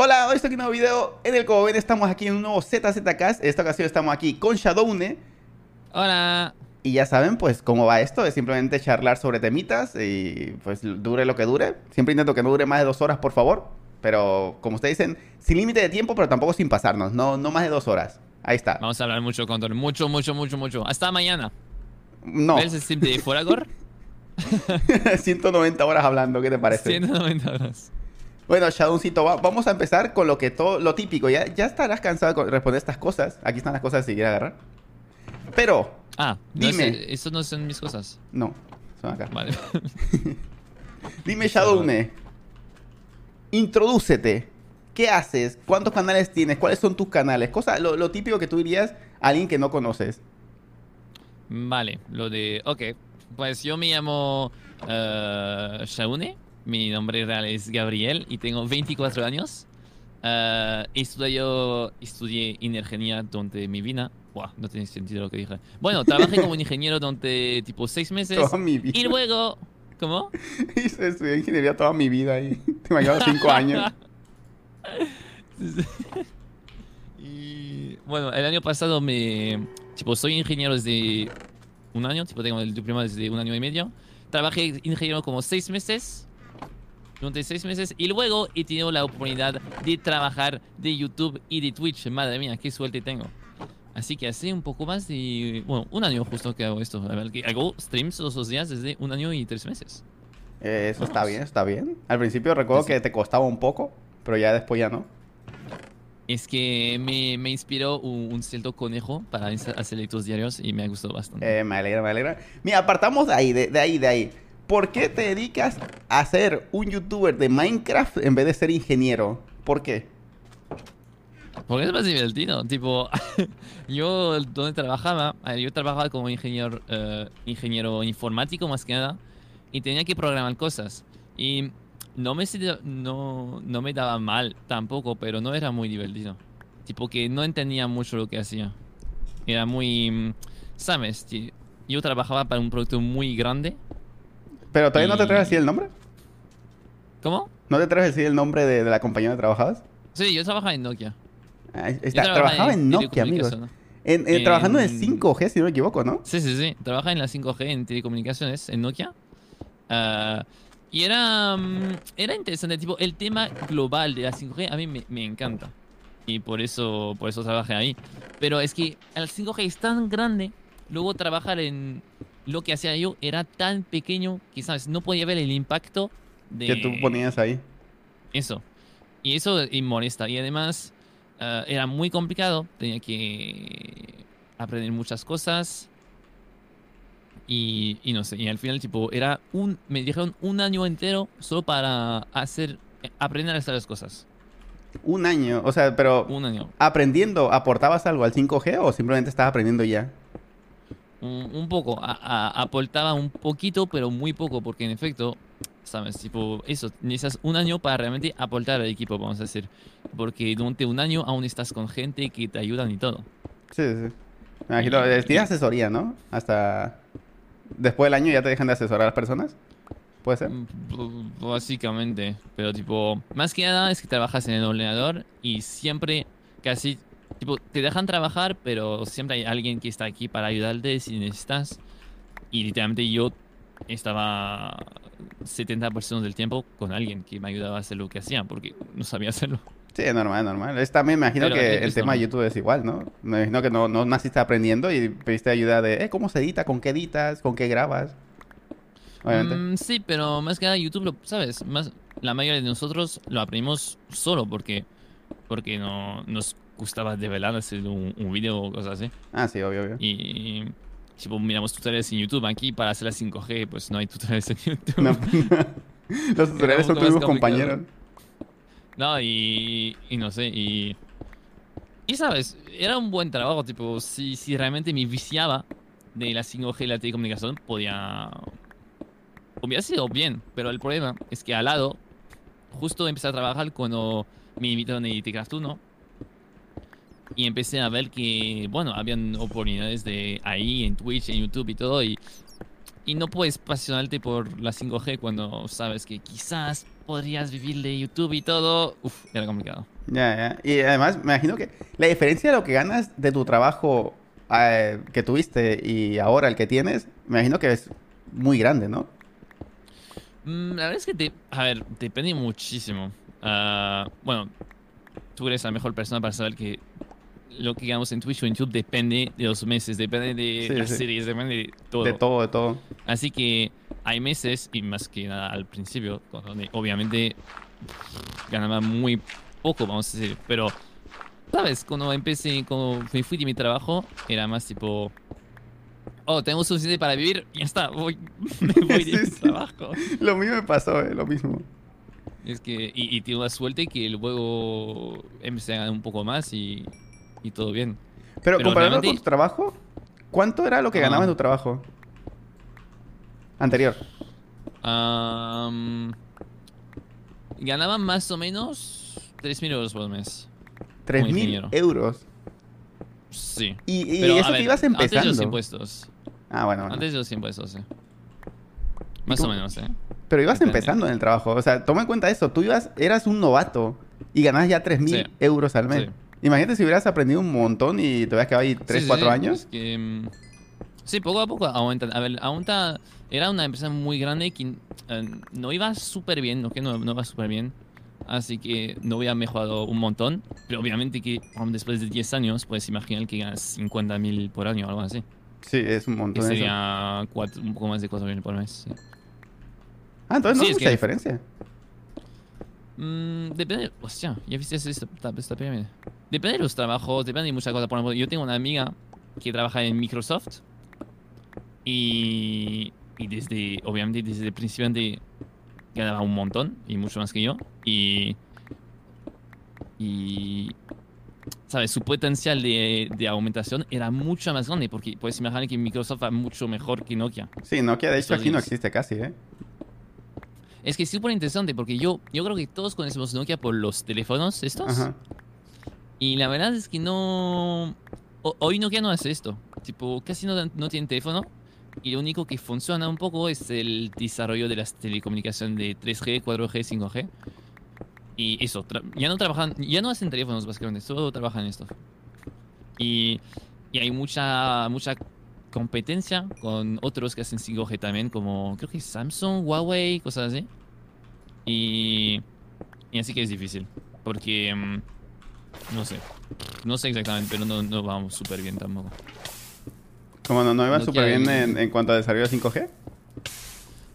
Hola, hoy estoy aquí en un nuevo video en el como ven estamos aquí en un nuevo ZZCast. En esta ocasión estamos aquí con Shadowne. Hola. Y ya saben, pues, cómo va esto. Es simplemente charlar sobre temitas y, pues, dure lo que dure. Siempre intento que no dure más de dos horas, por favor. Pero, como ustedes dicen, sin límite de tiempo, pero tampoco sin pasarnos. No, no más de dos horas. Ahí está. Vamos a hablar mucho, Control. Mucho, mucho, mucho, mucho. Hasta mañana. No. ¿Ves el stream de Foragor? 190 horas hablando, ¿qué te parece? 190 horas. Bueno, Shadowcito, va- vamos a empezar con lo que todo, lo típico. Ya, ya estarás cansado de responder estas cosas. Aquí están las cosas si quieres agarrar. Pero, Ah, no Dime. sé, eso no son mis cosas. no, son acá. Vale. Dime, Shadowne, introdúcete. ¿Qué haces? ¿Cuántos canales tienes? ¿Cuáles son tus canales? Cosa, lo, lo típico que tú dirías a alguien que no conoces. Vale, lo de... Ok, pues yo me llamo eh, Shaune. Mi nombre real es Gabriel y tengo 24 años. Eh, estudio, estudié ingeniería durante mi vida. Buah, no tiene sentido lo que dije. Bueno, trabajé como ingeniero durante tipo 6 meses. Toda mi vida. Y luego... ¿Cómo? Estudié ingeniería toda mi vida y te me llevado cinco años. y bueno, el año pasado me. Tipo, soy ingeniero desde un año, tipo, tengo el diploma desde un año y medio. Trabajé ingeniero como seis meses. Durante seis meses. Y luego he tenido la oportunidad de trabajar de YouTube y de Twitch. Madre mía, qué suerte tengo. Así que hace un poco más de. Bueno, un año justo que hago esto. Que hago streams todos los días desde un año y tres meses. Eh, eso está bien, está bien. Al principio recuerdo Sí, sí. que te costaba un poco, pero ya después ya no. Es que me, me inspiró un, un cierto conejo para hacer hacer lectos diarios y me ha gustado bastante. Eh, me alegra, me alegra. Mira, apartamos de ahí, de, de ahí, de ahí. ¿Por qué te dedicas a ser un youtuber de Minecraft en vez de ser ingeniero? ¿Por qué? Porque es más divertido. Tipo, yo donde trabajaba, yo trabajaba como ingeniero, eh, ingeniero informático más que nada y tenía que programar cosas. Y no me, daba mal tampoco, pero no era muy divertido. Tipo que no entendía mucho lo que hacía. Era muy... mm, ¿Sabes? Yo trabajaba para un producto muy grande. ¿Pero todavía no te atreves a decir el nombre? ¿Cómo? ¿No te atreves a decir el nombre de, de la compañía donde trabajabas? Sí, yo trabajaba en Nokia. Ah, está- trabajaba en Nokia, amigos. telecomunicaciones. En, en- trabajando en En- 5G, si no me equivoco, ¿no? Sí, sí, sí. Trabaja en la 5G en telecomunicaciones en Nokia. Ah, y era, mm, era interesante, tipo, el tema global de la 5G a mí me, me encanta. Y por eso, por eso trabajé ahí. Pero es que el 5G es tan grande, luego trabajar en lo que hacía yo era tan pequeño que, ¿sabes? No podía ver el impacto de... Que tú ponías ahí. Eso. Y eso y molesta. Y además ah, era muy complicado. Tenía que aprender muchas cosas. Y, y no sé. Y al final, tipo, era un. Me dijeron un año entero solo para hacer. Aprender a hacer las cosas. Un año, o sea, pero Un año. aprendiendo, ¿aportabas algo al 5G o simplemente estabas aprendiendo ya? Un, un poco. A- a- aportaba un poquito, pero muy poco. Porque en efecto. ¿Sabes? Tipo, eso. Necesitas un año para realmente aportar al equipo, vamos a decir. Porque durante un año aún estás con gente que te ayudan y todo. Sí, sí. Me imagino, Y- tienes asesoría, ¿no? Hasta después del año ya te dejan de asesorar a las personas. ¿Puede ser? Mm, Básicamente, pero tipo, más que nada es que trabajas en el ordenador y siempre, casi, tipo, te dejan trabajar, pero siempre hay alguien que está aquí para ayudarte si necesitas. Y literalmente yo estaba 70% del tiempo con alguien que me ayudaba a hacer lo que hacía, porque no sabía hacerlo. Sí, es normal, normal. Es también me imagino Pero que el tema de normal. YouTube es igual, ¿no? Me imagino que no, no naciste aprendiendo y pediste ayuda de, eh, ¿cómo se edita? ¿Con qué editas? ¿Con qué grabas? Obviamente. Mm, sí, pero más que nada YouTube, lo, ¿sabes? Más, la mayoría de nosotros lo aprendimos solo porque, porque no nos gustaba de verdad hacer un, un video o cosas así. Ah, sí, obvio, obvio. Y tipo, miramos tutoriales en YouTube. Aquí para hacer la 5G, pues no hay tutoriales en YouTube. No. Los tutoriales son tus compañeros. No, y, y no sé, y... Y sabes, era un buen trabajo, tipo, si, si realmente me viciaba de la 5G y la telecomunicación, podía... Hubiera sido bien, pero el problema es que al lado, justo empecé a trabajar cuando me invitaron a ITCraft 1 y empecé a ver que, bueno, habían oportunidades de ahí, en Twitch, en YouTube y todo, y, y no puedes apasionarte por la 5G cuando sabes que quizás podrías vivir de YouTube y todo. Uf, era complicado. Ya, ya. Y además, me imagino que la diferencia de lo que ganas de tu trabajo eh, que tuviste y ahora el que tienes, me imagino que es muy grande, ¿no? Mm, la verdad es que, te, a ver, depende muchísimo. Ah, bueno, tú eres la mejor persona para saber que lo que ganamos en Twitch o en YouTube depende de los meses, depende de Sí, las sí. series, depende de todo. De todo, de todo. Así que hay meses, y más que nada al principio, donde obviamente ganaba muy poco, vamos a decir, pero, ¿sabes? Cuando empecé, cuando me fui de mi trabajo, era más tipo, oh, tengo suficiente para vivir, ya está, voy, me voy de Sí, mi trabajo. Lo mismo me pasó, eh, lo mismo. Es que, y, y tengo la suerte que luego empecé a ganar un poco más y, y todo bien. Pero, Pero comparado con tu trabajo, ¿cuánto era lo que ganabas en tu trabajo? Anterior. Ganaba más o menos 3.000 euros por mes. 3.000 ingeniero. euros. Sí. Y, y Pero, eso que ibas Antes de los empezando. impuestos. Ah, bueno. bueno. Antes de los impuestos, sí. Más o menos, ¿eh? Pero ibas depende. empezando en el trabajo. O sea, toma en cuenta eso. Tú ibas, eras un novato y ganabas ya 3.000 Sí. euros al mes. Sí. Imagínate si hubieras aprendido un montón y te hubieras quedado ahí 3, Sí, sí, 4 sí, años. es que, mm, sí, poco a poco aumentan. A ver, aumenta. Era una empresa muy grande que eh, no iba súper bien, ¿no? Que no, no iba súper bien. Así que no había mejorado un montón. Pero obviamente que um, después de 10 años, puedes imaginar que ganas 50.000 por año o algo así. Sí, es un Que montón. eso. sería cuatro- un poco más de 4.000 por mes. sí. Ah, entonces no Sí, es mucha que- diferencia. Mm, depende. Hostia, ya viste esta, esta, esta pirámide. Depende de los trabajos, depende de muchas cosas. Por ejemplo, yo tengo una amiga que trabaja en Microsoft. Y, y desde, obviamente, desde el principio ganaba un montón y mucho más que yo. Y. Y. ¿Sabes? Su potencial de, de aumentación era mucho más grande porque puedes imaginar que Microsoft va mucho mejor que Nokia. Sí, Nokia de hecho aquí no existe casi, ¿eh? Es que es súper interesante porque yo, yo creo que todos conocemos Nokia por los teléfonos estos. Ajá. Y la verdad es que no. ho- Hoy Nokia no hace esto. Tipo, casi no, no tiene teléfono. Y lo único que funciona un poco es el desarrollo de las telecomunicaciones de 3G, 4G, 5G. Y eso, ya no trabajan, ya no hacen teléfonos básicamente, solo trabajan esto. Y, y hay mucha, mucha competencia con otros que hacen 5G también, como creo que Samsung, Huawei, cosas así. Y, y así que es difícil, porque mm, no sé, no sé exactamente, pero no, no vamos súper bien tampoco. Como no, no iba Nokia súper bien en, en cuanto a desarrollo de 5G.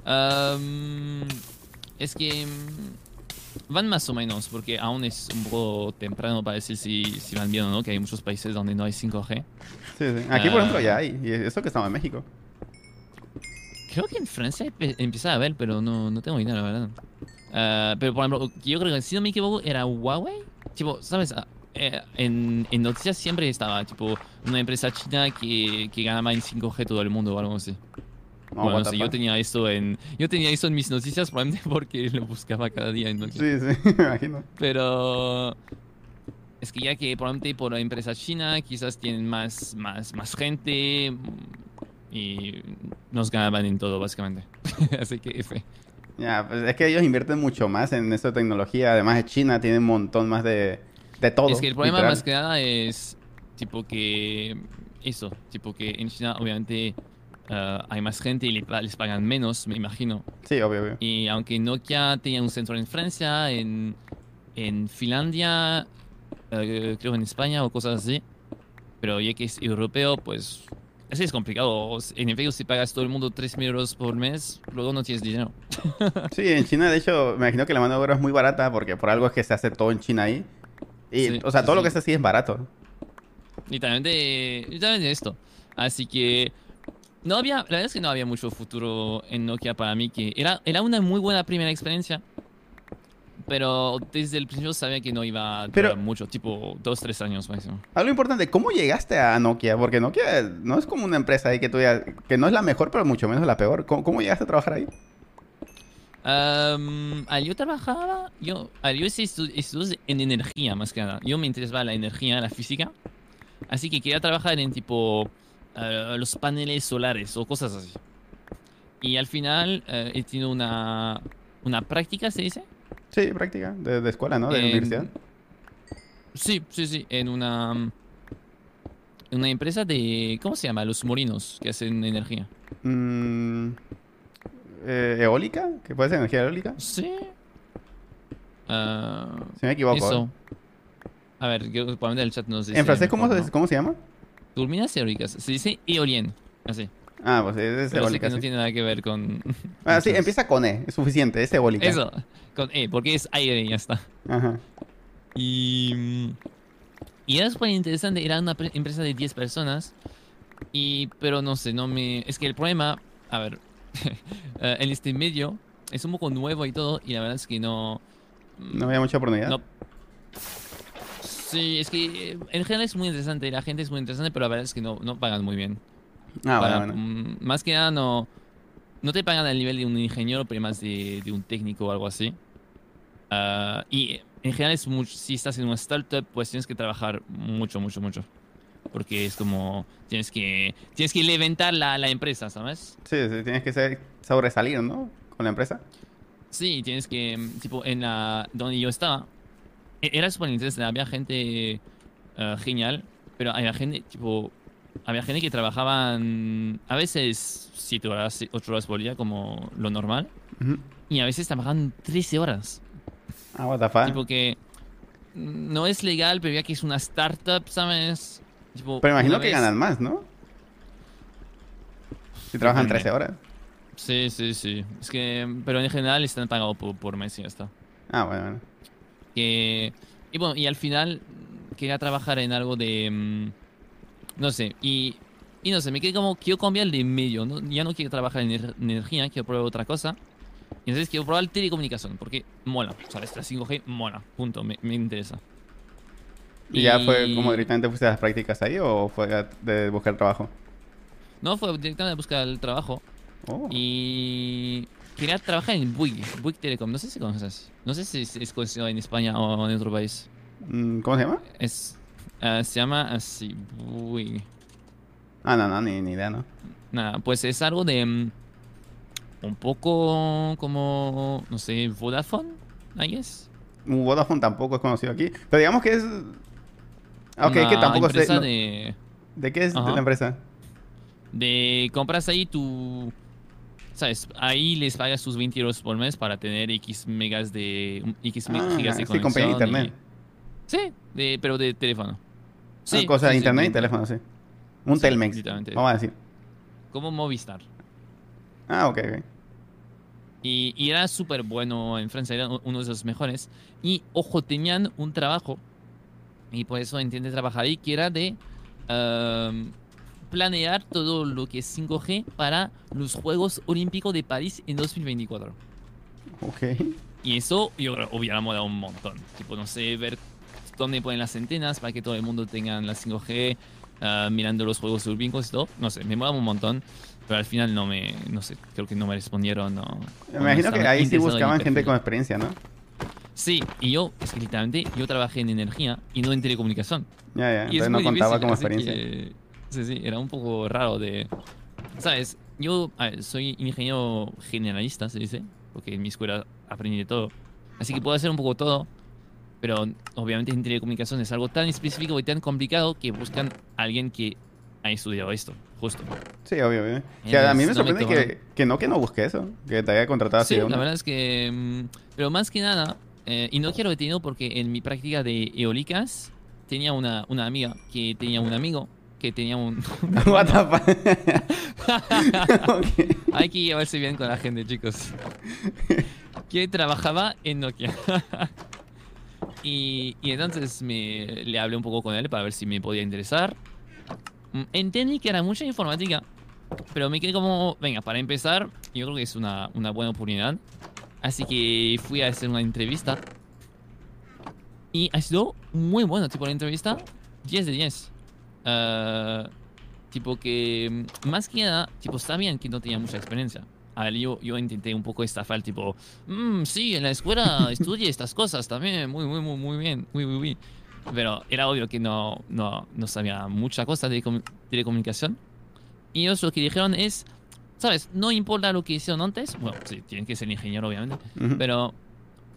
Am, es que mm, van más o menos, porque aún es un poco temprano para decir si, si van bien o no, que hay muchos países donde no hay 5G. Sí, sí. Aquí, por Ah. ejemplo, ya hay. Y eso que estamos en México. Creo que en Francia empieza a ver, pero no, no tengo idea, la verdad. Ah, pero por ejemplo, yo creo que si no me equivoco era Huawei. Tipo, ¿sabes? Eh, en, en noticias siempre estaba, tipo, una empresa china que, que ganaba en 5G todo el mundo o algo así. No, bueno, no sé, yo tenía esto en yo tenía eso en mis noticias probablemente porque lo buscaba cada día en. Sí, sí, me imagino. Pero es que ya que probablemente por la empresa china quizás tienen más, más, más gente y nos ganaban en todo básicamente. Así que F. Ya, pues es que ellos invierten mucho más en esto de tecnología. Además de China, tienen un montón más de, de todo. es que el problema literal. más que nada es tipo que eso, tipo que en China obviamente ah, hay más gente y les pagan menos, me imagino. Sí, obvio, obvio. Y aunque Nokia tenía un centro en Francia, en, en Finlandia, eh, creo en España o cosas así, pero ya que es europeo, pues así es complicado. En efecto, si pagas todo el mundo 3.000 euros por mes, luego no tienes dinero. Sí, en China, de hecho, me imagino que la mano de obra es muy barata porque por algo es que se hace todo en China ahí. Y, Sí, o sea, sí, todo lo sí. que es así es barato. Y también de, y también de esto. Así que no había, la verdad es que no había mucho futuro en Nokia para mí, que era, era una muy buena primera experiencia. Pero desde el principio sabía que no iba a Pero- durar mucho, tipo dos, tres años máximo. Algo importante, ¿cómo llegaste a Nokia? Porque Nokia no es como una empresa ahí que tú ya- que no es la mejor, pero mucho menos la peor. ¿Cómo, cómo llegaste a trabajar ahí? Ah, yo trabajaba, yo, ah, yo hice estu- estudios en energía más que nada. Yo me interesaba la energía, la física. Así que quería trabajar en tipo los paneles solares o cosas así. Y al final eh, he tenido una, una práctica, ¿se dice? Sí, práctica, de, de escuela, ¿no? De En- universidad. Sí, sí, sí, en una, en una empresa de, ¿cómo se llama? Los molinos que hacen energía. Mm, eh, ¿Eólica? ¿Que puede ser energía eólica? Sí. Ah, Si me equivoco. eso. ¿eh? A ver, que probablemente el chat nos dice ¿En francés cómo, cómo se llama? Turbinas eólicas. Se dice eolien. Así. Ah, pues es, Pero eólica. no tiene nada que ver con... Ah, sí, empieza con E, es suficiente, es eólica. Eso, con E, porque es aire y ya está. Ajá. Y, mm, y era súper interesante, era una pre- empresa de 10 personas, y, pero no sé, no me... Es que el problema, a ver, en este medio es un poco nuevo y todo, y la verdad es que no... No había mucha oportunidad. No. Sí, es que eh, en general es muy interesante, la gente es muy interesante, pero la verdad es que no, no pagan muy bien. Ah, Para- bueno, bueno. mm, Más que nada no, no te pagan al nivel de un ingeniero, pero más de, de un técnico o algo así. Ah, y en general es mucho, si estás en una startup, pues tienes que trabajar mucho, mucho, mucho. Porque es como, tienes que, tienes que levantar la, la empresa, ¿sabes? Sí, sí, tienes que ser, sobresalir, ¿no? Con la empresa. Sí, tienes que, tipo, en la, donde yo estaba, e- era súper interesante, había gente eh, genial, pero había gente, tipo, había gente que trabajaban a veces 7 horas, 8 horas por día, como lo normal, Ujú. y a veces trabajaban 13 horas. Ah, what the fuck. Tipo que mm, no es legal, pero ya que es una startup, ¿sabes? Tipo, Pero imagino que vez- ganan más, ¿no? Si trabajan Depende. 13 horas. Sí, sí, sí. Es que, pero en general están pagados por, por mes y ya está. Ah, bueno, bueno. que y bueno y al final quería trabajar en algo de mm, no sé y y no sé me quedé como quiero cambiar de medio ¿no? ya no quiero trabajar en ener- energía quiero probar otra cosa y entonces quiero probar telecomunicación porque mola sabes la 5G mola punto me, me interesa ¿Y ya fue como directamente fuiste a las prácticas ahí o fue de buscar trabajo? no fue directamente a buscar el trabajo Oh. y quería trabajar en Bouygues Bouygues Telecom no sé si conoces no sé si es, es conocido en España o en otro país Mm, ¿Cómo se llama? es eh, se llama así Bouygues Ah, no, no, ni, ni idea, ¿no? Nada, pues es algo de mm, un poco como, no sé, Vodafone, I guess. Uh, Vodafone tampoco es conocido aquí. Pero digamos que es... Ah, Ok, que tampoco sé... no- de, ¿De qué es la empresa? de compras ahí tu, sabes, ahí les pagas sus 20 euros por mes para tener X megas de, X Ah, gigas de sí, compañía de conexión. internet. y- sí, de, pero de teléfono. Sí, cosa de sí, sí, internet y teléfono, sí. Un Sí, Telmex, vamos a decir. Como Movistar. Ah, ok, ok. Y, y era súper bueno en Francia, era uno de los mejores. Y ojo, tenían un trabajo, y por eso intenté trabajar ahí, que era de ehm, planear todo lo que es 5G para los Juegos Olímpicos de París en 2024. Ok. Y eso yo creo, hubiera molado un montón. Tipo, no sé, ver dónde ponen las antenas para que todo el mundo tenga la 5G, ah, mirando los Juegos Olímpicos y todo. No sé, me molaba un montón. Pero al final no me, no sé, creo que no me respondieron. No, Me imagino que ahí sí buscaban gente con experiencia, ¿no? Sí, y yo, es que literalmente, yo trabajé en energía y no en telecomunicación. Ya, ya. Entonces no contaba difícil, como experiencia. que- sí, sí, era un poco raro de... ¿Sabes? Yo a ver, soy ingeniero generalista, se dice, porque en mi escuela aprendí de todo. Así que puedo hacer un poco todo, pero obviamente en telecomunicación es algo tan específico y tan complicado que buscan a alguien que ha estudiado esto, justo. Sí, obvio, obvio. O sea, a mí me Entonces, no me sorprende que, que no, que no busque eso. Que te haya contratado así Sí, la verdad es que... mm, Pero más que nada, eh, y no quiero detenerlo porque en mi práctica de eólicas tenía una, una amiga que tenía un amigo que tenía un... What the fuck? Ok. Hay que llevarse bien con la gente, chicos. Que trabajaba en Nokia. y, y entonces me, le hablé un poco con él para ver si me podía interesar. Mm, Entendí que era mucha informática, pero me quedé como, venga, para empezar, yo creo que es una, una buena oportunidad. Así que fui a hacer una entrevista. Y ha sido muy bueno, tipo la entrevista, 10 de 10. Ah, tipo que, mm, más que nada, tipo, bien que no tenía mucha experiencia. A ver, yo, yo intenté un poco estafar, tipo, "Mm, sí, en la escuela estudié estas cosas también, muy, muy, muy, muy bien, muy, muy, muy. Pero era obvio que no, no, no sabía mucha cosa de comu- telecomunicación. Y ellos lo que dijeron es, ¿sabes? No importa lo que hicieron antes. Bueno, sí, tienen que ser ingeniero, obviamente. Pero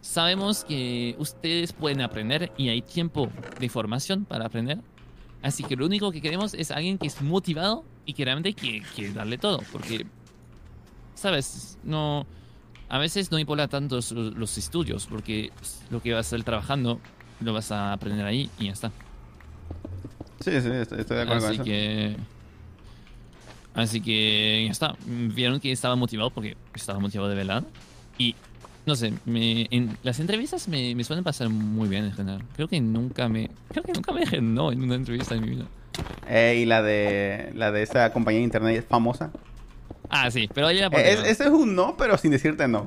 sabemos que ustedes pueden aprender y hay tiempo de formación para aprender. Así que lo único que queremos es alguien que es motivado y que realmente quiere, quiere darle todo. Porque, ¿sabes? No. A veces no importa tanto los, los estudios, porque lo que vas a estar trabajando lo vas a aprender ahí y ya está. Sí, sí, estoy, de acuerdo con Así eso. que. Así que ya está. Vieron que estaba motivado porque estaba motivado de verdad. Y no sé, me, en las entrevistas me, me suelen pasar muy bien en general. Creo que nunca me. Creo que nunca me dije no en una entrevista en mi vida. Eh, y la de, la de esa compañía de internet famosa. Ah, sí, pero ella. Eh, es- ese es un no, pero sin decirte no.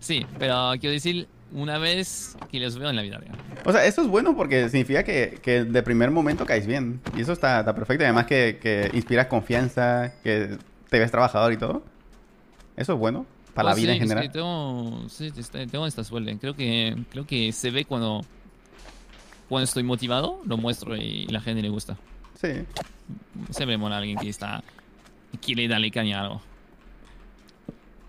Sí, pero quiero decir, una vez que los veo en la vida real. O sea, eso es bueno porque significa que, que de primer momento caes bien. Y eso está, está perfecto. Además que, que inspiras confianza, que te ves trabajador y todo. Eso es bueno para Oh, la vida sí, en general. tengo, sí, tengo esta suerte. Creo que, creo que se ve cuando, cuando estoy motivado, lo muestro y la gente le gusta. Sí. Se me mola alguien que está quiere darle caña a algo.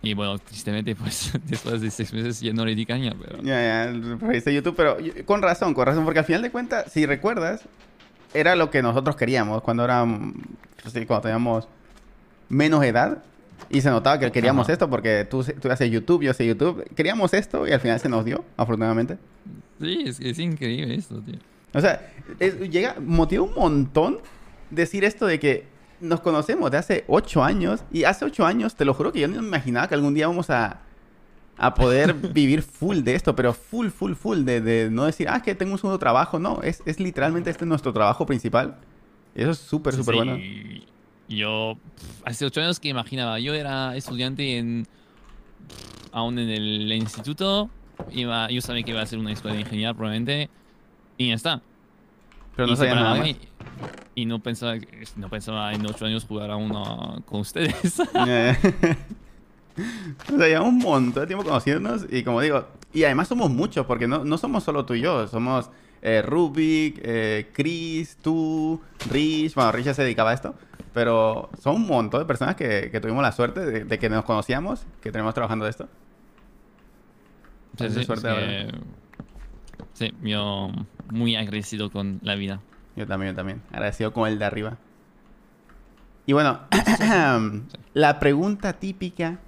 Y bueno, tristemente, pues después de seis meses ya no le di caña, pero. Ya, ya, referiste a YouTube, pero con razón, con razón, porque al final de cuentas, si recuerdas, era lo que nosotros queríamos cuando éramos, sí, cuando teníamos menos edad y se notaba que queríamos Ajá. esto porque tú, tú haces YouTube, yo sé YouTube, queríamos esto y al final se nos dio, afortunadamente. Sí, es, es increíble esto, tío. O sea, es- llega, motiva un montón decir esto de que nos conocemos de hace ocho años y hace ocho años, te lo juro que yo no me imaginaba que algún día vamos a, a poder vivir full de esto, pero full, full, full, de, de no decir, ah, es que tengo un segundo trabajo, no, es, es literalmente este nuestro trabajo principal. Eso es súper, súper Sí, bueno. Yo, hace ocho años que imaginaba, yo era estudiante en. aún en el instituto. Iba, yo sabía que iba a ser una escuela de ingeniería probablemente. Y ya está. Pero no sabía nada. Y, y no pensaba, no pensaba en ocho años jugar a uno con ustedes. Eh, o sea, llevamos un montón de tiempo conociéndonos y como digo, y además somos muchos, porque no, no somos solo tú y yo, somos eh, Rubik, eh, Chris, tú, Rich, bueno, Rich ya se dedicaba a esto, pero son un montón de personas que, que tuvimos la suerte de, de que nos conocíamos, que tenemos trabajando de esto. Sí, sí, suerte es ahora. que- sí, yo muy agradecido con la vida. Yo también, yo también. Agradecido con el de arriba. Y bueno, la pregunta típica,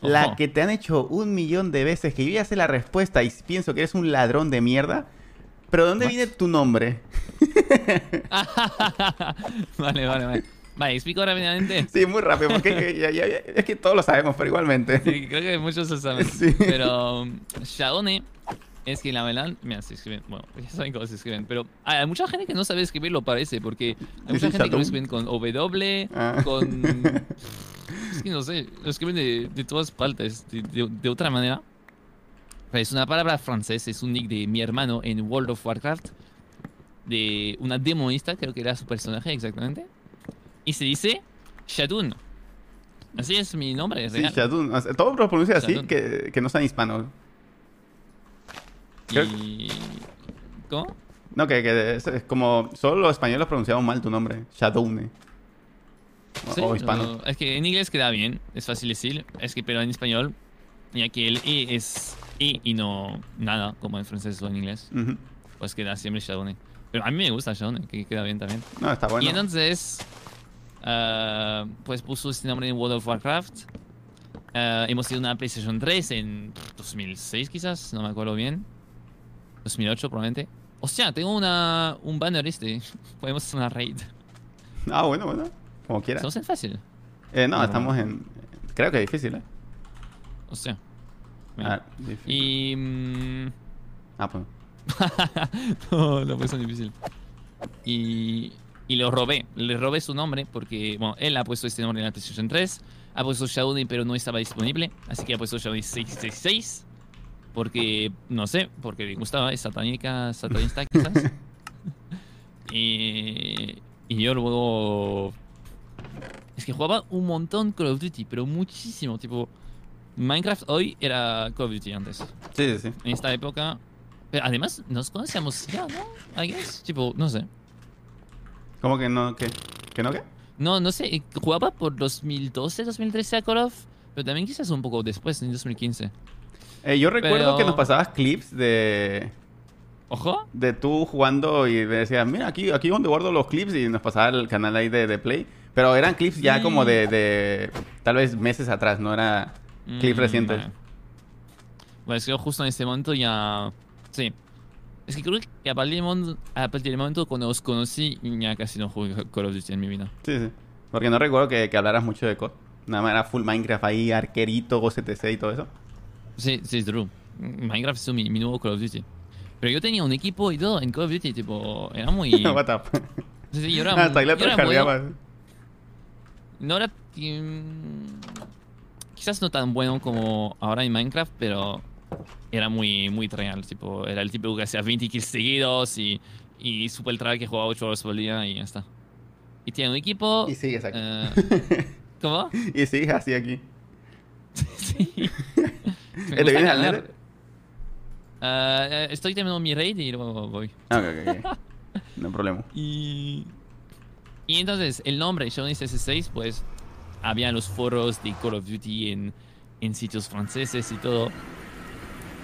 la que te han hecho un millón de veces, que yo ya sé la respuesta y pienso que eres un ladrón de mierda, pero ¿de dónde What? viene tu nombre? vale, vale, vale. Vale, explico rápidamente. Sí, muy rápido, porque ya- ya- ya- es que todos lo sabemos, pero igualmente. Sí, creo que muchos lo saben. Sí. Pero um, Shadone es que la verdad, mira, se escriben, bueno, ya saben cómo se escriben, pero hay mucha gente que no sabe escribirlo, parece, porque hay mucha gente que lo escriben con W, Ah. con... Es que no sé, lo escriben de, de todas partes, de, de- de otra manera. Pero es una palabra francesa, es un nick de mi hermano en World of Warcraft, de una demonista, creo que era su personaje exactamente, y se dice Shadun. Así es mi nombre, es Sí, real. Shadun. O sea, todos lo pronuncian así, que, que no sean hispanos. creo- Y... ¿Cómo? No, que, que es, es como solo los españoles pronunciaban mal tu nombre. Shadowne. O, Sí, o hispano. no, es que en inglés queda bien, es fácil decir. Es que, pero en español, ya que el E es E y no nada, como en francés o en inglés, pues queda siempre Shadowne. Pero a mí me gusta Shadowne, que queda bien también. No, está bueno. Y entonces, ah, pues puso este nombre en World of Warcraft. Ah, hemos tenido una PlayStation 3 en pff, 2006 quizás, no me acuerdo bien. 2008 probablemente. Hostia, tengo una, un banner este. Podemos hacer una raid. Ah, bueno, bueno. Como quieras. Estamos en fácil. Eh, no, No. estamos en. Creo que es difícil, ¿eh? Hostia. Mira. Ah, difícil. Y. mm, Ah, pues. no, no fue tan difícil. Y. Y lo robé. Le robé su nombre porque. Bueno, él ha puesto este nombre en la PlayStation 3. Ha puesto Shadow pero no estaba disponible. Así que ha puesto Shadow 666. Porque. No sé, porque le gustaba. Es satánica, satanista quizás. y. Y yo luego. Es que jugaba un montón Call of Duty, pero muchísimo. Tipo. Minecraft hoy era Call of Duty antes Sí, sí, sí. en esta época. Pero además nos conocíamos ya, ¿no? I guess. Tipo, no sé. ¿Cómo que no? ¿Qué? ¿Que no qué? No, no sé, jugaba por 2012, 2013 a Call of, pero también quizás un poco después, en 2015. Eh, yo recuerdo Pero- que nos pasabas clips de, Ojo. de tú jugando y me decías, mira, aquí, aquí donde guardo los clips y nos pasaba el canal ahí de, de Play. Pero eran clips ya como de, de tal vez meses atrás, no era clips Mm, recientes. Vale. Bueno, es que yo justo en este momento ya... Sí. Es que creo que a partir del momento, a partir del momento cuando os conocí, ya casi no jugué Call of Duty en mi vida. Sí, sí. Porque no recuerdo que, que hablaras mucho de COD. Nada más era full Minecraft ahí, arquerito, OCTC y todo eso. Sí, sí, es true. Minecraft es mi, mi nuevo Call of Duty. Pero yo tenía un equipo y todo en Call of Duty, tipo, era muy... What up. Sí, sí, yo era, Hasta ahí la bueno. No era... quizás no tan bueno como ahora en Minecraft, pero era muy, muy real. Tipo, era el tipo que hacía 20 kills seguidos y, y super try que jugaba 8 horas por día y ya está. Y tiene un equipo... Y sigues aquí. eh, ¿Cómo? y sigues así aquí. sí. Me ¿Eh, ¿Te gusta ganar. Eh, estoy terminando mi raid y luego voy. Ah, ok, ok, ok. No hay problema. Y... Y entonces, el nombre Johnny CS6, pues, había los foros de Call of Duty en, en sitios franceses y todo.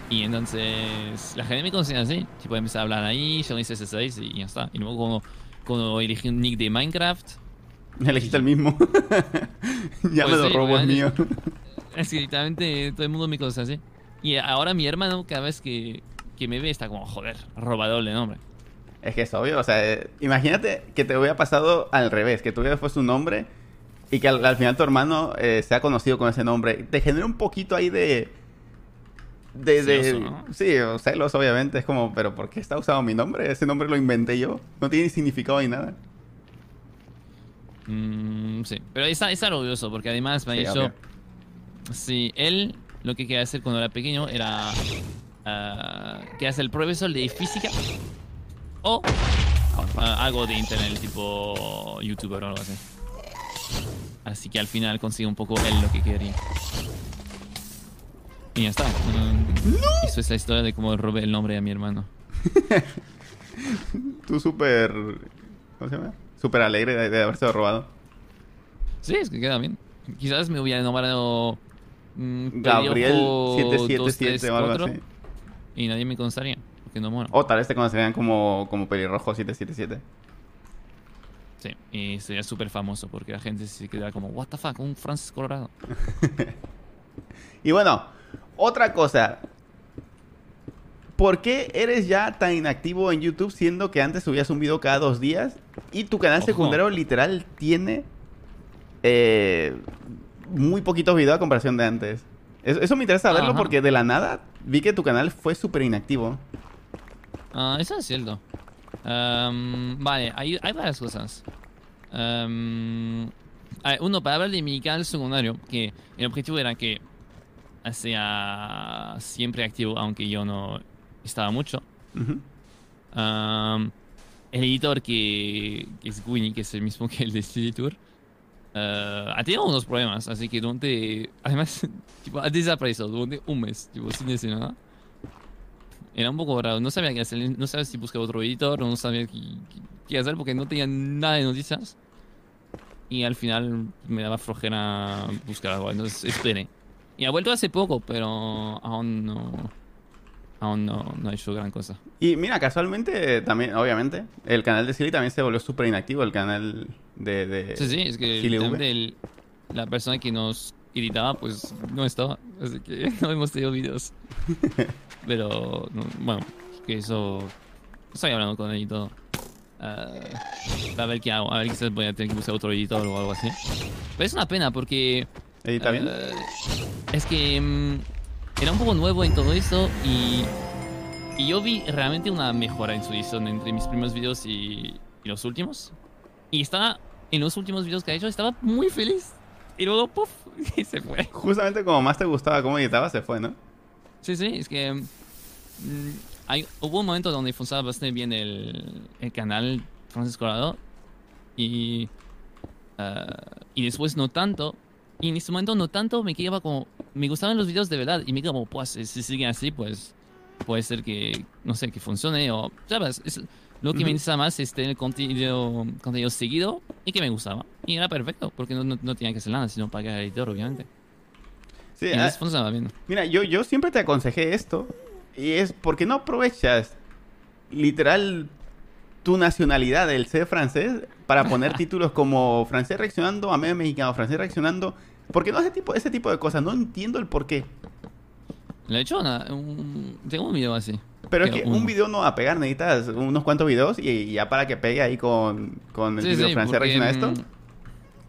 Y entonces, la gente me conocía así. Tipo, empecé a hablar ahí, Johnny CS6 y ya está. Y luego cuando, cuando elegí un nick de Minecraft, Elegiste el mismo. ya Pues me lo sí, robo, es mío. es que literalmente todo el mundo me conoce así. Y ahora mi hermano, cada vez que, que me ve, está como, joder, robador de nombre. Es que es obvio, o sea, eh, imagínate que te hubiera pasado al revés, que tú hubieras puesto un nombre y que al, al final tu hermano eh, sea conocido con ese nombre. Te genera un poquito ahí de... De, de- Celoso, ¿no? Sí, o celos, obviamente. Es como, pero ¿por qué está usado mi nombre? Ese nombre lo inventé yo. No tiene ni significado ni nada. Mm, sí, pero está, está orgulloso porque además me Sí, obvio. Sí, él lo que quería hacer cuando era pequeño era ah, que hacer el profesor de física o ah, algo de internet, tipo youtuber o algo así. Así que al final consigue un poco él lo que quería. Y ya está. Eso es la historia de cómo robé el nombre a mi hermano. Tú súper... ¿Cómo se llama? Súper alegre de, de haberse robado. Sí, es que queda bien. Quizás me hubiera nombrado mm, Gabriel Peliojo 777 o algo 234, así. Y nadie me conocería, porque no mola. O tal vez te conocerían como, como pelirrojo 777. Sí, y sería súper famoso porque la gente se queda como, what the fuck, un Francis Colorado. Y bueno, otra cosa. ¿Por qué eres ya tan inactivo en YouTube siendo que antes subías un video cada dos días y tu canal Ojo. secundario literal tiene eh, muy poquitos videos a comparación de antes? Eso, eso me interesa saberlo Ajá. porque de la nada vi que tu canal fue súper inactivo. Ah, eso es cierto. Am, vale, hay, hay varias cosas. A ver, uno, para hablar de mi canal secundario, que el objetivo era que sea siempre activo, aunque yo no estaba mucho. Am, el editor que, que es Winnie, que es el mismo que el de City Tour, eh, ha tenido unos problemas, así que durante. Además, tipo, ha desaparecido durante un mes, tipo, sin decir nada. Era un poco raro, no sabía qué hacer, no sabía si buscar otro editor, no sabía qué- qué hacer porque no tenía nada de noticias. Y al final me daba flojera buscar algo, entonces esperé. Y ha vuelto hace poco, pero aún no. Aún no, no ha hecho gran cosa. Y mira, casualmente también, obviamente, el canal de Silly también se volvió súper inactivo, el canal de... de Sí, sí, es que el- la persona que nos editaba, pues no estaba. Así que no hemos tenido videos. Pero, no, bueno, que eso. Estoy hablando con él y todo. Ah, a ver qué hago. A ver, quizás voy a tener que buscar otro editor o algo así. Pero es una pena porque. ¿Edita bien? eh, es que. mm, era un poco nuevo en todo esto y. Y yo vi realmente una mejora en su edición entre mis primeros videos y, y los últimos. Y estaba, en los últimos videos que ha hecho, estaba muy feliz. Y luego, puff, y se fue. Justamente como más te gustaba cómo editaba, se fue, ¿no? Sí, sí, es que mm, hay, hubo un momento donde funcionaba bastante bien el, el canal Francis Colorado y, ah, y después no tanto. Y en ese momento no tanto, me quedaba como, me gustaban los videos de verdad y me como, pues si si siguen así, pues puede ser que, no sé, que funcione o, ¿sabes? Es- Lo que me Ujú. interesa más es tener contenido, contenido seguido y que me gustaba. Y era perfecto, porque no, no, no tenía que hacer nada, sino pagar el editor, obviamente. Sí, y ah, funcionaba bien. Mira, yo, yo siempre te aconsejé esto. Y es porque no aprovechas literal tu nacionalidad, el ser francés, para poner títulos como francés reaccionando a medio mexicano, francés reaccionando. Porque no ese tipo, ese tipo de cosas. No entiendo el por qué. Hecho, una- un- tengo un video así. Pero es Que un video no va a pegar, necesitas unos cuantos videos y, y ya para que pegue ahí con, con el Sí, sí, francés porque, reacciona a esto. mm,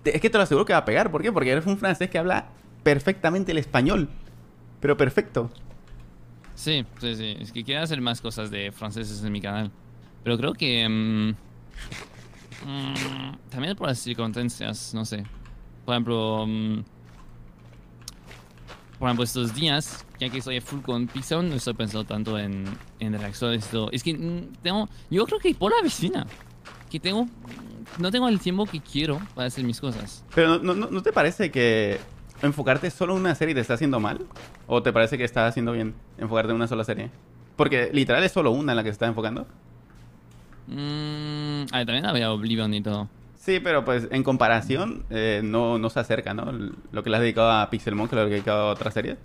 Te- Es que te lo aseguro que va a pegar. ¿Por qué? Porque eres un francés que habla perfectamente el español. Pero perfecto. Sí, sí, sí. Es que quiero hacer más cosas de franceses en mi canal. Pero creo que... mm, mm, también por las circunstancias, no sé. Por ejemplo... mm, por ejemplo, estos días, ya que estoy full con Pixel, no estoy pensando tanto en, en reacciones. Es que mm, tengo... Yo creo que por la vecina. Que tengo... No tengo el tiempo que quiero para hacer mis cosas. Pero ¿no, no, no te parece que enfocarte solo en una serie te está haciendo mal? ¿O te parece que estás haciendo bien enfocarte en una sola serie? Porque literal es solo una en la que se está enfocando. Mm, a ver, también había Oblivion y todo. Sí, pero pues en comparación eh, no, no se acerca, ¿no? Lo que le has dedicado a Pixelmon que lo que le has dedicado a otras series.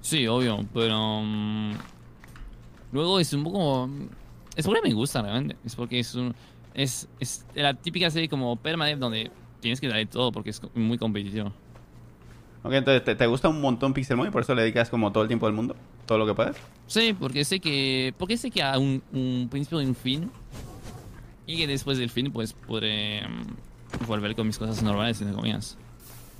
Sí, obvio, pero mm, luego es un poco es porque me gusta realmente, es porque es un es, es la típica serie como Permadeath donde tienes que darle todo porque es muy competitivo. Ok, entonces te, te gusta un montón Pixelmon y por eso le dedicas como todo el tiempo del mundo, todo lo que puedes. Sí, porque sé que porque sé que hay un, un principio y un fin y que después del fin pues podré mm, volver con mis cosas normales entre comillas.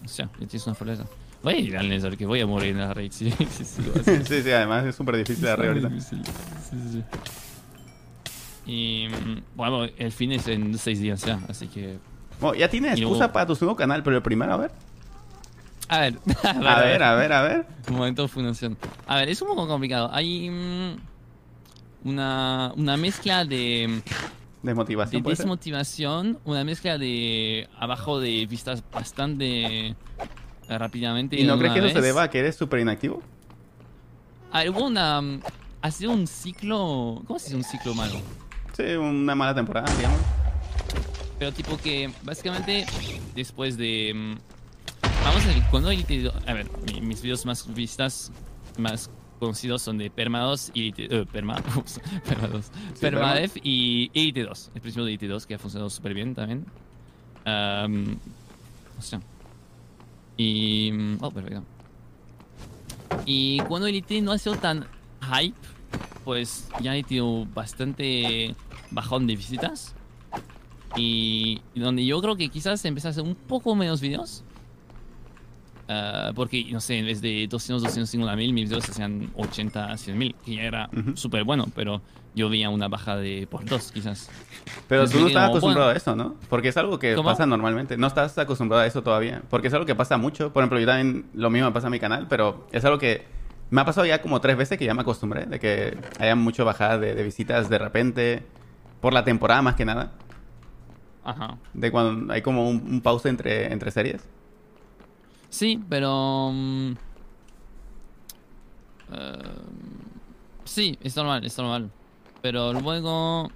O sea, ya tienes una fortaleza. Voy a ir al Nether que voy a morir en la raid sí, sí, además es súper difícil de arreglar ahorita. Sí, sí, sí. Y mm, bueno, el fin es en seis días ya, así que. Bueno, ya tienes excusa luego- para tu segundo canal, pero el primero, a ver. A ver, A ver, a ver, a ver. Un momento de fundación. A ver, es un poco complicado. Hay mm, una, una mezcla de Desmotivación, desmotivación, una mezcla de abajo de vistas bastante eh, rápidamente. ¿Y no crees que eso se vez. deba a que eres súper inactivo? A ver, hubo una. mm, Ha sido un ciclo. ¿Cómo se dice un ciclo malo? Sí, una mala temporada, digamos. Pero tipo que básicamente después de... mm, Vamos a ver, cuando 2... A ver, mi- mis videos más vistas, más conocidos son de Perma 2 y Elite... eh, Perma... ups, Perma 2. Perma. Permadef y Elite 2. El principio de Elite 2 que ha funcionado súper bien también. O sea... Y... mm, Oh, perfecto. Y cuando Elite no ha sido tan hype, pues ya he tenido bastante bajón de visitas. Y donde yo creo que quizás empecé a hacer un poco menos videos. Ah, porque, no sé, en vez de 200, 250 mil, mis videos hacían 80, 100 mil, que ya era Ujú. súper bueno, pero yo veía una baja de por dos, quizás. Pero Pues tú no estás acostumbrado bueno. a eso, ¿no? Porque es algo que ¿Cómo? pasa normalmente. No estás acostumbrado a eso todavía. Porque es algo que pasa mucho. Por ejemplo, yo también lo mismo me pasa a mi canal, pero es algo que me ha pasado ya como tres veces que ya me acostumbré. De que haya mucho bajada de, de visitas de repente. Por la temporada más que nada. Ajá. De cuando hay como un, un pausa entre, entre series. Sí, pero... mm, eh, sí, es normal, es normal. Pero luego...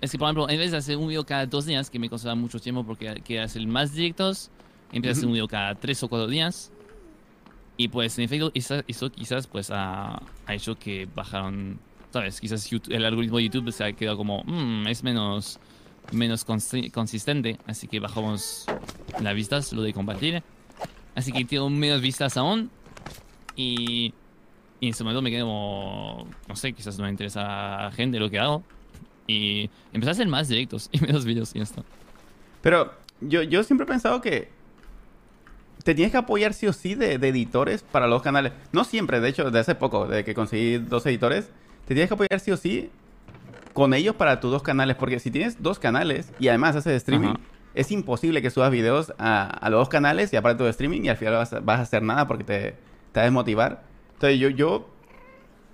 Es que, por ejemplo, en vez de hacer un video cada dos días, que me costaba mucho tiempo porque quería hacer más directos, empecé a hacer un video cada tres o cuatro días. Y pues, en efecto, eso quizás pues ha, ha hecho que bajaron, ¿sabes? Quizás YouTube- el algoritmo de YouTube se ha quedado como, "Mm, es menos, menos consi- consistente, así que bajamos las vistas, lo de compartir. Así que tengo menos vistas aún. Y, y en ese momento me quedo como, no sé, quizás no me interesa a la gente lo que hago. Y empecé a hacer más directos y menos vídeos y ya está. Pero yo, yo siempre he pensado que te tienes que apoyar sí o sí de, de editores para los canales. No siempre, de hecho, de hace poco, de que conseguí dos editores, te tienes que apoyar sí o sí con ellos para tus dos canales. Porque si tienes dos canales y además haces streaming, Ajá. es imposible que subas videos a, a los dos canales y aparte tu streaming y al final vas a, vas a hacer nada porque te, te va a desmotivar. Entonces yo, yo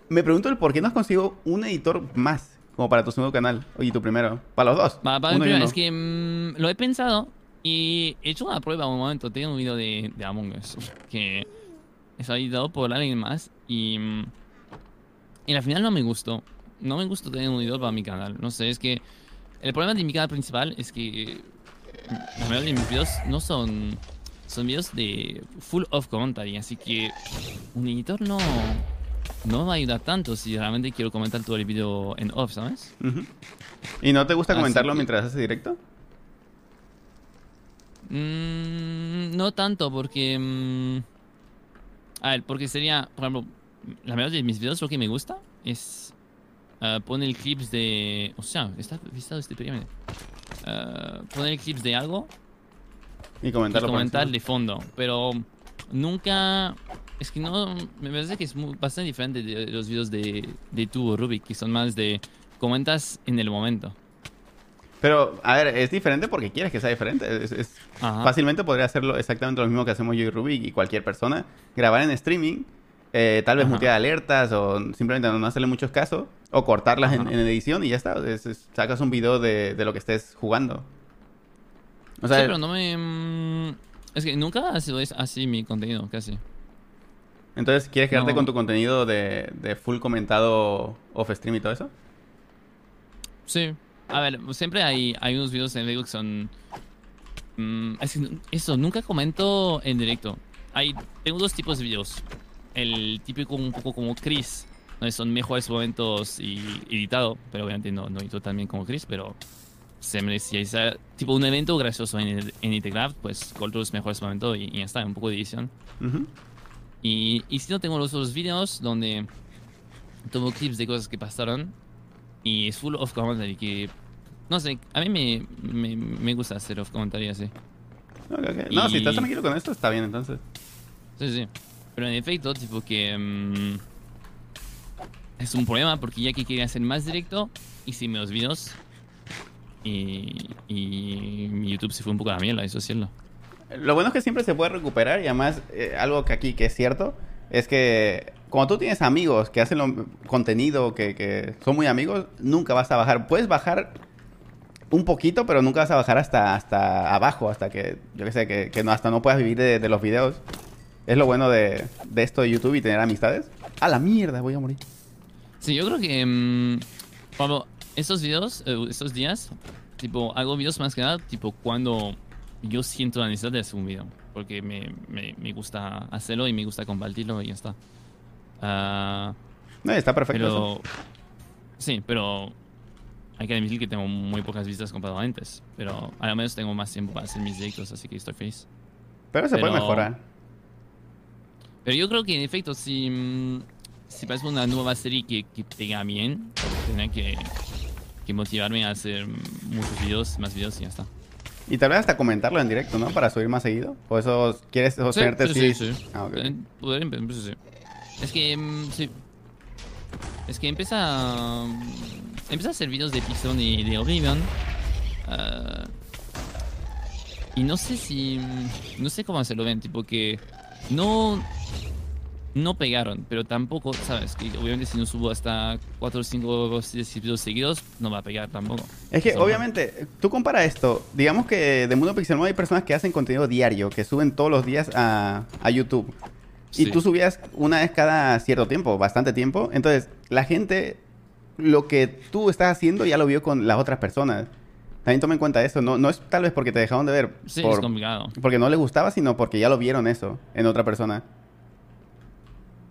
me pregunto el por qué no has conseguido un editor más como para tu segundo canal y tu primero. Para los dos. Pa- para el uno y primero, uno. es que mm, lo he pensado y he hecho una prueba un momento. Tengo un video de, de Among Us que es editado por alguien más y, mm, y al final no me gustó. No me gusta tener un editor para mi canal. No sé, es que el problema de mi canal principal es que la mayoría de mis videos no son son videos de full off commentary, así que un editor no no me va a ayudar tanto si realmente quiero comentar todo el video en off, ¿sabes? ¿Y no te gusta Así comentarlo que- mientras haces directo? Mm, no tanto, porque. mm, a ver, porque sería. Por ejemplo, la mayoría de mis videos lo que me gusta es. Ah, poner clips de. O sea, está visado este pirámide. Ah, poner clips de algo Y y comentarlo. por comentar de fondo. Pero nunca. Es que no. Me parece que es muy- bastante diferente de los videos de, de tú o Rubik, que son más de. Comentas en el momento. Pero, a ver, es diferente porque quieres que sea diferente. Es, es-. Fácilmente podría hacerlo exactamente lo mismo que hacemos yo y Rubik y cualquier persona. Grabar en streaming, eh, tal vez Ajá. mutear alertas o simplemente no hacerle muchos casos. O cortarlas en, edición y ya está. Es- es- sacas un video de, de lo que estés jugando. O sea, sí, pero no me. mm, Es que nunca ha sido así mi contenido, casi. entonces, ¿quieres quedarte no. con tu contenido de, de full comentado off stream y todo eso? Sí. A ver, siempre hay, hay unos videos en Facebook que son. mm, es que eso, nunca comento en directo. Hay, tengo dos tipos de videos. El típico un poco como Chris, donde son mejores momentos y editado, pero obviamente no, no edito tan bien como Chris, pero siempre si hay sa- tipo un evento gracioso en, el- en Itecraft, pues corto los mejores momentos y, y ya está, un poco de edición. Ujú. Y, y si no tengo los otros videos donde tomo clips de cosas que pasaron y es full of commentary que no sé, a mí me, me, me gusta hacer off commentary así. Ok, ok. No, si estás Y- tranquilo con esto, está bien entonces. Sí, sí. Pero en efecto, tipo que mm, es un problema porque ya que quería hacer más directo hice menos videos y, y mi YouTube se fue un poco a la mierda, eso es cierto. Lo bueno es que siempre se puede recuperar y además eh, algo que aquí que es cierto es que cuando tú tienes amigos que hacen lo- contenido, que, que son muy amigos, nunca vas a bajar. Puedes bajar un poquito, pero nunca vas a bajar hasta, hasta abajo, hasta que, yo qué sé, que, que no, hasta no puedas vivir de, de los videos. Es lo bueno de, de esto de YouTube y tener amistades. A la mierda, voy a morir. Sí, yo creo que, mm, Pablo, estos videos, eh, estos días, tipo, hago videos más que nada, tipo, cuando yo siento la necesidad de hacer un video. Porque me, me, me gusta hacerlo y me gusta compartirlo y ya está. Ah, No, está perfecto. eso. sí, pero hay que admitir que tengo muy pocas vistas comparado a antes. Pero al menos tengo más tiempo para hacer mis directos, así que estoy feliz. Pero se puede mejorar. Pero yo creo que en efecto, si, mm, si pasa una nueva serie que, que pega bien, tendré que, que motivarme a hacer muchos videos, más videos y ya está. Y tal vez hasta comentarlo en directo, ¿no? Para subir más seguido. ¿O eso quieres sostenerte sí, sí, sí. Ah, ok. Eh, Poder empe- sí, sí. Es que, mm, sí. Es que empieza, mm, empieza a hacer videos de Pixon y de Oblivion. ah, y no sé si, no sé cómo hacerlo bien, tipo que no, no pegaron, pero tampoco, sabes, que obviamente si no subo hasta 4 o 5 videos seguidos, no va a pegar tampoco. Es que Eso, obviamente, tú compara esto. Digamos que de Mundo Pixel hay personas que hacen contenido diario, que suben todos los días a, a YouTube. Y tú subías una vez cada cierto tiempo, bastante tiempo. Entonces, la gente, lo que tú estás haciendo ya lo vio con las otras personas. También toma en cuenta eso. No, no es tal vez porque te dejaron de ver Sí, por- es complicado. porque no les gustaba, sino porque ya lo vieron eso en otra persona.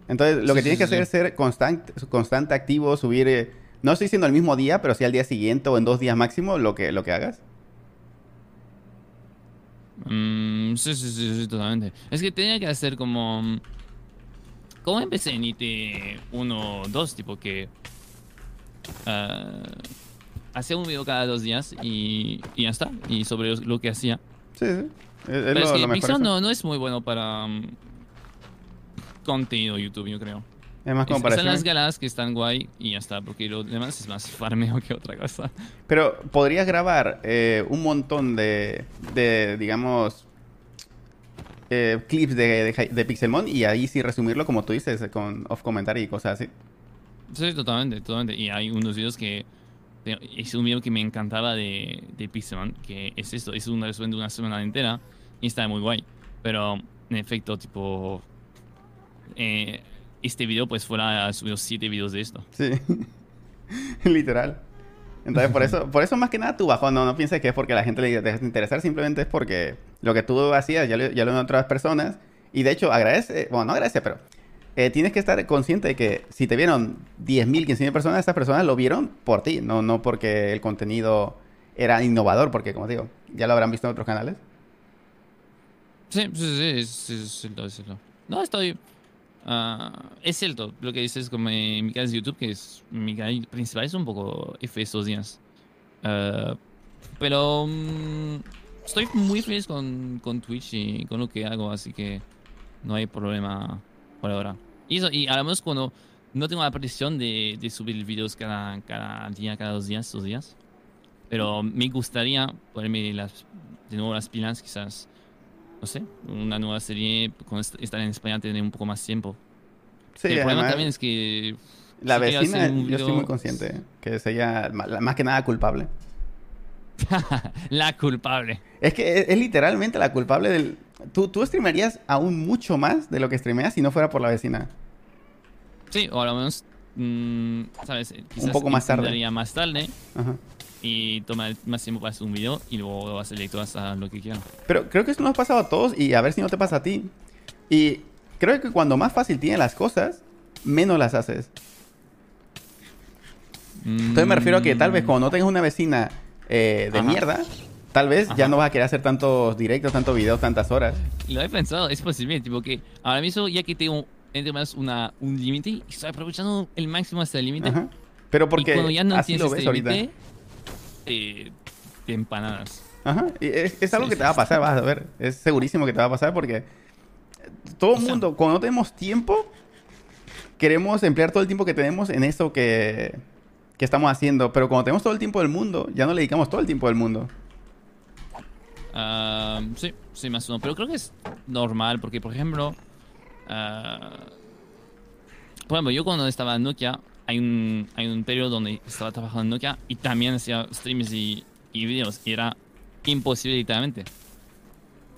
Entonces, lo Sí, que sí, tienes que hacer es ser constante, constante activo, subir, eh, no estoy diciendo el mismo día, pero sí al día siguiente o en dos días máximo lo que, lo que hagas. Mm, sí, sí, sí, sí, totalmente. Es que tenía que hacer como. mm, ¿Cómo empecé en IT 1, 2? Tipo que. ah, hacía un video cada dos días y, y ya está. Y sobre lo, que hacía. Sí, sí. Es, es Pero lo, es que lo. Pixar no, no es muy bueno para. mm, contenido YouTube, yo creo. Es más Es- Están las galas que están guay y ya está. Porque lo demás es más farmeo que otra cosa. Pero podrías grabar eh, un montón de, de digamos, eh, clips de, de, de Pixelmon y ahí sí resumirlo como tú dices, con off commentary y cosas así. Sí, totalmente, totalmente. Y hay unos videos que. Es un video que me encantaba de, de Pixelman, que es esto, es un resumen de una semana entera y está muy guay. Pero, en efecto, tipo. eh, este video, pues fuera subido siete videos de esto. Sí. Literal. Entonces, por eso, por eso más que nada tu bajón, no, no pienses que es porque la gente le deja de interesar, simplemente es porque lo que tú hacías ya lo, ya lo otras personas. Y de hecho, agradece, bueno, no agradece, pero eh, tienes que estar consciente de que si te vieron 10.000, 15.000 personas, estas personas lo vieron por ti, no, no porque el contenido era innovador, porque como digo, ya lo habrán visto en otros canales. Sí, sí, sí, es cierto, es cierto. No, estoy... ah, es cierto, lo que dices como en mi canal de YouTube, que es mi canal principal, es un poco F estos días. Ah, pero mm, estoy muy feliz con, con Twitch y con lo que hago, así que no hay problema por ahora. Y, eso, y además cuando no tengo la presión de, de subir videos cada, cada día, cada dos días, dos días. Pero me gustaría ponerme las, de nuevo las pilas, quizás, no sé, una nueva serie, con est- estar en España, tener un poco más tiempo. Sí, el problema también es que... la vecina, un yo estoy video- muy consciente que sería ma- la- más que nada culpable. la culpable. Es que es, es literalmente la culpable del... Tú, tú streamearías aún mucho más de lo que streameas si no fuera por la vecina. Sí, o a lo menos, mm, ¿sabes? Quizás poco más tarde. más tarde Ajá. y tomar más tiempo para hacer un video y luego hacer directo hasta lo que quieran. Pero creo que esto nos ha pasado a todos y a ver si no te pasa a ti. Y creo que cuando más fácil tienes las cosas, menos las haces. Entonces me refiero a que tal vez cuando no tengas una vecina eh, de Ajá. mierda, tal vez ya Ajá. no vas a querer hacer tantos directos, tantos videos, tantas horas. Lo he pensado, es posible, tipo que ahora mismo ya que tengo entre más una, un límite, estoy aprovechando el máximo hasta el límite. Pero Y porque cuando ya no así lo ves este ahorita. límite, eh, te empanadas. Ajá. Y es, es algo Sí, que te va a pasar, vas a ver. Es segurísimo que te va a pasar porque todo el O sea- mundo, cuando no tenemos tiempo, queremos emplear todo el tiempo que tenemos en eso que, que estamos haciendo. Pero cuando tenemos todo el tiempo del mundo, ya no le dedicamos todo el tiempo del mundo. Ah, sí, sí, más uno. Pero creo que es normal porque, por ejemplo, ah, por ejemplo, yo cuando estaba en Nokia, hay un, hay un periodo donde estaba trabajando en Nokia y también hacía streams y, y videos y era imposible literalmente.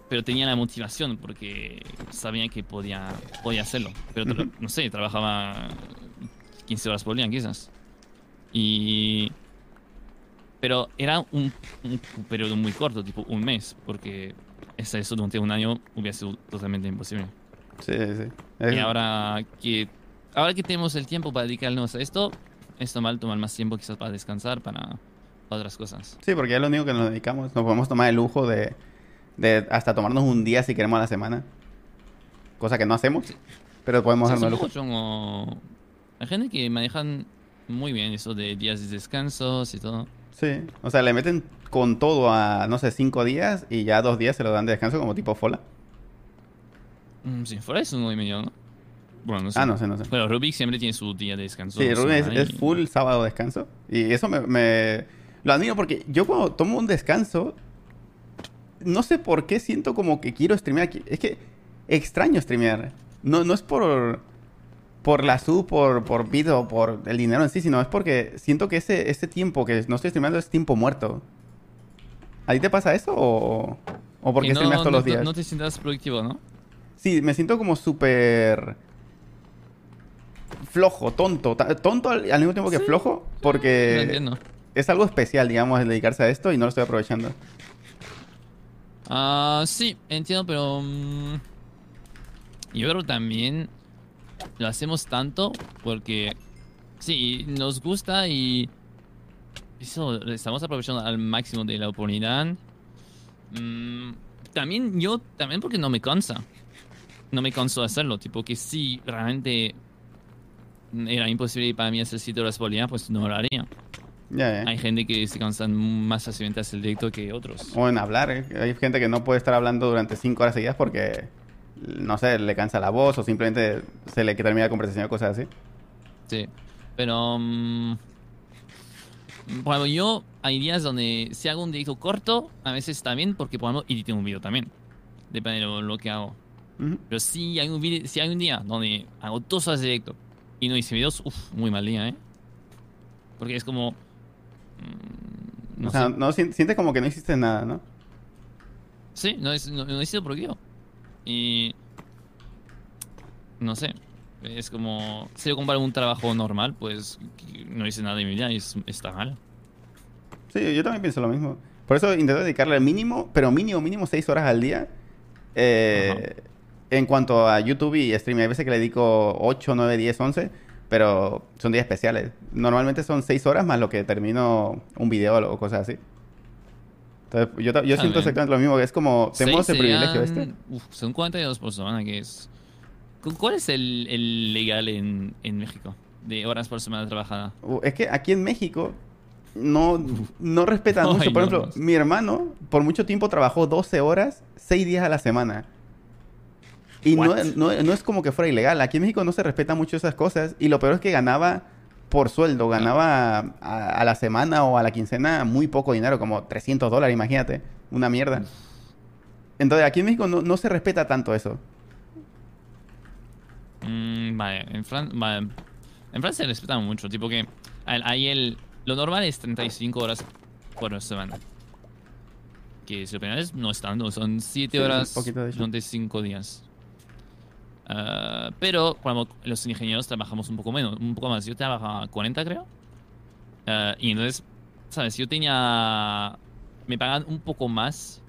Pero tenía la motivación porque sabía que podía, podía hacerlo. Pero, tra- Ujú. no sé, trabajaba 15 horas por día quizás. Y... Pero era un, un periodo muy corto, tipo un mes, porque esa- eso durante un año hubiera sido totalmente imposible. Sí, sí. Y Es- ahora que, ahora que tenemos el tiempo para dedicarnos a esto, es normal tomar más tiempo quizás para descansar, para otras cosas. Sí, porque ya es lo único que nos dedicamos. Nos podemos tomar el lujo de, de hasta tomarnos un día si queremos a la semana. Cosa que no hacemos, pero podemos Sí, darnos el lujo. como- Hay gente que manejan muy bien eso de días de descansos y todo. Sí, o sea, le meten con todo a, no sé, cinco días y ya dos días se lo dan de descanso como tipo fola. Mm, Sí, fuera es uno y medio, ¿no? Bueno, no sé. Ah, no sé, no sé. Pero Rubik siempre tiene su día de descanso. Sí, Rubén es, es y- full sábado descanso. Y eso me, me- Lo admiro porque yo cuando tomo un descanso, no sé por qué siento como que quiero streamear. aquí. Es que extraño streamear. No, no es por... Por la sub, por, por o por el dinero en sí, sino es porque siento que ese, ese tiempo que no estoy streameando es tiempo muerto. ¿A ti te pasa eso o, o porque que no, streameas todos no- los días? No te sientas productivo, ¿no? Sí, me siento como súper flojo, tonto. Tonto al, al mismo tiempo que Sí, flojo, Lo porque es algo especial, digamos, el dedicarse a esto y no lo estoy aprovechando. Ah, sí, entiendo, pero. mm, yo creo también lo hacemos tanto porque. Sí, nos gusta y. Eso, estamos aprovechando al máximo de la oportunidad. Mm, también yo, también porque no me cansa. No me canso de hacerlo. Tipo que si realmente era imposible para mí hacer 7 horas por día, pues no lo haría. Ya, ya. Hay gente que se cansan más fácilmente hacer el directo que otros. O en hablar, ¿eh? Hay gente que no puede estar hablando durante cinco horas seguidas porque, no sé, le cansa la voz o simplemente se le termina la conversación o cosas así. Sí, pero... mm, por ejemplo, yo hay días donde si hago un directo corto, a veces bien porque, por ejemplo, edito un video también. Depende de lo, lo que hago. Ujú. Pero si hay, un video, si hay un día donde hago dos horas de directo y no hice videos, uff, muy mal día, ¿eh? Porque es como... mm, no o sea, sé. no sien- sientes como que no hiciste nada, ¿no? Sí, no, es- no, no he sido productivo. Y... No sé. Es como, si yo comparo un trabajo normal, pues no hice nada de mi vida y es- está mal. Sí, yo también pienso lo mismo. Por eso intento dedicarle el mínimo, pero mínimo, mínimo 6 horas al día. eh, en cuanto a YouTube y streaming, hay veces que le dedico 8, 9, 10, 11, pero son días especiales. Normalmente son 6 horas más lo que termino un video o cosas así. Entonces, yo, yo siento bien. exactamente lo mismo, que es como, tenemos Seis el privilegio este. uf, son 42 por semana, que es... ¿Cu- ¿Cuál es el, el legal en, en México? De horas por semana trabajada. Uh, Es que aquí en México no, no respetan mucho. Por ejemplo, mi hermano por mucho tiempo trabajó 12 horas, 6 días a la semana. Y no, no, no es como que fuera ilegal. Aquí en México no se respetan mucho esas cosas. Y lo peor es que ganaba por sueldo. Ganaba a, a la semana o a la quincena muy poco dinero, como 300 dólares, imagínate. Una mierda. Entonces aquí en México no, no se respeta tanto eso. Mm, vale, en, Fran vale. en Francia se respetan mucho, tipo que ahí el, lo normal es 35 horas por semana. Que si lo piensas, no es tanto, son 7 Sí, horas poquito de hecho. durante 5 días. Ah, pero cuando los ingenieros trabajamos un poco menos, un poco más. Yo trabajaba 40 creo. Ah, y entonces, ¿sabes? Yo tenía... Me pagan un poco más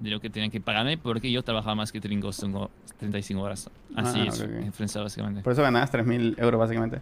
de lo que tenían que pagarme porque yo trabajaba más que 35 35 horas. Así Ah, es, ok, ok. en Francia básicamente. Por eso ganabas 3.000 euros básicamente.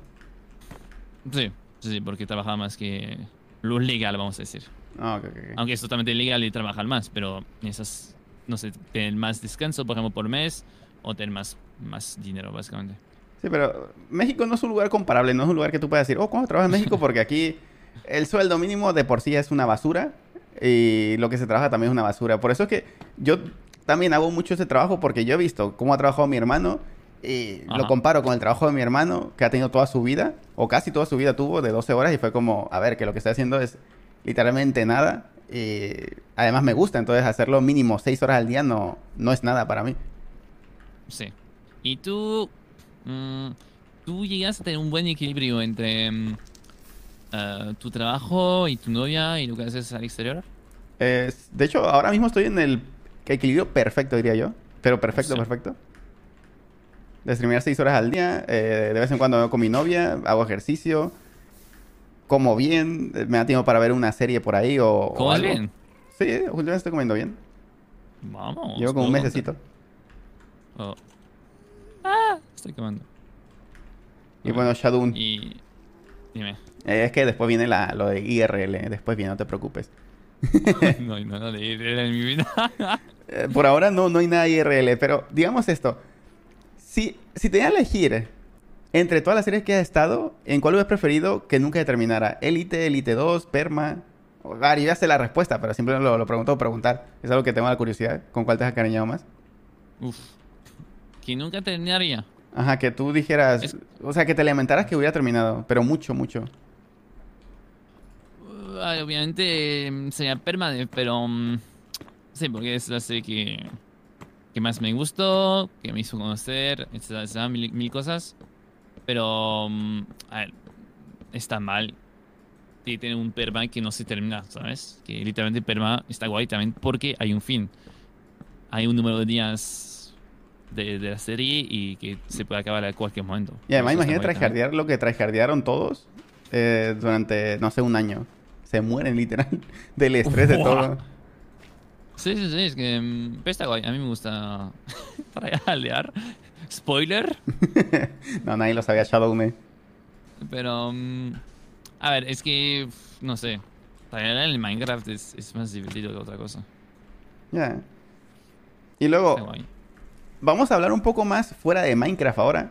Sí, sí, porque trabajaba más que lo legal, vamos a decir. Ah, ok, ok, ok. Aunque es totalmente ilegal y trabajar más, pero esas, no sé, tener más descanso, por ejemplo, por mes o tener más, más dinero, básicamente. Sí, pero México no es un lugar comparable, no es un lugar que tú puedas decir, oh, ¿cuándo trabajas en México? Porque aquí el sueldo mínimo de por sí es una basura y lo que se trabaja también es una basura. Por eso es que yo también hago mucho ese trabajo porque yo he visto cómo ha trabajado mi hermano y lo comparo con el trabajo de mi hermano que ha tenido toda su vida, o casi toda su vida tuvo, de 12 horas y fue como, a ver, que lo que está haciendo es literalmente nada y además me gusta, entonces hacerlo mínimo 6 horas al día no, no es nada para mí. Sí. Y tú, mm, tú llegas a tener un buen equilibrio entre mm, ah, tu trabajo y tu novia y lo que haces al exterior. Es- de hecho, ahora mismo estoy en el equilibrio perfecto, diría yo. Pero perfecto, Sí. perfecto. De streamear 6 horas al día. eh, de vez en cuando con mi novia, hago ejercicio. Como bien. eh, Me da tiempo para ver una serie por ahí o, o ¿Cómo algo. bien? Sí, últimamente estoy comiendo bien. Vamos. Llevo como un mesecito. Oh. Ah, estoy quemando. Y bueno, Shadun. Y. Dime. eh, es que después viene la, lo de IRL. Después viene, no te preocupes. no hay nada de ir en mi vida. Eh, por ahora no, no hay nada IRL, pero digamos esto. Si, si te a elegir entre todas las series que has estado, ¿en cuál hubieras preferido que nunca terminara? ¿Elite, Elite 2, Perma? Ah, yo ya sé la respuesta, pero siempre lo, lo pregunto por preguntar. Es algo que tengo la curiosidad. ¿Con cuál te has acariñado más? Uf. Que nunca terminaría. Ajá, que tú dijeras... Es- O sea, que te lamentaras que hubiera terminado, pero mucho, mucho. Uh, obviamente mm, sería permanente, pero. mm, sí, porque es la serie que. que más me gustó, que me hizo conocer, etcétera, etcétera, mil, mil cosas. Pero. mm, a ver, está mal. que Tiene un perma que no se termina, ¿sabes? Que literalmente perma está guay también porque hay un fin. Hay un número de días de, de la serie y que se puede acabar a cualquier momento. Y además Eso imagínate tryhardear lo que tryhardearon todos eh, durante, no sé, un año. Se mueren literal del estrés de todo. Sí, sí, sí, es que pero está guay. A mí me gusta para aldear. Spoiler. no, nadie lo sabía, Shadowme. Pero. mm, a ver, es que. No sé. Para en el Minecraft es, es más divertido que otra cosa. Ya. Y Está luego. Vamos a hablar un poco más fuera de Minecraft ahora.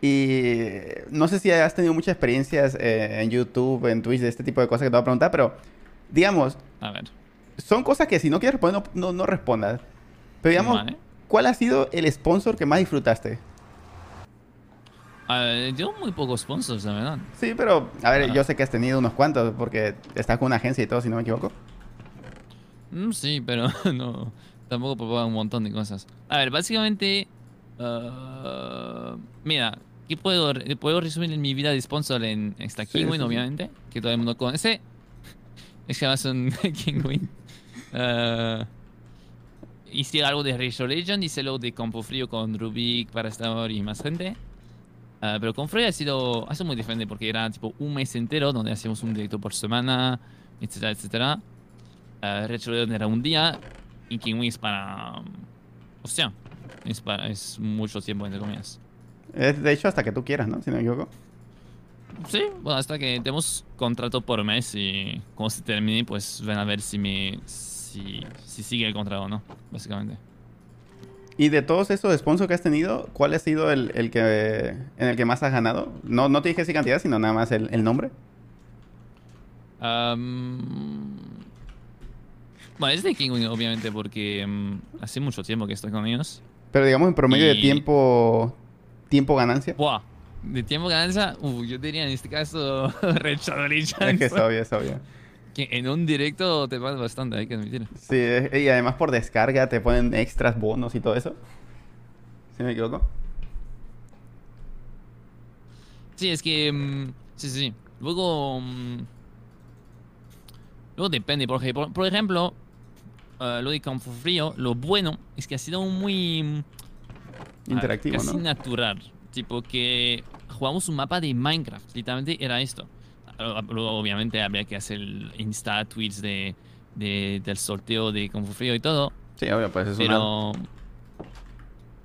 Y no sé si has tenido muchas experiencias eh, en YouTube, en Twitch, de este tipo de cosas que te voy a preguntar, pero digamos, A ver. son cosas que si no quieres responder, no, no, no respondas. Pero digamos, Vale. ¿cuál ha sido el sponsor que más disfrutaste? Ver, yo muy pocos sponsors, la verdad. Sí, pero, a ver, yo sé que has tenido unos cuantos, porque estás con una agencia y todo, si no me equivoco. Mm, sí, pero no. Tampoco propongo un montón de cosas. A ver, básicamente. ah, mira, ¿qué puedo, puedo resumir en mi vida de sponsor en esta Sí, sí. obviamente? Que todo el mundo conoce. Es que además son Kinguin. Ah, hice algo de Legend, hice algo de Campo Frío con Rubik, Parastamor y más gente. Ah, pero con Frey ha sido, ha sido muy diferente porque era tipo un mes entero donde hacíamos un directo por semana, etcétera, etcétera. Uh, Legend era un día y King Wing es para... O sea, es, para, es mucho tiempo entre comillas. Es de hecho hasta que tú quieras, ¿no? Si no me equivoco. Sí, bueno, hasta que tenemos contrato por mes y cuando se termine, pues ven a ver si me si, si sigue el contrato o no, básicamente. Y de todos esos sponsors que has tenido, ¿cuál ha sido el, el, que en el que más has ganado? No, no te dije si cantidad, sino nada más el, el nombre. Um, bueno, es de Kingwing, obviamente, porque um, hace mucho tiempo que estoy con ellos. Pero digamos en promedio y... de tiempo tiempo ganancia. Buah, de tiempo ganancia, uh, yo diría en este caso Richard. Es que es obvio, es obvio. Que en un directo te vas bastante, hay que admitir. Sí, y además por descarga te ponen extras, bonos y todo eso. ¿Sí me equivoco? Sí, es que... Um, sí, sí. Luego... Um, luego depende, porque, por, por ejemplo, uh, lo de Campo Frío, lo bueno es que ha sido muy... Interactivo, casi ¿no? natural. Tipo que jugamos un mapa de Minecraft. Literalmente era esto. Luego, obviamente, había que hacer Insta tweets de, de, del sorteo de Kung Fu Frío y todo. Sí, obvio, pues es pero, una...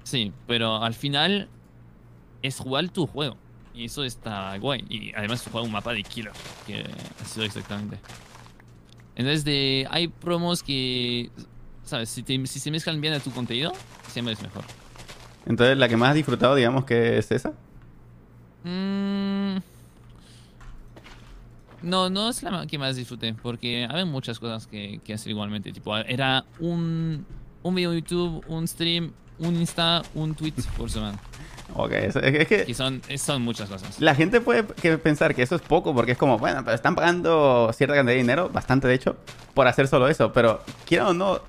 Sí, pero al final es jugar tu juego. Y eso está guay. Y además jugar un mapa de killer. Que ha sido exactamente. Entonces, de, hay promos que, ¿sabes? Si, te, si se mezclan bien a tu contenido, siempre es mejor. Entonces, la que más has disfrutado, digamos que es esa. Mm... No, no es la que más disfruté, porque había muchas cosas que, que hacer igualmente. Tipo, era un, un video de YouTube, un stream, un Insta, un tweet por semana. Ok, eso, es, que... Y son, son muchas cosas. La gente puede que pensar que eso es poco, porque es como, bueno, pero están pagando cierta cantidad de dinero, bastante de hecho, por hacer solo eso. Pero, quiera o no,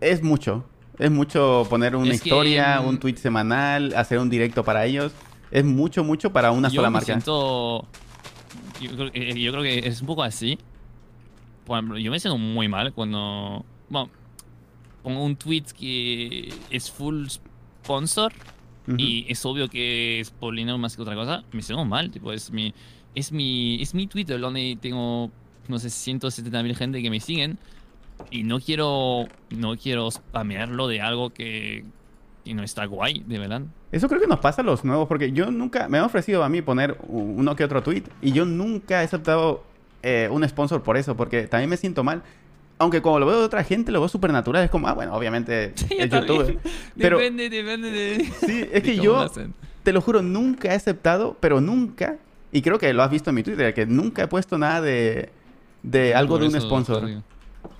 es mucho. Es mucho poner una Es que, historia, un tweet semanal, hacer un directo para ellos. Es mucho, mucho para una yo sola me marca. siento... Yo, creo- eh, yo creo que es un poco así. Por ejemplo, yo me siento muy mal cuando... Bueno, pongo un tweet que es full sponsor Y es obvio que es por dinero más que otra cosa. Me siento mal, tipo, es mi... Es mi, es mi Twitter donde tengo, no sé, 170 mil gente que me siguen y no quiero, no quiero spamearlo de algo que, que no está guay, de verdad. Eso creo que nos pasa a los nuevos, porque yo nunca, me han ofrecido a mí poner uno que otro tweet y yo nunca he aceptado eh, un sponsor por eso, porque también me siento mal. Aunque como lo veo de otra gente, lo veo súper natural. Es como, ah, bueno, obviamente Sí, es yo YouTube. Pero depende, depende de... sí, es que yo, te lo juro, nunca he aceptado, pero nunca, y creo que lo has visto en mi Twitter, que nunca he puesto nada de, de algo Por de un sponsor.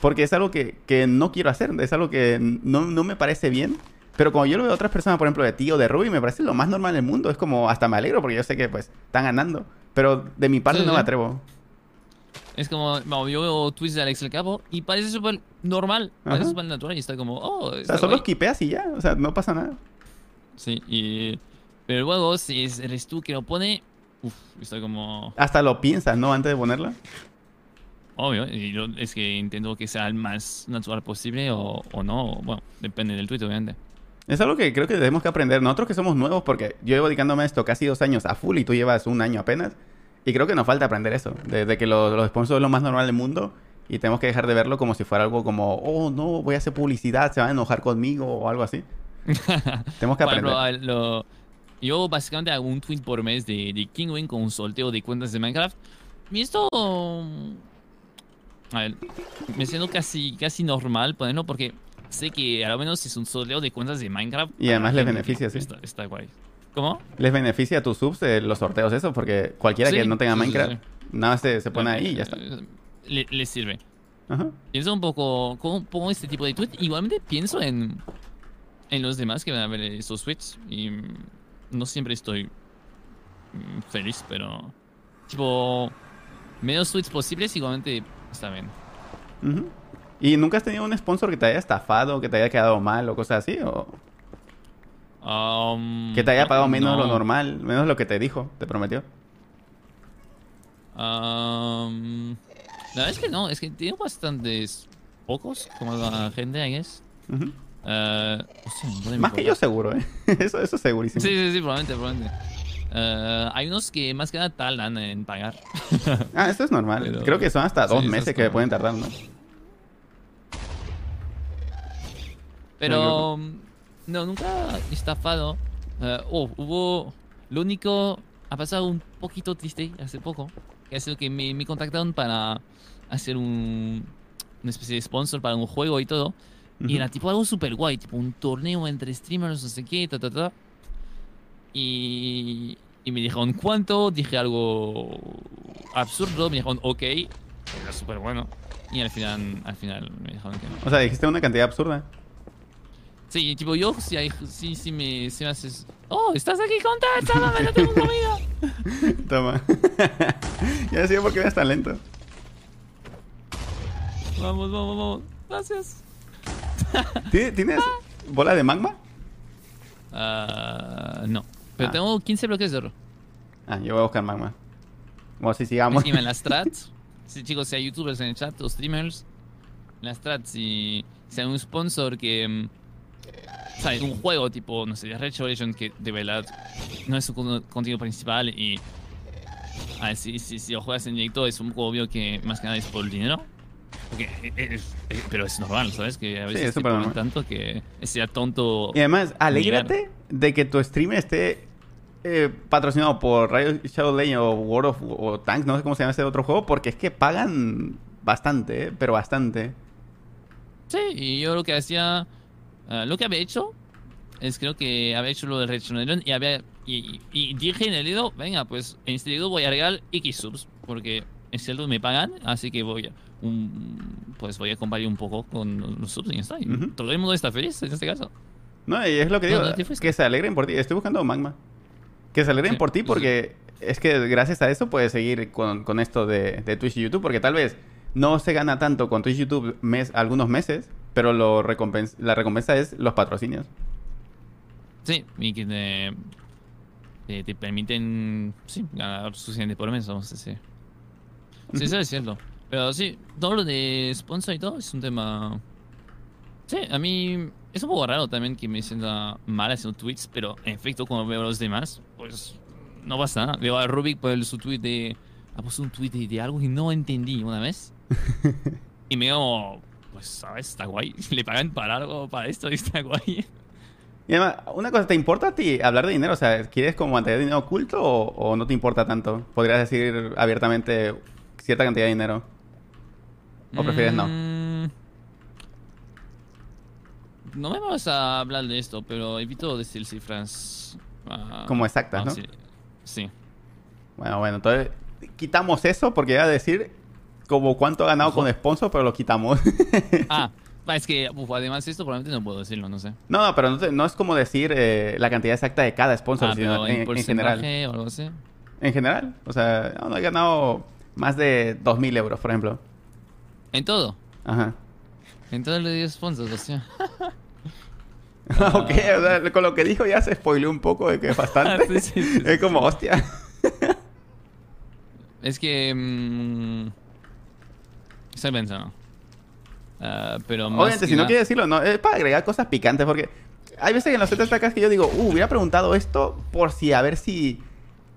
Porque es algo que, que no quiero hacer, es algo que no, no me parece bien. Pero como yo lo veo a otras personas, por ejemplo, de ti o de Ruby, me parece lo más normal del mundo. Es como, hasta me alegro porque yo sé que pues están ganando. Pero de mi parte Sí, no sí. me atrevo. Es como, bueno, yo veo tweets de Alex el Capo y parece súper normal, parece Ajá. súper natural y está como, oh, O sea, está solo esquipeas y ya. O sea, no pasa nada. Sí, y... Pero luego, si es- eres tú que lo pone, uff, está como... Hasta lo piensas, ¿no? Antes de ponerla. Obvio, y yo es que intento que sea el más natural posible o, o no, bueno, depende del tweet, obviamente. Es algo que creo que tenemos que aprender. Nosotros que somos nuevos, porque yo llevo dedicándome a esto casi dos años a full y tú llevas un año apenas. Y creo que nos falta aprender eso. De, de que lo- los sponsors es lo más normal del mundo. Y tenemos que dejar de verlo como si fuera algo como, oh, no, voy a hacer publicidad, se van a enojar conmigo o algo así. tenemos que aprender. al- lo- yo básicamente hago un tweet por mes de, de Kingwing con un sorteo de cuentas de Minecraft. Y esto... A ver, me siento casi, casi normal ponerlo porque sé que al menos es un sorteo de cuentas de Minecraft. Y además les beneficia, sí. Está, está guay. ¿Cómo? Les beneficia a tus subs eh, los sorteos eso, porque cualquiera Sí, que no tenga sí, Minecraft, sí. nada más se, se pone ahí y ya está. Eh, Le, le sirve. Ajá. Pienso un poco, ¿cómo pongo este tipo de tweet? Igualmente pienso en, en los demás que van a ver estos tweets y mm, no siempre estoy mm, feliz, pero tipo, menos tweets posibles igualmente está bien. ¿Y nunca has tenido un sponsor que te haya estafado, que te haya quedado mal o cosas así? ¿O Um, que te haya pagado menos de lo no. normal, menos de lo que te dijo, te prometió? Um, la verdad es que no, es que tengo bastantes pocos, como la gente, I guess. Ujú. Eh, hostia, ¿dónde me Más que yo seguro, ¿eh? Eso, eso es segurísimo. Sí, sí, sí, probablemente, probablemente. Eh, hay unos que más que nada tardan en pagar. Ah, eso es normal. Pero- Creo que son hasta dos meses es que como- pueden tardar, ¿no? Pero no, nunca he estafado. Eh, oh, hubo. Lo único. Ha pasado un poquito triste hace poco. Que ha sido que me, me contactaron para hacer un, una especie de sponsor para un juego y todo. Y era tipo algo super guay, tipo un torneo entre streamers, no sé qué, ta, ta, ta. Y, y me dijeron cuánto, dije algo absurdo, me dijeron ok, era súper bueno. Y al final, al final me dijeron que no. O sea, dijiste una cantidad absurda. Sí, tipo yo, si, hay, si, si, me, si me haces... Oh, estás aquí con tal, sálvame, no tengo comida. Toma. ya decía por qué eres tan lento. Vamos, vamos, vamos. Gracias. ¿Ti- ¿Tienes bola de magma? Ah, no, pero Ah. tengo 15 bloques de oro. Ah, yo voy a buscar magma. Bueno, si sigamos. En las strats. Sí, chicos, si hay youtubers en el chat o streamers, en las strats, si, si hay un sponsor que. ¿Sabes? Un juego tipo, no sé, Red Legend que de verdad no es su con- contenido principal y. A ver, si, si, si lo juegas en directo es un poco obvio que más que nada es por el dinero. Porque es- es- pero es normal, ¿sabes? Que a Sí, veces es te tanto que sea tonto. Y además, alégrate de que tu streamer esté eh, patrocinado por Riot Shadow Legends o World of o Tanks, no sé cómo se llama ese otro juego, porque es que pagan bastante, ¿eh? pero bastante. Sí, y yo lo que hacía, ah, lo que había hecho es creo que había hecho lo de Red Legend y había y, y- dije en el dedo, venga, pues en este dedo voy a regalar X subs porque en cierto me pagan, así que voy a un, pues voy a compartir un poco con los subs y está. Y Ujú. Todo el mundo está feliz en este caso. No, y es lo que No, digo, no fuiste. que se alegren por ti. Estoy buscando magma. Que se alegren Sí, por ti sí, sí. porque es que gracias a eso puedes seguir con, con esto de, de Twitch y YouTube, porque tal vez no se gana tanto con Twitch y YouTube mes, algunos meses, pero lo recompens- la recompensa es los patrocinios. Sí, y que te, te, te permiten, sí, ganar suficiente por mes, vamos a decir. Sí, eso es cierto. Pero sí, todo lo de sponsor y todo es un tema... Sí, a mí es un poco raro también que me sienta mal haciendo tweets, pero en efecto cuando veo a los demás, pues no pasa nada. Veo a Rubik por el- su tweet de... Ha puesto un tweet de, de algo que no entendí una vez. y me digo, pues, ¿sabes? Está guay. Le pagan para algo, para esto, y está guay. Y además, una cosa, ¿te importa a ti hablar de dinero? O sea, ¿quieres como mantener dinero oculto o, o no te importa tanto? ¿Podrías decir abiertamente cierta cantidad de dinero? ¿O prefieres no? Mm, No me vas a hablar de esto, pero evito decir cifras. ah, Como exactas, ah, ¿no? Sí. sí. Bueno, bueno, entonces quitamos eso porque iba a decir como cuánto ha ganado Ojo. con sponsor, pero lo quitamos. Ah, va, es que uf, además esto probablemente no puedo decirlo, no sé. no, no, pero no, te- no es como decir eh, la cantidad exacta de cada sponsor, Ah, sino en, en en general. porcentaje o algo así. En general. O sea, no, no, he ganado más de 2.000 euros, por ejemplo. En todo. Ajá. En todo de 10 sponsors, o sea. ok, o sea, con lo que dijo ya se spoileó un poco de que es bastante. Sí, sí, sí, es como, hostia. Es que. mm, estoy pensando. Ah, pero más Obviamente, si no quieres decirlo, no, es para agregar cosas picantes, porque hay veces que en los ZTKs que yo digo, uh, hubiera preguntado esto por si, a ver si,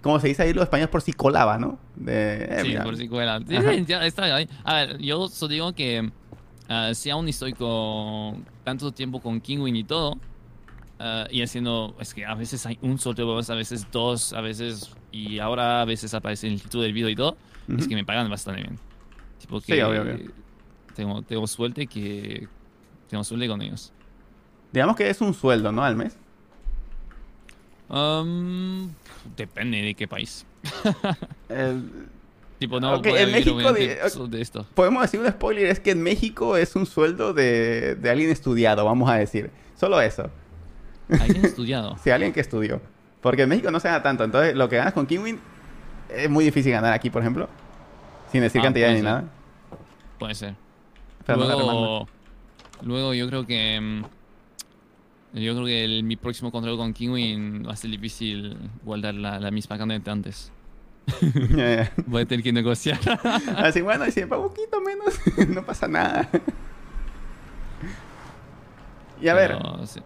como se dice ahí los españoles, por si colaba, ¿no? De, eh, Sí, mira. por si cuela. Sí, está ahí. A ver, yo solo digo que ah, si aún estoy con tanto tiempo con Kingwin y todo, ah, y haciendo, es que a veces hay un sorteo, a veces dos, a veces, y ahora a veces aparece en el título del video y todo, es que me pagan bastante bien. Tipo Sí, obvio, obvio. Tengo, tengo suerte que tengo suerte con ellos. Digamos que es un sueldo, ¿no? Al mes. Um, depende de qué país. Tipo, no Ok, voy a en México de esto. podemos decir un spoiler, es que en México es un sueldo de, de alguien estudiado, vamos a decir. Solo eso. ¿Alguien estudiado? Si alguien que estudió. Porque en México no se gana tanto. Entonces, lo que ganas con Kingwin es muy difícil ganar aquí, por ejemplo. Sin decir Ah, cantidad ni nada. Puede ser. Pero luego, luego yo creo que mm, yo creo que el- mi próximo contrato con Kingwin va a ser difícil guardar la, la misma cantidad de antes. Ya, ya. Voy a tener que negociar. Así, bueno, y si un poquito menos, no pasa nada. Y a ver, Pero, sí.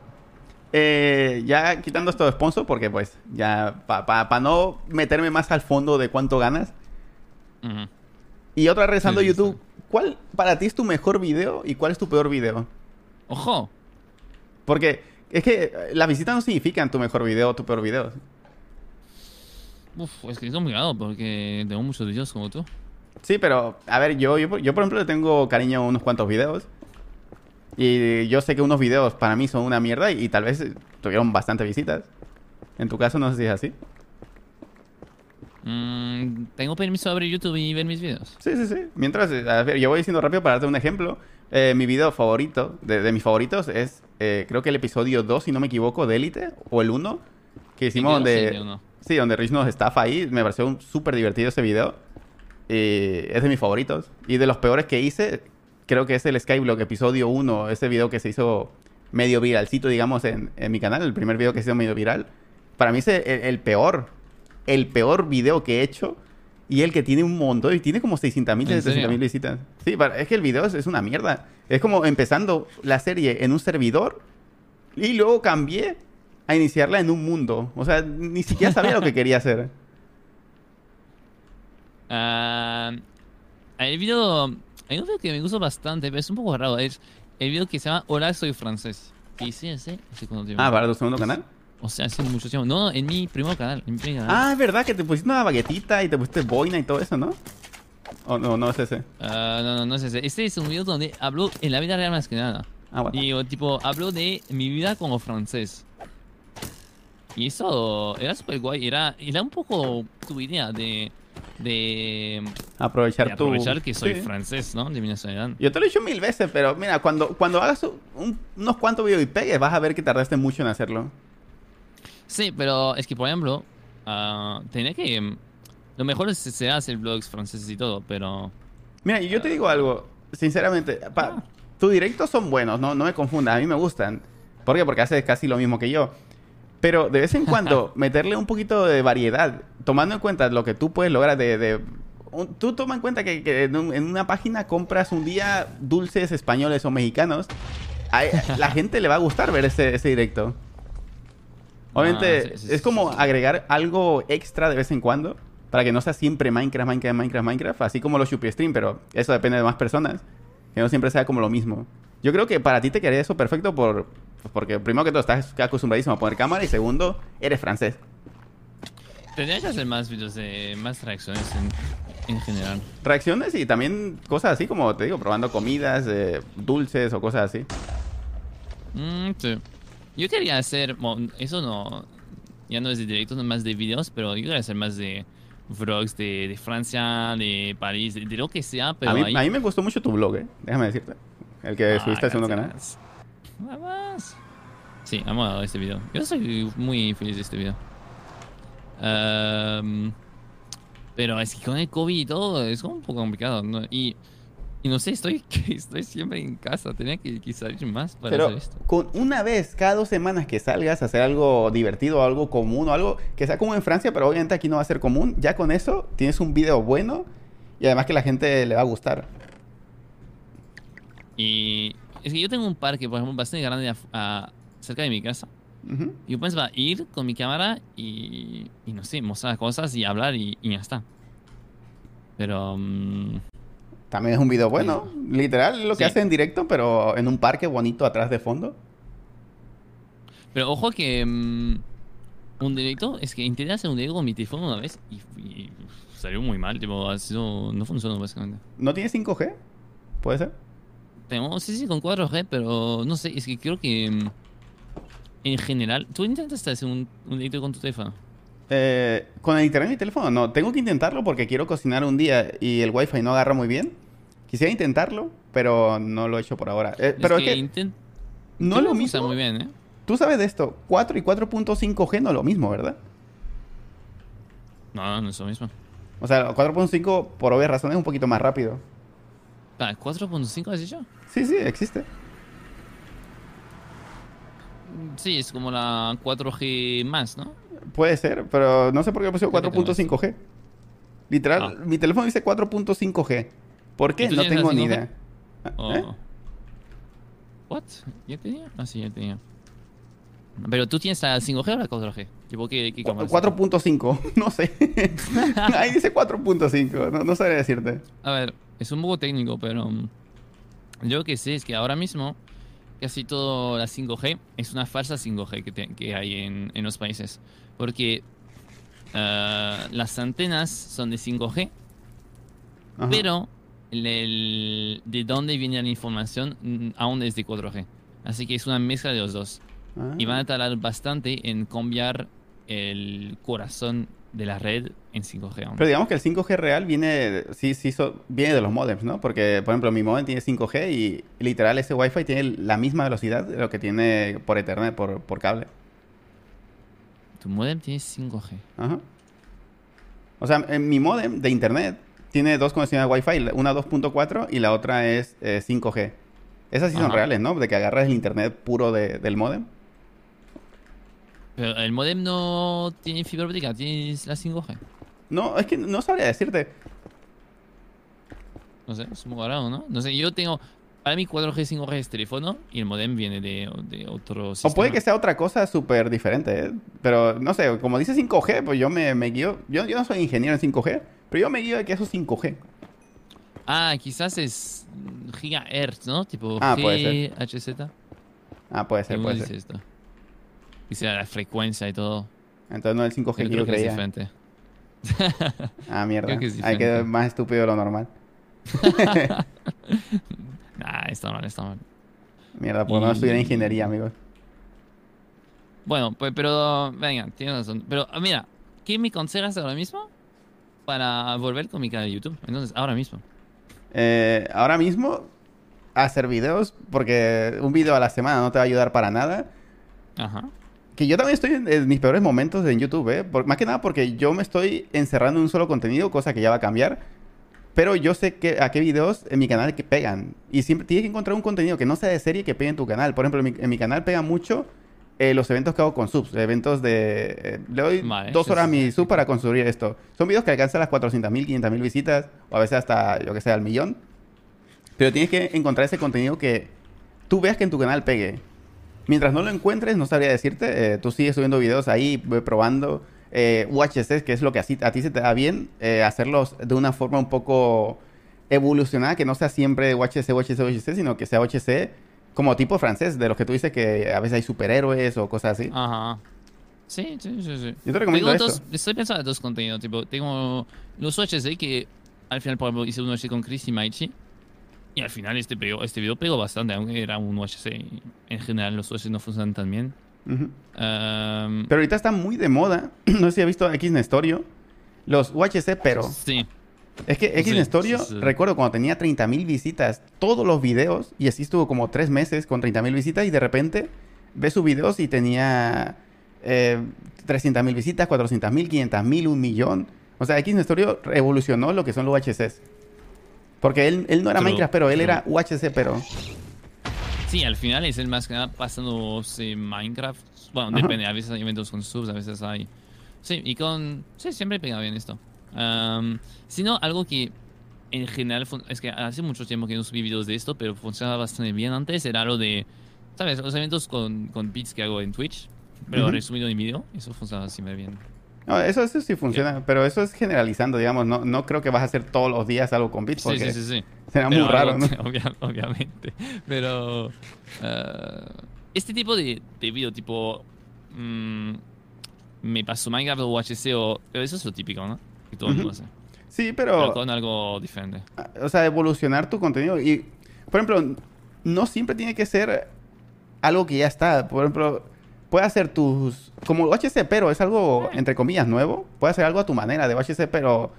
eh, ya quitando esto de sponsor, porque pues ya para no meterme más al fondo de cuánto ganas. Ujú. Y otra regresando Sí, a YouTube, ¿cuál para ti es tu mejor video y cuál es tu peor video? Ojo. Porque es que las visitas no significan tu mejor video o tu peor video. Uf, es que es complicado porque tengo muchos vídeos como tú. Sí, pero a ver, yo, yo, por- yo por ejemplo le tengo cariño a unos cuantos videos. Y yo sé que unos videos para mí son una mierda y, y tal vez tuvieron bastantes visitas. En tu caso no sé si es así. Mm, ¿Tengo permiso de abrir YouTube y ver mis vídeos? Sí, sí, sí. Mientras, eh, a ver, yo voy diciendo rápido para darte un ejemplo. Eh, mi video favorito, de, de mis favoritos, es eh, creo que el episodio 2, si no me equivoco, de Élite, o el 1, que hicimos Sí, donde... sí, donde Rich nos estafa ahí. Me pareció un súper divertido ese video. Y es de mis favoritos. Y de los peores que hice, creo que es el Skyblock episodio 1. Ese video que se hizo medio viralcito, digamos, en, en mi canal. El primer video que se hizo medio viral. Para mí es el, el peor. El peor video que he hecho. Y el que tiene un montón. Y tiene como 600 mil, ¿En serio? mil visitas. Sí, es que el video es, es una mierda. Es como empezando la serie en un servidor. Y luego cambié a iniciarla en un mundo. O sea, ni siquiera sabía lo que quería hacer. Ah, hay video. Hay un video que me gusta bastante, pero es un poco raro. Es el video que se llama Hola, soy francés. Que hice. No sé tiempo. Ah, para tu segundo canal. O sea, hace mucho tiempo. No, en mi primer canal. En mi primer canal. Ah, es verdad que te pusiste una baguetita y te pusiste boina y todo eso, ¿no? O no, no es ese. Ah, no, no, no es ese. Este es un video donde hablo en la vida real más que nada. Ah, bueno. Y tipo, hablo de mi vida como francés. Y eso era súper guay. Era, era un poco tu idea de. de, Aprovechar de tu. aprovechar que soy Sí. francés, ¿no? De mi nacionalidad. Yo te lo he dicho mil veces, pero mira, cuando, cuando hagas un- unos cuantos videos y pegues, vas a ver que tardaste mucho en hacerlo. Sí, pero es que, por ejemplo, ah, tenía que. mm, Lo mejor es se hacer blogs franceses y todo, pero. Mira, y yo te digo algo, sinceramente, pa- Ah. tus directos son buenos, no, no me confundas, a mí me gustan. ¿Por qué? Porque haces casi lo mismo que yo. Pero de vez en cuando meterle un poquito de variedad, tomando en cuenta lo que tú puedes lograr de... de- un- tú toma en cuenta que, que en, un- en una página compras un día dulces españoles o mexicanos. A la gente le va a gustar ver ese, ese directo. Obviamente Ah, sí, sí, es como agregar algo extra de vez en cuando para que no sea siempre Minecraft, Minecraft, Minecraft, Minecraft, así como los Shupi Stream, pero eso depende de más personas, que no siempre sea como lo mismo. Yo creo que para ti te quedaría eso perfecto por pues porque primero que todo estás acostumbradísimo a poner cámara y segundo, eres francés. Tendría que hacer más videos de. más reacciones en, en general. Reacciones y también cosas así como te digo, probando comidas, eh, dulces o cosas así. Mm, sí. Yo quería hacer. bueno, eso no. Ya no es de directos, no más de videos, pero yo quería hacer más de vlogs de, de Francia, de París, de, de lo que sea, pero a, mí, ahí. a mí me gustó mucho tu blog, eh, déjame decirte. El que Ah, subiste al segundo canal. más. Sí, amo a este video. Yo soy muy feliz de este video. Ehm, pero es que con el COVID y todo es como un poco complicado. ¿no? Y, y no sé, estoy, estoy siempre en casa. Tenía que, que salir más para Pero hacer esto. con una vez cada dos semanas que salgas a hacer algo divertido, algo común o algo que sea como en Francia, pero obviamente aquí no va a ser común, ya con eso tienes un video bueno y además que la gente le va a gustar. Y es que yo tengo un parque, por ejemplo, bastante grande a- cerca de mi casa. Ujú. Y pues va a ir con mi cámara y, y no sé, mostrar cosas y hablar y, y ya está. Pero... mm, También es un video bueno, literal lo que Sí. hace en directo, pero en un parque bonito atrás de fondo. Pero ojo que mm, un directo, es que intenté hacer un directo con mi teléfono una vez y, y salió muy mal, tipo, ha sido- no funcionó básicamente. ¿No tiene 5G? ¿Puede ser? Tengo, sí, sí, con 4G, pero no sé, es que creo que mm, en general, ¿tú intentaste hacer un, un directo con tu teléfono? Eh, con el internet y mi teléfono no. Tengo que intentarlo porque quiero cocinar un día y el wifi no agarra muy bien. Quisiera intentarlo, pero no lo he hecho por ahora. Eh, pero es que, no es lo mismo. muy bien, ¿eh? Tú sabes de esto, 4 y 4.5G no es lo mismo, ¿verdad? No, no, es lo mismo. O sea, 4.5 por obvias razones es un poquito más rápido. Ah, ¿4.5 has dicho? Sí, sí, existe. Mm, Sí, es como la 4G más, ¿no? Puede ser, pero no sé por qué que tengo 4.5G. Literal, Ah. mi teléfono dice 4.5G. ¿Por ¿Y qué? No tengo ni 5G? idea. O- ¿Eh? ¿What? ¿Ya tenía? Ah, sí, ya tenía. Pero tú tienes la 5G o la 4G? Tipo, ¿qué, qué cámara? 4.5, no sé. Ahí dice 4.5, no, no sabría decirte. A ver, es un poco técnico, pero mm, yo lo que sé es que ahora mismo casi todo la 5G es una falsa 5G que, te- que hay en, en los países. Porque ah, las antenas son de 5G, Ajá. pero el- de dónde viene la información mm, aún es de 4G. Así que es una mezcla de los dos. Ah. Y van a tardar bastante en cambiar el corazón de la red en 5G aún. Pero digamos que el 5G real viene, sí, sí, so- viene de los modems, ¿no? Porque, por ejemplo, mi modem tiene 5G y literal ese Wi-Fi tiene la misma velocidad de lo que tiene por Ethernet, por, por cable. Tu modem tiene 5G. Ajá. O sea, en mi modem de internet tiene dos conexiones de Wi-Fi, una 2.4 y la otra es eh, 5G. Esas sí son reales, ¿no? De que agarras el internet puro de- del modem. Pero el modem no tiene fibra óptica, tiene la 5G. No, es que no sabría decirte. No sé, es un poco raro, ¿no? No sé, yo tengo. Para mí 4G, 5G es teléfono y el modem viene de, de otro O puede que sea otra cosa súper diferente, ¿eh? Pero no sé, como dice 5G, pues yo me, me guío. Yo, yo no soy ingeniero en 5G, pero yo me guío de que eso es 5G. Ah, quizás es gigahertz, ¿no? Tipo Ah, puede GHZ. Ah, puede ser, ¿Cómo puede dice ser. esto? Dice la frecuencia y todo. Entonces no es el 5G Yo que creo yo que es creía. diferente. Ah, mierda. Creo que es Hay que más estúpido de lo normal. Nah, está mal, está mal. Mierda, por no Y- estudiar ingeniería, amigos. Bueno, pues, pero, venga, tienes razón. Pero, ah, mira, ¿qué me aconsejas ahora mismo para volver con mi canal de YouTube? Entonces, ahora mismo. Eh, ahora mismo, hacer videos, porque un video a la semana no te va a ayudar para nada. Ajá. Que yo también estoy en, en mis peores momentos en YouTube, ¿eh? Por- más que nada porque yo me estoy encerrando en un solo contenido, cosa que ya va a cambiar. Pero yo sé que, a qué videos en mi canal que pegan. Y siempre tienes que encontrar un contenido que no sea de serie que pegue en tu canal. Por ejemplo, en mi, en mi canal pega mucho eh, los eventos que hago con subs. Eventos de... eh, le doy Vale, dos horas a mi sub para construir esto. Son videos que alcanzan las 400.000, 500.000 visitas. O a veces hasta, yo que sé, al millón. Pero tienes que encontrar ese contenido que tú veas que en tu canal pegue. Mientras no lo encuentres, no sabría decirte. eh, tú sigues subiendo videos ahí, probando. Eh, UHC, que es lo que así, a ti se te da bien, eh, hacerlos de una forma un poco evolucionada, que no sea siempre UHC, UHC, UHC, sino que sea UHC como tipo francés, de los que tú dices que a veces hay superhéroes o cosas así. Ajá. Sí, sí, sí, sí. Yo te recomiendo Tengo eso. dos, estoy pensando en dos contenidos. Tipo, tengo los UHC que al final, por ejemplo, hice un UHC con Chris y Maichi. Y al final este, pegó, este video pegó bastante, aunque era un UHC. y En general, los UHC no funcionan tan bien. Ehm, Pero ahorita está muy de moda, no sé si has visto X Nestorio, los UHC, pero... Sí. Es que X Sí, Nestorio, sí, sí. recuerdo cuando tenía 30.000 visitas, todos los videos, y así estuvo como tres meses con 30.000 visitas, y de repente ves sus videos y tenía eh, 300.000 visitas, 400.000, 500.000, un millón. O sea, X revolucionó lo que son los UHCs. Porque él, él no era True, Minecraft, pero él true. era UHC, pero... Sí, al final es el más que nada pasándose Minecraft. Bueno, Ajá. depende, a veces hay eventos con subs, a veces hay. Sí, y con. Sí, siempre pega bien esto. Am, si no, algo que en general. Es que hace mucho tiempo que no subí videos de esto, pero funcionaba bastante bien antes. Era lo de. ¿Sabes? Los eventos con, con beats que hago en Twitch, pero Ujú. resumido en video. Eso funciona siempre bien. No, eso, eso sí funciona, pero eso es generalizando, digamos. No, no creo que vas a hacer todos los días algo con Sí, porque sí, sí, sí. será muy Pero raro, algo ¿no? obvia- obviamente. Pero. eh, este tipo de, de video, tipo. mm, me pasó Minecraft o UHC o. Pero eso es lo típico, ¿no? Que todo el mundo hace. Sí, Pero pero... con algo diferente. o sea, evolucionar tu contenido. Y, por ejemplo, no siempre tiene que ser algo que ya está. Por ejemplo, puede hacer tus... Como UHC, pero es algo, entre comillas, nuevo. Puede hacer algo a tu manera de UHC, pero...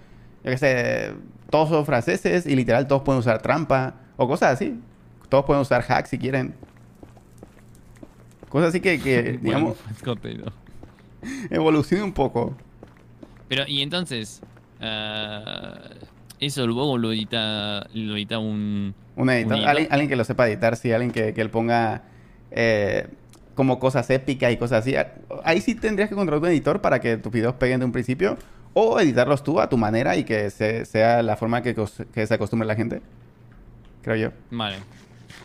Yo qué sé, todos son franceses y literal todos pueden usar trampa o cosas así. Todos pueden usar hacks si quieren. Cosas así que, que digamos, Buen contenido. evolucione un poco. Pero, y entonces. eh, eso luego lo edita, lo edita un. Un editor, Un editor. alguien, alguien que lo sepa editar, sí, alguien que, que él ponga eh, como cosas épicas y cosas así. Ahí sí tendrías que contratar un editor para que tus videos peguen de un principio o editarlos tú a tu manera y que se- sea la forma que, se acostumbre la gente. Creo yo. Vale.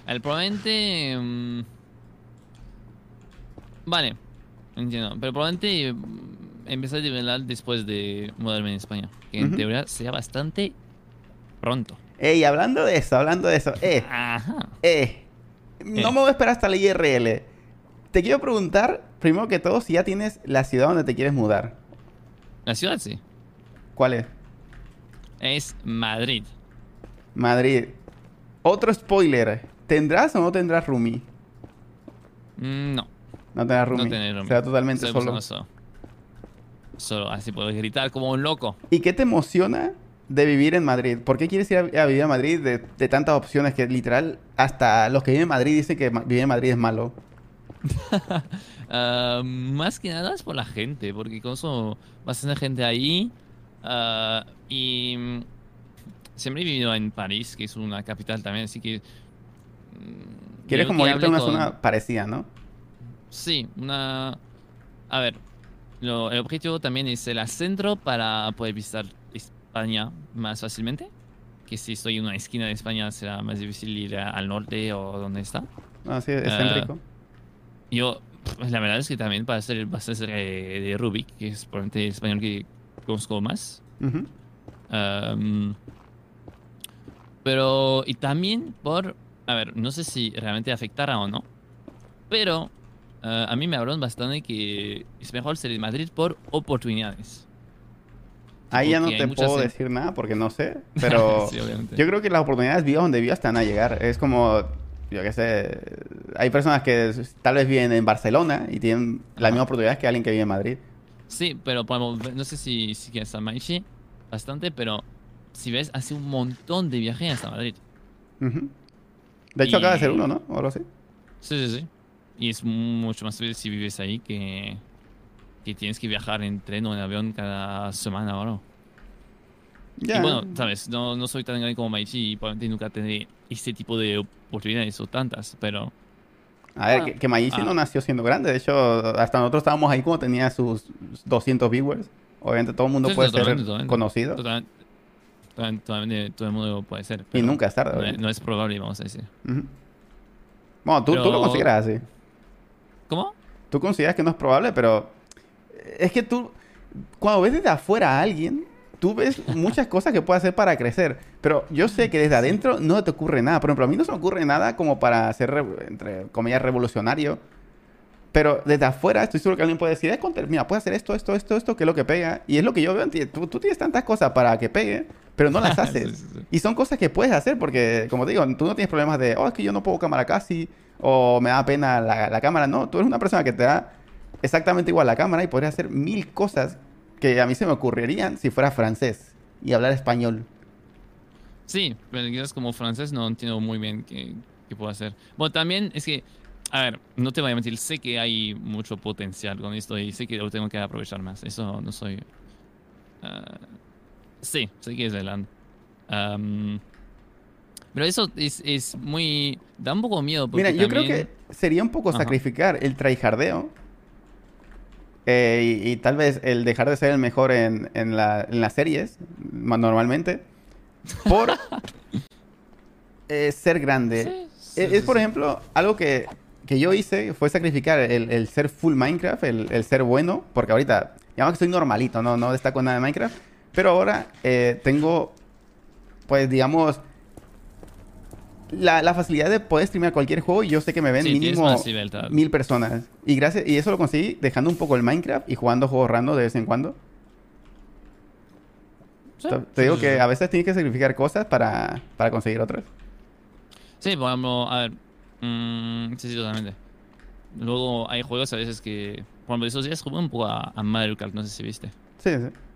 El probablemente. mm, vale, entiendo. Pero probablemente empecé a nivelar después de mudarme en España. Que en teoría sería bastante pronto. Ey, hablando de eso, hablando de eso. Eh, Ajá. eh. No Eh. me voy a esperar hasta la IRL. Te quiero preguntar, primero que todo, si ya tienes la ciudad donde te quieres mudar. La ciudad sí. ¿Cuál es? Es Madrid. Madrid. Otro spoiler. ¿Tendrás o no tendrás roomie? Mm, No. No tendrás No roomie. tener roomie. Será totalmente solo. Solo. Así puedo gritar como un loco. ¿Y qué te emociona de vivir en Madrid? ¿Por qué quieres ir a, a vivir a Madrid de, de tantas opciones que literal hasta los que viven en Madrid dicen que vivir en Madrid es malo? Ah, más que nada es por la gente, porque conozco bastante gente ahí. ah, y mm, siempre he vivido en París, que es una capital también, así que. mm, Quieres como irte a una con- zona parecida, ¿no? Sí, una. A ver, lo- el objetivo también es el centro para poder visitar España más fácilmente. Que si estoy en una esquina de España será más difícil ir a- al norte o donde está. Ah, excéntrico. Yo, pues, la verdad es que también para ser bastante de, de Rubik, que es probablemente el español que conozco más. Ujú. Am, pero, y también por, a ver, no sé si realmente afectará o no, pero ah, a mí me hablaron bastante que es mejor ser de Madrid por oportunidades. Ahí ya no te puedo en- decir nada porque no sé, pero Sí, yo creo que las oportunidades vivas donde vivas te van a llegar. Es como, yo qué sé, hay personas que tal vez viven en Barcelona y tienen las Ajá. mismas oportunidades que alguien que vive en Madrid. Sí, pero no sé si, si quieres a Maishi bastante, pero si ves, hace un montón de viajes hasta Madrid. Ujú. De hecho, acaba de ser Y- uno, ¿no? O algo así. Sí, sí, sí. Y es mucho más fácil si vives ahí que, que tienes que viajar en tren o en avión cada semana o algo. Ya. Y bueno, sabes, no, no soy tan grande como Maichi y probablemente nunca tendré este tipo de oportunidades o tantas, pero A ver, Ah. que, que Maishi Ah. no nació siendo grande. De hecho, hasta nosotros estábamos ahí cuando tenía sus 200 viewers. Obviamente todo el mundo puede ser totalmente. conocido. totalmente, todo el mundo puede ser. Y nunca es tarde. No, no es probable, vamos a decir. Ujú. Bueno, tú, tú lo consideras así. ¿Cómo? Tú consideras que no es probable, pero es que tú, cuando ves desde afuera a alguien, tú ves muchas cosas que puede hacer para crecer. Pero yo sé que desde adentro no te ocurre nada. Por ejemplo, a mí no se me ocurre nada como para ser, re- entre comillas, revolucionario. Pero desde afuera estoy seguro que alguien puede decir, mira, puedes hacer esto, esto, esto, esto, que es lo que pega. Y es lo que yo veo en ti. Tú, tú tienes tantas cosas para que pegue, pero no las haces. Sí, sí, sí. Y son cosas que puedes hacer porque, como te digo, tú no tienes problemas de, oh, es que yo no pongo cámara casi, o me da pena la, la cámara. No, tú eres una persona que te da exactamente igual la cámara y podrías hacer mil cosas que a mí se me ocurrirían si fuera francés y hablar español. Sí, pero quizás como francés no entiendo muy bien qué, qué puedo hacer. Bueno, también es que, a ver, no te voy a mentir, sé que hay mucho potencial con esto y sé que lo tengo que aprovechar más. Eso no soy... ah, sí, sé que es el land. Am, pero eso es, es muy... Da un poco miedo porque Mira, yo creo que sería un poco Ajá. sacrificar el tryhardeo eh, y, y tal vez el dejar de ser el mejor en, en, la- en las series, ma- normalmente, por eh, ser grande. Sí, sí, Es, sí, es, por sí. ejemplo, algo que, que yo hice fue sacrificar el, el ser full Minecraft, el, el ser bueno, porque ahorita, digamos que soy normalito, no, no destaco nada de Minecraft, pero ahora eh, tengo, pues digamos, la, la facilidad de poder streamear cualquier juego y yo sé que me ven Sí, mínimo mil personas. Y gracias y eso lo conseguí dejando un poco el Minecraft y jugando juegos random de vez en cuando. Sí, te, digo sí, que a veces tienes que sacrificar cosas para, para conseguir otras. Sí, por ejemplo, a ver. mm, sí, sí, totalmente. Luego hay juegos a veces que. Por ejemplo, esos días jugué un poco a, a Mario Kart, no sé si viste. Sí, sí.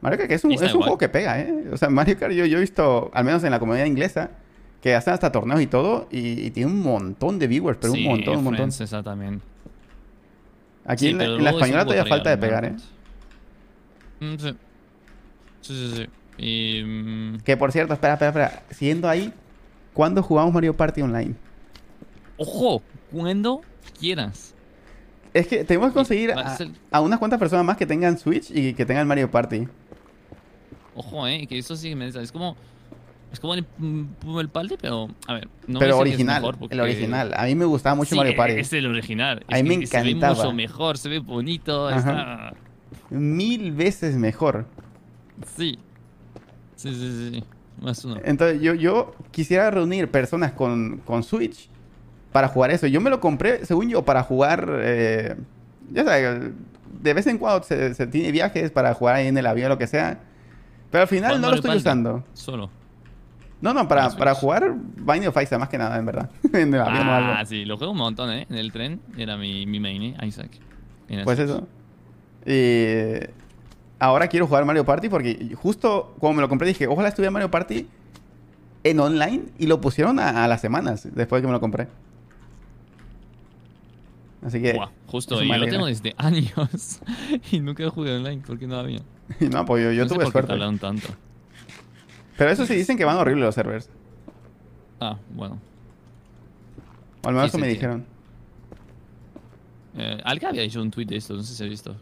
Mario Kart que es un, es un juego que pega, ¿eh? O sea, Mario Kart yo, yo he visto, al menos en la comunidad inglesa, que hacen hasta torneos y todo, y, y tiene un montón de viewers, pero sí, un montón, un montón. también. Aquí Sí, en, la- en la española todavía falta de pegar, ¿eh? Mm, sí. Sí, sí, sí. Y. mm, Que por cierto, espera, espera, espera. Siguiendo ahí, ¿cuándo jugamos Mario Party Online? ¡Ojo! Cuando quieras. Es que tenemos que conseguir a unas cuantas personas más que tengan Switch y que tengan Mario Party. Ojo, eh, que eso sí me Es como. Es como el, mm, el Party, pero a ver, no Pero original, el original. A mí me gustaba mucho Mario Party. Es el original. A mí me encantaba. Se ve mucho mejor, se ve bonito, está... Mil veces mejor. Sí. Sí, sí, sí. Más uno. Entonces yo, yo quisiera reunir personas con, con Switch para jugar eso. Yo me lo compré, según yo, para jugar... Eh, ya sabes, de vez en cuando se, tiene viajes para jugar ahí en el avión o lo que sea. Pero al final no lo estoy usando. Solo. No, no, para, para jugar Binding of Isaac más que nada, en verdad. en el avión ah, o algo. sí, lo juego un montón, ¿eh? En el tren era mi, mi main, ¿eh? Isaac. Pues eso. Y ahora quiero jugar Mario Party porque justo cuando me lo compré dije, ojalá estuviera Mario Party en online y lo pusieron a, las semanas después de que me lo compré. Así que. justo, y yo lo tengo desde años y nunca jugué online porque no había. no, pues yo, yo tuve suerte. tanto. Pero eso sí dicen que van horribles los servers. Ah, bueno. O al menos eso me dijeron. Eh, alguien había hecho un tweet de esto, no sé si has visto.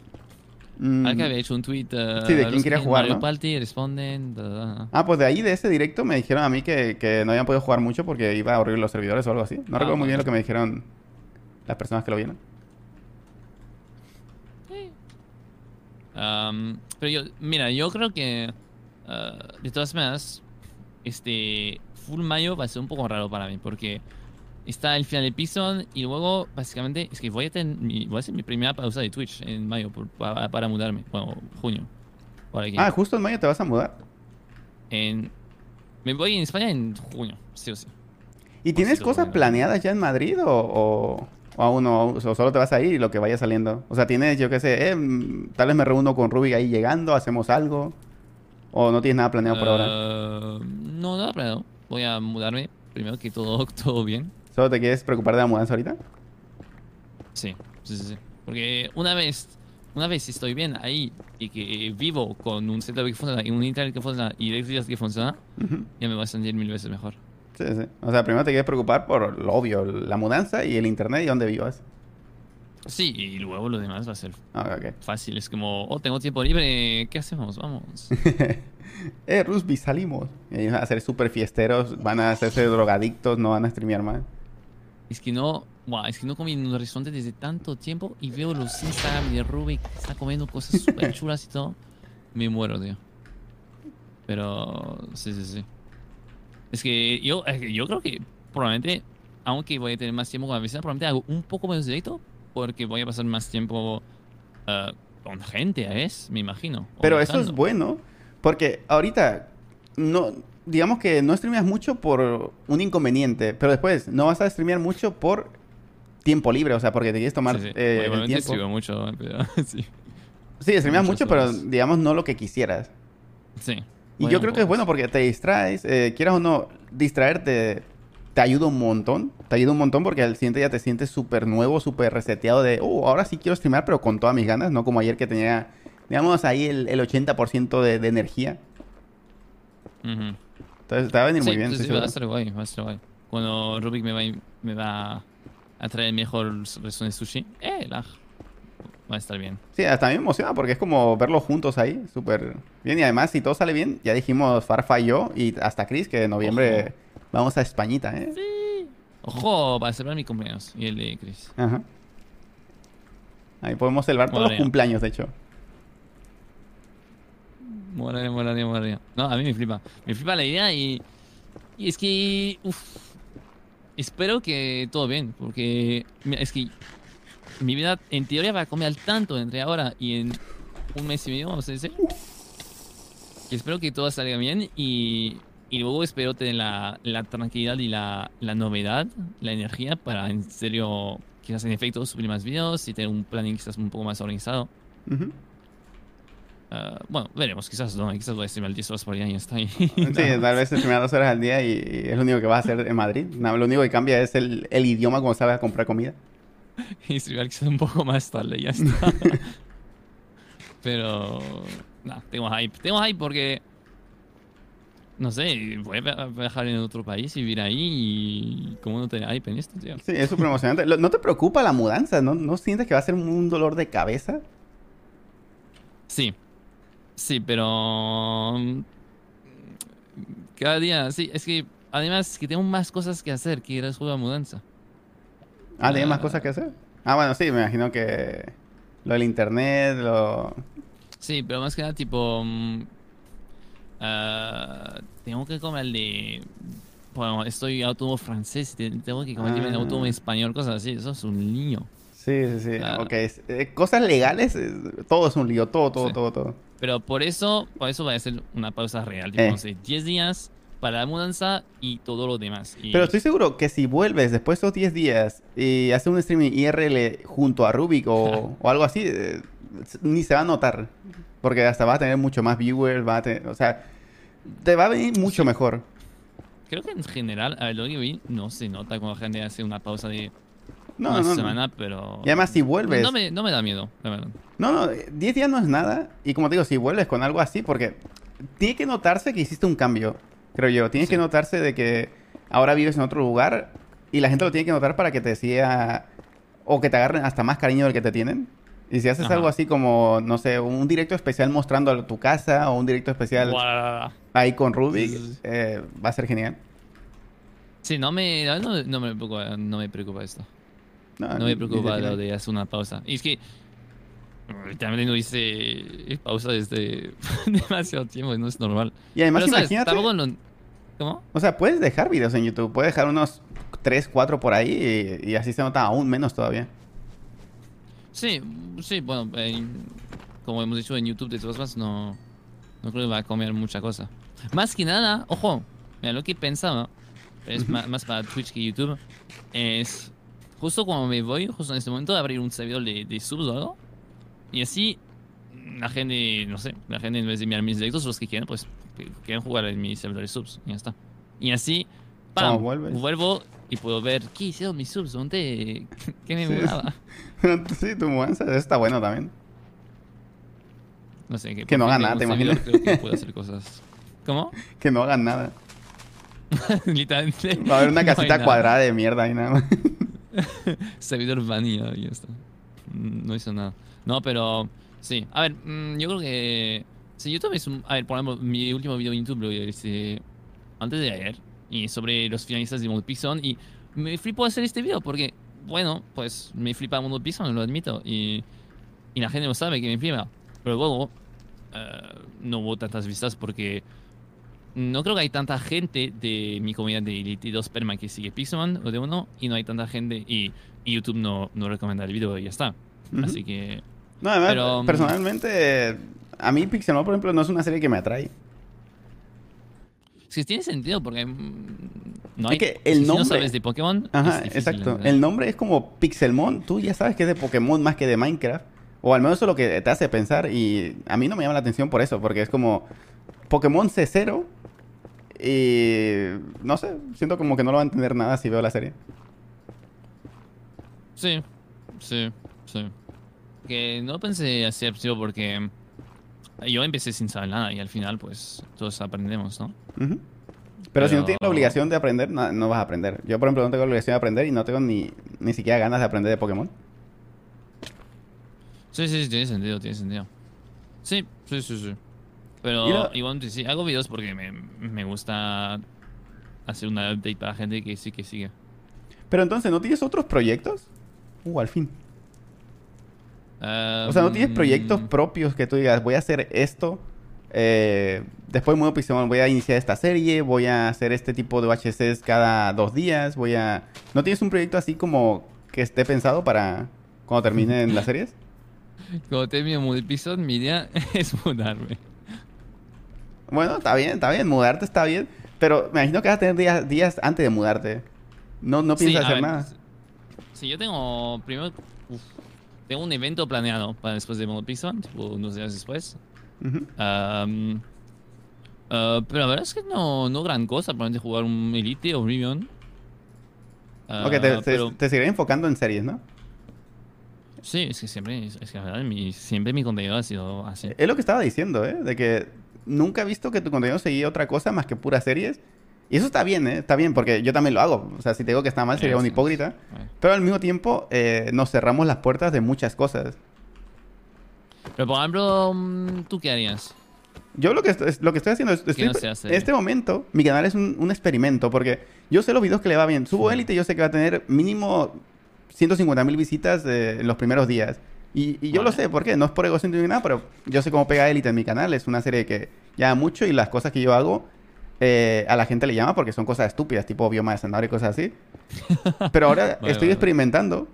Mm. Alguien había hecho un tweet. Uh, sí, de quién quería jugar. Mario Party, responden. Ah, pues de ahí, de ese directo, me dijeron a mí que, que no habían podido jugar mucho porque iba a horrible los servidores o algo así. No ah, recuerdo muy bien lo que me dijeron las personas que lo vieron. Sí. Um, pero yo, mira, yo creo que Ah, de todas maneras, este Full Mayo va a ser un poco raro para mí porque está el final de Pison y luego básicamente es que voy a tener mi, voy a hacer mi primera pausa de Twitch en mayo para, mudarme, bueno, junio. Ah, justo en mayo te vas a mudar. En, me voy en España en junio, sí o sí. ¿Y tienes cosas planeadas ya en Madrid o, o, aún no? O solo te vas a ir y lo que vaya saliendo. O sea, tienes, yo qué sé, eh, tal vez me reúno con Ruby ahí llegando, hacemos algo. ¿O no tienes nada planeado por ahora? Eh, no, nada planeado. Voy a mudarme primero que todo, todo bien. ¿Solo te quieres preocupar de la mudanza ahorita? Sí, sí, sí. Porque una vez, una vez estoy bien ahí y que vivo con un setup que funciona y un internet que funciona y electricidad que funciona, ya me voy a sentir mil veces mejor. Sí, sí. O sea, primero te quieres preocupar por lo obvio, la mudanza y el internet y dónde vivas. Sí, y luego lo demás va a ser ah, fácil. Es como, oh, tengo tiempo libre, ¿qué hacemos? Vamos. eh, Rusby, salimos. Y van a ser súper fiesteros, van a hacerse drogadictos, no van a streamear más. Es que no, wow, es que no comí en un restaurante desde tanto tiempo y veo los Instagram de Ruby que está comiendo cosas súper chulas y todo. Me muero, tío. Pero, sí, sí, sí. Es que yo, yo creo que probablemente, aunque voy a tener más tiempo con la vecina, probablemente hago un poco menos directo porque voy a pasar más tiempo uh, con gente, ¿es? Me imagino. Pero eso es bueno, porque ahorita no, digamos que no streameas mucho por un inconveniente, pero después no vas a streamear mucho por tiempo libre, o sea, porque te quieres tomar sí, sí. Eh, el tiempo. mucho, pero, sí. Sí, streameas mucho, pero digamos no lo que quisieras. Sí. Y yo creo que es bueno porque te distraes, eh, quieras o no, distraerte te ayuda un montón. Te ayuda un montón porque al siguiente día te sientes súper nuevo, súper reseteado de, oh, ahora sí quiero streamar, pero con todas mis ganas, no como ayer que tenía, digamos, ahí el, el 80% de, de, energía. Entonces te va a venir muy bien. Sí, va a estar guay, va a estar guay. Cuando Rubik me va, me va a traer el mejor resumen de sushi, eh, lag. Va a estar bien. Sí, hasta a mí me emociona porque es como verlos juntos ahí, súper bien. Y además, si todo sale bien, ya dijimos Farfa y yo, y hasta Chris, que en noviembre... Vamos a Españita, ¿eh? Sí. Ojo, para celebrar mi cumpleaños y el de Chris. Ajá. Ahí podemos celebrar todos los cumpleaños, de hecho. Moraría, moraría, moraría. No, a mí me flipa. Me flipa la idea y. Y es que. Uf, espero que todo bien, porque. es que. Mi vida, en teoría, va a cambiar tanto entre ahora y en un mes y medio, vamos a decir. Que espero que todo salga bien y y luego espero tener la, la tranquilidad y la, la, novedad, la energía para en serio, quizás en efecto, subir más videos y tener un planning quizás un poco más organizado. Ah, bueno, veremos, quizás no, quizás voy a streamar 10 horas por día y está ahí. Sí, tal vez streamar 2 horas al día y, es lo único que vas a hacer en Madrid. lo único que cambia es el, el idioma cuando sabes a comprar comida. y streamar quizás un poco más tarde, ya está. Pero, nada, tengo hype. Tengo hype porque no sé, voy a viajar en otro país y vivir ahí y cómo no te hype en esto, tío. Sí, es súper emocionante. ¿No te preocupa la mudanza? ¿No, ¿No sientes que va a ser un dolor de cabeza? Sí. Sí, pero... Cada día, sí, es que además que tengo más cosas que hacer que ir juego de mudanza. Ah, ¿tienes más Ah. cosas que hacer? Ah, bueno, sí, me imagino que lo del internet, lo... Sí, pero más que nada, tipo. mm, ah, tengo que comer el de. Bueno, estoy autónomo francés, te- tengo que comer el Ah. autónomo español, cosas así. Eso es un niño. Sí, sí, sí. Claro. Ok, es- eh, cosas legales, eh, todo es un lío, todo, todo, Sí. todo, todo. Pero por eso, por eso voy a hacer una pausa real. Tipo, Eh. no sé, 10 días para la mudanza y todo lo demás. Y- Pero estoy seguro que si vuelves después de esos 10 días y haces un streaming IRL junto a Rubik o, o algo así, eh, ni se va a notar. Porque hasta va a tener mucho más viewers, va a tener, o sea, te va a venir mucho mejor. Creo que en general, a ver, lo que vi, no se nota cuando la gente hace una pausa de No, una no, no. semana, pero. Y además si vuelves... No me, no me da miedo, la verdad. No, no, 10 días no es nada. Y como te digo, si vuelves con algo así, porque tiene que notarse que hiciste un cambio, creo yo. Tiene Sí. que notarse de que ahora vives en otro lugar y la gente lo tiene que notar para que te siga o que te agarren hasta más cariño del que te tienen. Y si haces Ajá. algo así como, no sé, un directo especial mostrando tu casa o un directo especial ahí con Rubik, Sí, eh, va a ser genial. Sí, no me, no, no me preocupa, no me preocupa esto. No me ni- preocupa lo de hacer una pausa. Y es que también no hice pausa desde demasiado tiempo y no es normal. Y además Pero, ¿sabes? imagínate, lo- ¿Cómo? o sea, puedes dejar videos en YouTube, puedes dejar unos 3, 4 por ahí y, y así se nota aún menos todavía. Sí, sí, bueno, eh, como hemos dicho en YouTube de todas formas, no, no creo que va a comer mucha cosa. Más que nada, ojo, mira, lo que pensaba, es más, para Twitch que YouTube, es justo cuando me voy, justo en este momento, abrir un servidor de, de subs o algo, y así la gente, no sé, la gente en vez de mirar mis directos, los que quieren, pues quieren jugar en mi servidor de subs, y ya está. Y así, ¡pam! Vuelvo y puedo ver qué hicieron mis subs, dónde, qué me Sí. mudaba. sí, tu mudanza, está bueno también. No sé, que, Que no haga nada, ¿te imaginas? Creo que puedo hacer cosas. ¿Cómo? Que no hagan nada. Literalmente. Va a haber una casita cuadrada de mierda y nada más. Servidor vanilla y ya está. Mm, No hizo nada. No, pero sí. A ver, mm, yo creo que. Si YouTube es un. A ver, por ejemplo, mi último video en YouTube lo hice antes de ayer. Y sobre los finalistas de Mundo Pixon. Y me flipo hacer este video porque, bueno, pues me flipa Mundo Pixon, lo admito. Y, y la gente lo sabe que me flipa. Pero luego, eh, no hubo tantas vistas porque. No creo que hay tanta gente de mi comunidad de Elite 2 Perma que sigue Pixelman o de uno y no hay tanta gente y, y YouTube no, no recomienda el video y ya está. Así que No, además, Pero, mm, personalmente, a mí Pixelmon, por ejemplo, no es una serie que me atrae. que tiene sentido porque mm, no hay, Es que el si no nombre- sabes de Pokémon, Ajá, difícil, exacto. ¿verdad? El nombre es como Pixelmon. Tú ya sabes que es de Pokémon más que de Minecraft. O al menos eso es lo que te hace pensar. Y a mí no me llama la atención por eso. Porque es como Pokémon C0. Y no sé, siento como que no lo va a entender nada si veo la serie. Sí, sí, sí. Que no pensé así absurdo porque yo empecé sin saber nada y al final pues todos aprendemos, ¿no? Ujú. Pero, si no Pero- tienes la obligación de aprender, no, no vas a aprender. Yo, por ejemplo, no tengo la obligación de aprender y no tengo ni, ni siquiera ganas de aprender de Pokémon. Sí, sí, sí, tiene sentido, tiene sentido. Sí, sí, sí, sí. Pero lo- igualmente sí, hago videos porque me, me gusta hacer una update para gente que sí que sigue. Pero entonces, ¿no tienes otros proyectos? Uh, al fin. Ah, O sea, ¿no tienes proyectos mm, propios que tú digas, voy a hacer esto, eh, después muevo Pixelmon, voy a iniciar esta serie, voy a hacer este tipo de VHCs cada dos días, voy a... ¿No tienes un proyecto así como que esté pensado para cuando terminen las series? Cuando termino mi episodio, mi idea es mudarme. Bueno, está bien, está bien, mudarte está bien, pero me imagino que vas a tener días, días antes de mudarte. No, no piensas hacer ver, nada. Sí, yo tengo primero tengo un evento planeado para después de Mono Pixel, tipo unos días después. Ah, pero la verdad es que no, no gran cosa, probablemente jugar un Elite o Rivion. ok, te, te, pero te seguiré enfocando en series, ¿no? sí, es que siempre, es que la verdad, mi, siempre mi contenido ha sido así. Es lo que estaba diciendo, ¿eh? De que nunca he visto que tu contenido seguía otra cosa más que puras series. Y eso está bien, ¿eh? Está bien, porque yo también lo hago. O sea, si te digo que está mal, sería un hipócrita. eh. Pero al mismo tiempo, eh, nos cerramos las puertas de muchas cosas. Pero por ejemplo, mm, ¿tú qué harías? Yo lo que, estoy, lo que estoy haciendo es... Estoy, no hace? En este momento, mi canal es un, un experimento porque yo sé los videos que le va bien. Subo élite y yo sé que va a tener mínimo 150 mil visitas eh, en los primeros días. Y, y yo lo sé, ¿por qué? No es por egocentrismo ni nada, pero yo sé cómo pega élite en mi canal. Es una serie que llama mucho y las cosas que yo hago eh, a la gente le llama porque son cosas estúpidas, tipo bioma de escenario y cosas así. Pero ahora Vale, estoy vale. experimentando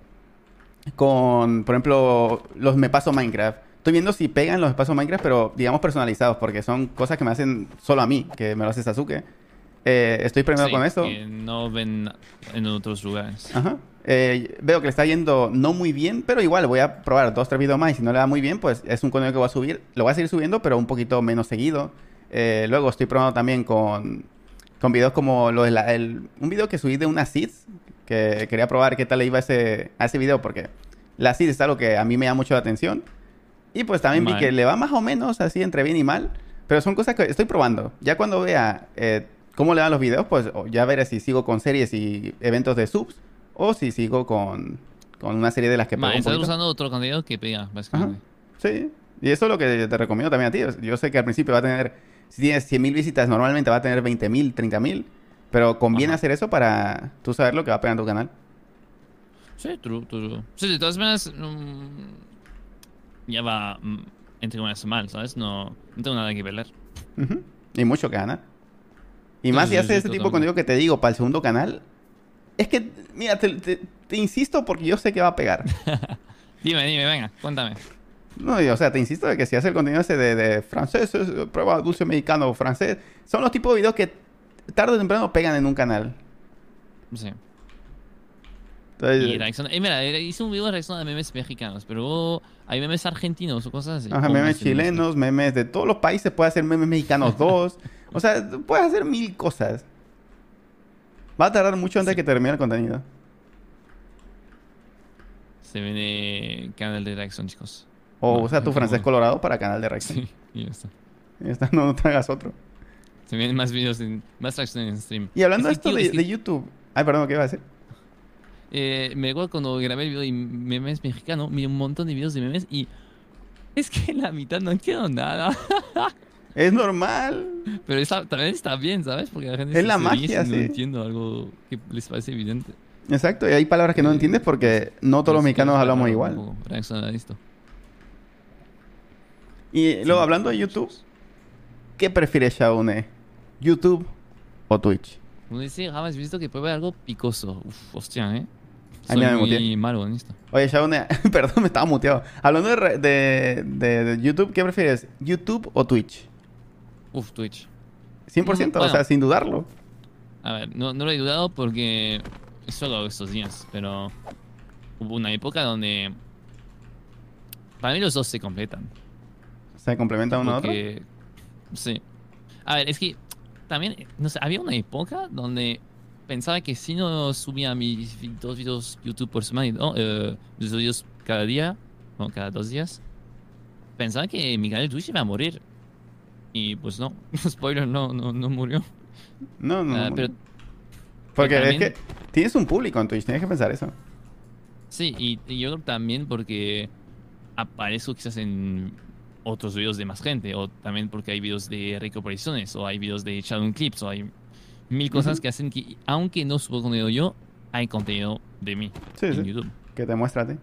con, por ejemplo, los me paso Minecraft. Estoy viendo si pegan los me paso Minecraft, pero digamos personalizados, porque son cosas que me hacen solo a mí, que me lo hace Sasuke. Eh, estoy experimentando Sí, con eso. que no ven en otros lugares. Ajá. Eh, veo que le está yendo no muy bien, pero igual voy a probar dos, tres videos más y si no le va muy bien, pues es un contenido que voy a subir. Lo voy a seguir subiendo, pero un poquito menos seguido. Eh, luego estoy probando también con, con videos como lo de la- el- un video que subí de una seeds, que quería probar qué tal le iba a ese, a ese video, porque la seeds es algo que a mí me llama mucho la atención. Y pues también vi Vale. que le va más o menos así entre bien y mal, pero son cosas que estoy probando. Ya cuando vea eh, cómo le van los videos, pues ya veré si sigo con series y eventos de subs o si sigo con, con una serie de las que pego Ma, un estás usando otro contenido que Ajá. básicamente. Sí, y eso es lo que te recomiendo también a ti. Yo sé que al principio va a tener, si tienes 100.000 visitas, normalmente va a tener 20.000, 30.000, pero conviene Ajá. hacer eso para tú saber lo que va a pegar en tu canal. Sí, true, true. Sí, de todas maneras, mm, ya va, mm, entre comillas, mal, ¿sabes? No, no tengo nada que pelear. Y mucho que ganar. Y Sí, más si sí, haces sí, este tipo de contenido que te digo para el segundo canal, es que, mira, te, te- te insisto porque yo sé que va a pegar. Dime, dime, venga, cuéntame. No, y, o sea, te insisto de que si haces el contenido ese de, de francés, prueba dulce mexicano o francés, son los tipos de videos que tarde o temprano pegan en un canal. Sí. Entonces, Y reacciona- eh, mira, eh, hice un video de reacción a memes mexicanos, pero hay memes argentinos o cosas así. Ajá, ¿Cómo memes chilenos, memes de todos los países, puedes hacer memes mexicanos dos. O sea, puedes hacer mil cosas. Va a tardar mucho antes Sí. que termine el contenido. Se viene canal de reacción, chicos. O No, usa tu francés colorado para canal de reacción. Sí, y ya está. Y ya está, no, no otro. Se vienen más videos, en, más reacción en stream. Y hablando de Es esto tío, de, es que, de YouTube. Ay, perdón, ¿qué iba a decir? eh, me acuerdo cuando grabé el video de memes mexicano, vi un montón de videos de memes y es que en la mitad no entiendo nada. Es normal. Pero está, también está bien, ¿sabes? Porque la gente Es se- la se magia, si no sí. entiendo algo que les parece evidente. Exacto, y hay palabras que no Eh, entiendes porque no todos los mexicanos hablamos igual. reaccionar a esto. Y luego, hablando de YouTube, ¿qué prefieres, Shaune? ¿YouTube o Twitch? Como dice, jamás visto que puede haber algo picoso. Uf, hostia, ¿eh? Ay, Soy mira, me muy malo en esto. Oye, Shaune, perdón, me estaba muteado. Hablando de, re- de- de- de YouTube, ¿qué prefieres? ¿YouTube o Twitch? Uf, Twitch. 100%, Mm, o bueno. sea, sin dudarlo. A ver, no, no lo he dudado porque solo estos días, pero hubo una época donde para mí los dos se completan. Se complementa uno a otro. Sí. A ver, es que también, no sé, había una época donde pensaba que si no subía mis dos videos YouTube por semana, ¿no? Eh, dos videos cada día, o cada dos días, pensaba que mi canal de Twitch iba a morir. Y pues no, spoiler, no, no, no murió. No, no. Ah, pero Porque es también- que tienes un público en Twitch, tienes que pensar eso. Sí, y, y yo también porque aparezco quizás en otros videos de más gente, o también porque hay videos de recuperaciones, o hay videos de Shadow Clips, o hay mil cosas que hacen que, aunque no subo contenido yo, hay contenido de mí Sí, en sí. YouTube. Que te muestra a ti.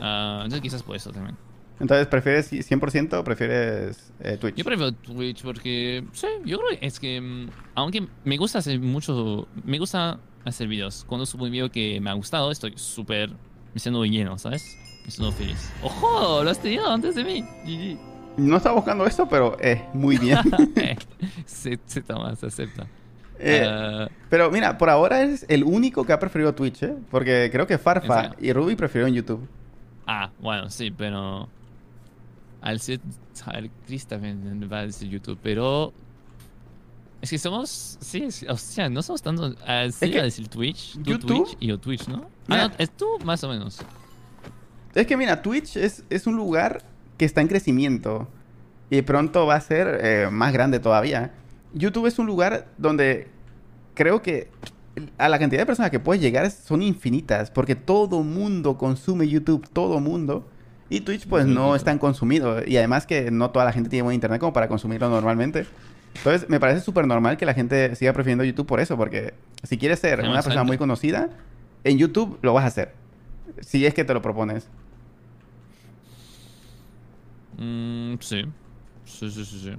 Ah, entonces quizás por eso también. Entonces, ¿prefieres 100% o prefieres eh, Twitch? Yo prefiero Twitch porque, sí, yo creo que es que, mm, aunque me gusta hacer mucho, me gusta hacer videos. Cuando subo un video que me ha gustado, estoy súper, me siento lleno, ¿sabes? Siento feliz. ¡Ojo! Lo has tenido antes de mí. GG. No estaba buscando esto, pero eh, muy bien. Eh, se, se toma, se acepta. Eh, Ah, pero mira, por ahora eres el único que ha preferido Twitch, ¿eh? Porque creo que Farfa y Ruby prefirieron YouTube. ah, bueno, sí, pero. Al ser. Al Chris también va a decir YouTube, pero. Es que somos. Sí, sí, o sea, no somos tanto. Al sí que a decir Twitch, tú YouTube- Twitch y yo Twitch, ¿no? Mira. Ah, no, es tú más o menos. Es que mira, Twitch es, es un lugar que está en crecimiento y pronto va a ser eh, más grande todavía. YouTube es un lugar donde creo que a la cantidad de personas que puedes llegar son infinitas porque todo mundo consume YouTube, todo mundo. Y Twitch pues no es tan consumido. Y además que no toda la gente tiene buen internet como para consumirlo normalmente. Entonces me parece súper normal que la gente siga prefiriendo YouTube por eso. Porque si quieres ser una persona muy conocida, en YouTube lo vas a hacer. Si es que te lo propones. Mm, sí. Sí, sí, sí.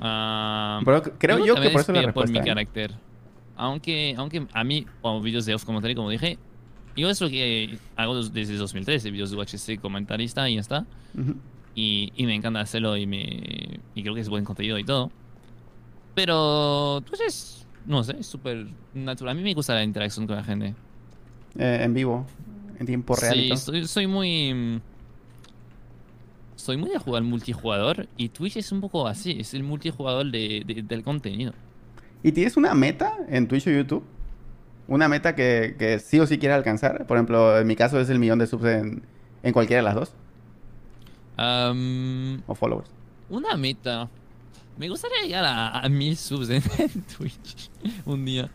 Ah, Pero creo yo que por es eso la por- por mi. ¿eh? carácter. Aunque, aunque a mí, o vídeos de off commentary, como dije, yo es lo que hago des- desde 2013, vídeos de UHC comentarista y ya está. Y, y me encanta hacerlo y, me, y creo que es buen contenido y todo. Pero, pues es, no sé, es súper natural. A mí me gusta la interacción con la gente. Eh, en vivo, en tiempo real. y Sí, todo. soy, soy muy... Soy muy de jugar multijugador y Twitch es un poco así, es el multijugador de, de- del contenido. ¿Y tienes una meta en Twitch o YouTube? Una meta que, que sí o sí quieres alcanzar. Por ejemplo, en mi caso es el millón de subs en, en cualquiera de las dos. O followers. una meta. Me gustaría llegar a, a mil subs en, en Twitch un día.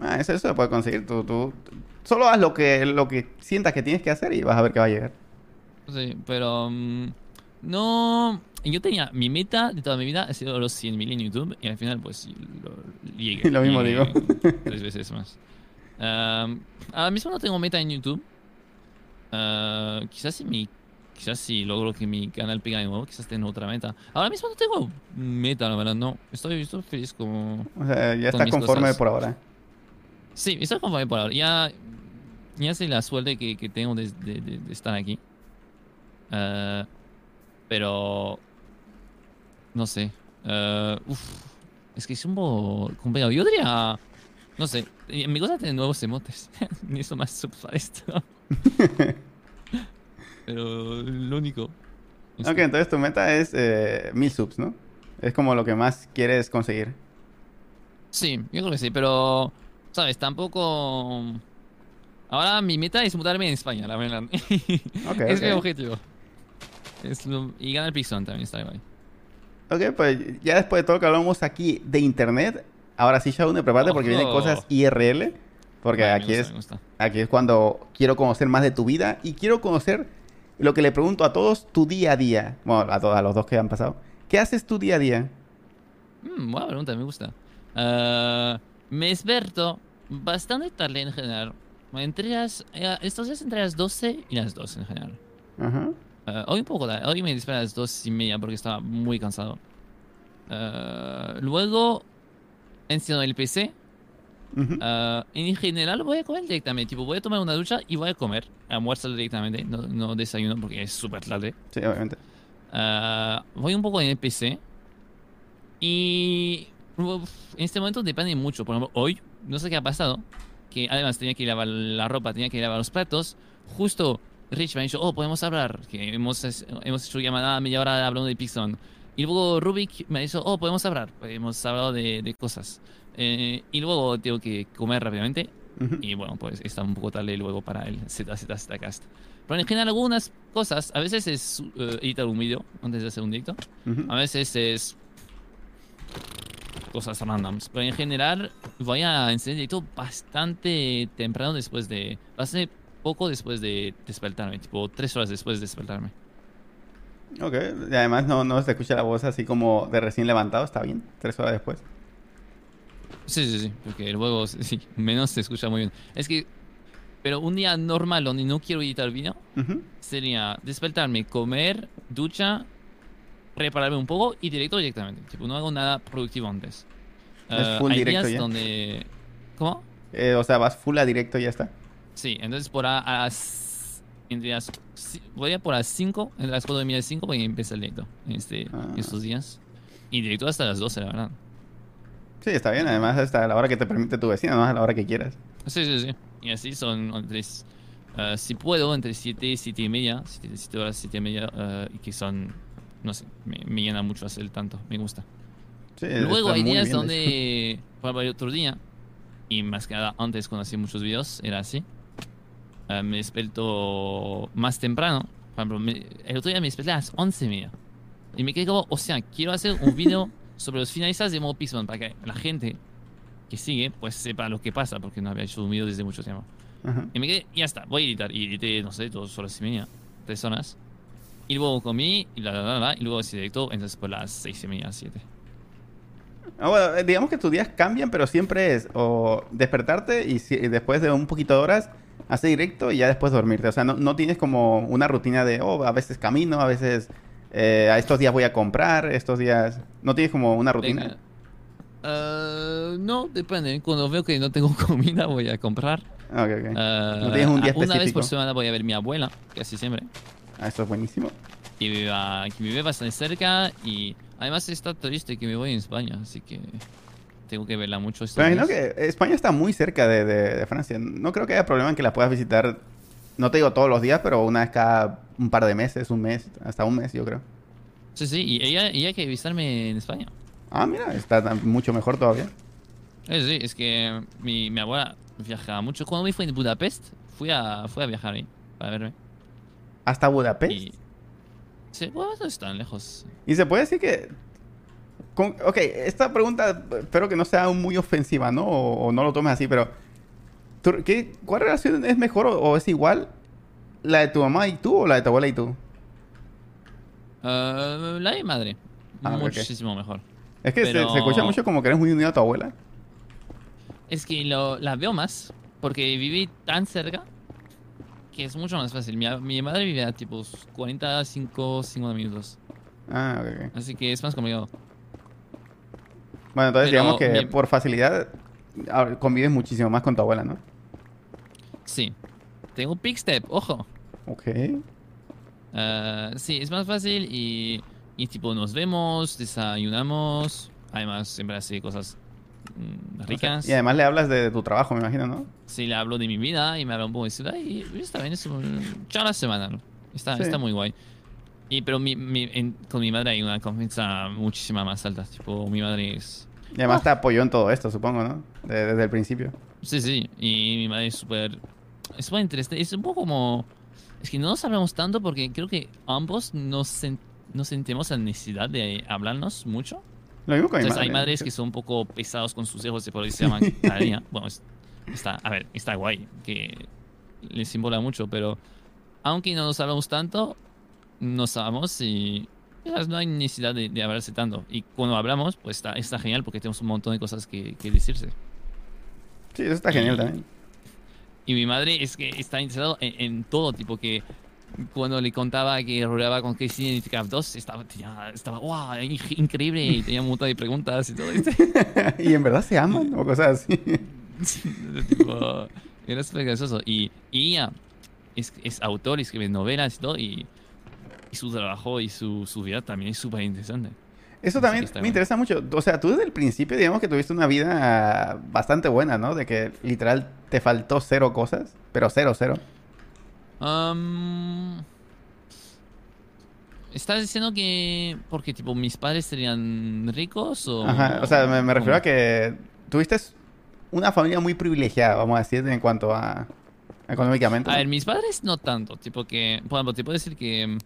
Ah, eso, eso lo puedes conseguir. Tú, tú, solo haz lo que, lo que sientas que tienes que hacer y vas a ver que va a llegar. Sí, pero... mm, no... Yo tenía... Mi meta de toda mi vida ha sido los 100.000 en YouTube y al final pues lo, llegué. Lo mismo Llegué digo. Tres veces más. Am, ahora mismo no tengo meta en YouTube. Ah, quizás si mi... Quizás si logro que mi canal pega de nuevo, quizás tenga otra meta. Ahora mismo no tengo meta, la verdad, no. Estoy, estoy feliz como... O sea, ya estás conforme cosas. por ahora. Sí, estoy conforme por ahora. Ya, ya sé la suerte que, que tengo de, de- de- de estar aquí. Ah, pero... No sé. Uf, es que es un poco complicado. Yo diría... No sé. eh, Me gusta tener nuevos emotes. Necesito más subs para esto. pero lo único. es Ok, que- entonces tu meta es eh, mil subs, ¿no? Es como lo que más quieres conseguir. Sí, yo creo que sí, pero... ¿Sabes? Tampoco... Ahora mi meta es mudarme en España, la verdad. Es mi objetivo. Es lo- Y ganar Pixon también está guay. Ok, pues ya después de todo lo que hablamos aquí de internet, ahora sí, Shaun, prepárate porque vienen cosas IRL. Porque me aquí gusta, es me. Aquí es cuando quiero conocer más de tu vida y quiero conocer lo que le pregunto a todos, tu día a día. Bueno, a todos, a los dos que han pasado. ¿Qué haces tu día a día? Mm, buena pregunta, me gusta. Ah, me desperto bastante tarde en general. Entre las, eh, estos días entre las 12 y las 2 en general. Ajá. Ah, hoy un poco tarde. Hoy me desperté a las 2 y media porque estaba muy cansado. Ah, luego enciendo el PC. Ujú. Ah, en general voy a comer directamente. Tipo, voy a tomar una ducha y voy a comer. Almuerzo directamente. No, no desayuno porque es súper tarde. Sí, obviamente. Voy un poco en el PC. Y uf, en este momento depende mucho. Por ejemplo, hoy, no sé qué ha pasado. Que además tenía que lavar la ropa, tenía que lavar los platos. Justo Rich me ha dicho, oh, podemos hablar. Que hemos, hemos hecho llamada media hora hablando de Pixon. Y luego Rubik me ha dicho, oh, podemos hablar. Hemos hablado de, de cosas. Eh, y luego tengo que comer rápidamente. Ujú. Y bueno, pues está un poco tarde luego para el ZZ Cast. Pero en general algunas cosas, a veces es eh, editar un vídeo antes de hacer un directo. Ujú. A veces es cosas randoms. Pero en general voy a encender el directo bastante temprano después de... Bastante poco después de despertarme. Tipo tres horas después de despertarme. Ok. Y además no, no se escucha la voz así como de recién levantado. Está bien. Tres horas después. Sí, sí, sí. Porque luego sí, menos se escucha muy bien. Es que... Pero un día normal donde no quiero editar vídeo Ujú. sería despertarme, comer, ducha, prepararme un poco y directo directamente. Tipo, no hago nada productivo antes. Es full hay directo días ya. donde... ¿Cómo? Eh, o sea, vas full a directo y ya está. Sí, entonces por a, a las... Voy a por las 5, entre las 4 de las 5 voy a empezar el directo en este, Ah. estos días. Y directo hasta las 12, la verdad. Sí, está bien. Además, hasta la hora que te permite tu vecino, no a la hora que quieras. Sí, sí, sí. Y así son entre... eh, si puedo, entre 7 y 7 y media. 7, horas, 7 y media. eh, y que son... No sé, me, me llena mucho hacer tanto. Me gusta. Sí, Luego hay días donde, por otro día, y más que nada antes cuando hacía muchos videos, era así. Eh, me despierto más temprano. Por ejemplo, me- el otro día me desperté a las 11 y media. Y me quedé como, o sea, quiero hacer un video sobre los finalistas de Modo Pixelmon para que la gente que sigue, pues sepa lo que pasa, porque no había hecho un video desde mucho tiempo. Ajá. Y me quedé, y ya está, voy a editar. Y edité, no sé, dos horas y media, tres horas. Y luego comí, y la, la, la, la, y luego así directo, entonces por las seis y media, siete. Ah, bueno, eh, digamos que tus días cambian, pero siempre es o despertarte y, si- y después de un poquito de horas hacer directo y ya después dormirte. O sea, no, no tienes como una rutina de, oh, a veces camino, a veces eh, a estos días voy a comprar, estos días... No tienes como una rutina. Ah, no, depende. Cuando veo que no tengo comida, voy a comprar. Ah, ok, ok. Ah, No tienes un día Una vez específico. por semana voy a ver a mi abuela, casi siempre. Ah, eso es buenísimo. Y vive, a- que vive bastante cerca. Y además está triste que me voy en España, así que tengo que verla mucho. Pero imagino que España está muy cerca de, de- de Francia. No creo que haya problema en que la puedas visitar, no te digo todos los días, pero una vez cada un par de meses, un mes, hasta un mes, yo creo. Sí, sí, y ella, ella quiere visitarme en España. Ah, mira, está tan- mucho mejor todavía. Eh, sí, es que mi, mi abuela viajaba mucho. Cuando me fui en Budapest, fui a, fui a viajar ahí para verme. Hasta Budapest. Y. Sí, bueno, no es tan lejos. Y se puede decir que... con- ok, esta pregunta espero que no sea muy ofensiva, ¿no? O, o no lo tomes así, pero... ¿tú- qué, ¿Cuál relación es mejor o, o es igual? ¿La de tu mamá y tú o la de tu abuela y tú? Ah, la de mi madre. Ah. Muchísimo mejor. Es que se- Pero- se, escucha mucho como que eres muy unido a tu abuela. Es que lo, la veo más porque viví tan cerca que es mucho más fácil. Mi, mi madre vive a tipo 45, 50 minutos. Ah, ok. Así que es más complicado. Bueno, entonces Pero digamos que mi- por facilidad ah, convives muchísimo más con tu abuela, ¿no? Sí. Tengo Pickstep, ojo. Ok. Ah, sí, es más fácil y, y tipo nos vemos, desayunamos. Además, siempre hace cosas mm, O sea, ricas. y además le hablas de, de tu trabajo, me imagino, ¿no? Sí, le hablo de mi vida y me habla un poco de ciudad y está bien, es un charla semanal. Está, Sí. está muy guay. Y pero mi, mi- en- con mi madre hay una confianza muchísima más alta. Tipo, mi madre es... Y además te apoyó en todo esto, supongo, ¿no? De- desde el principio. Sí, sí. Y mi madre es súper... Es súper interesante. Es un poco como... Es que no nos hablamos tanto porque creo que ambos nos, sen- nos sentimos la necesidad de hablarnos mucho. Lo mismo con mi Entonces madre. hay madres que son un poco pesados con sus hijos y por eso se llaman cada día. Bueno, es- está, a ver, está guay, que les importa mucho, pero aunque no nos hablamos tanto, nos amamos y no hay necesidad de, de hablarse tanto. Y cuando hablamos, pues está, está genial porque tenemos un montón de cosas que, que decirse. Sí, eso está genial Y- también. Y mi madre es que está interesado en, en todo, tipo que cuando le contaba que rodeaba con Casey en Craft 2, estaba, tenía- estaba wow, in- increíble y tenía un montón de preguntas y todo. ¿viste? y en verdad se aman o cosas así. tipo, era súper gracioso. Y, y ella es, es autor, escribe novelas y todo, y, y su trabajo y su, su vida también es súper interesante. Eso también me interesa mucho. O sea, tú desde el principio, digamos que tuviste una vida bastante buena, ¿no? De que literal te faltó cero cosas, pero cero, cero. ¿Estás diciendo que porque tipo mis padres serían ricos o...? Ajá, o sea, me, me refiero a que tuviste una familia muy privilegiada, vamos a decir, en cuanto a económicamente. A ver, mis padres no tanto, tipo que, ejemplo, te puedo decir que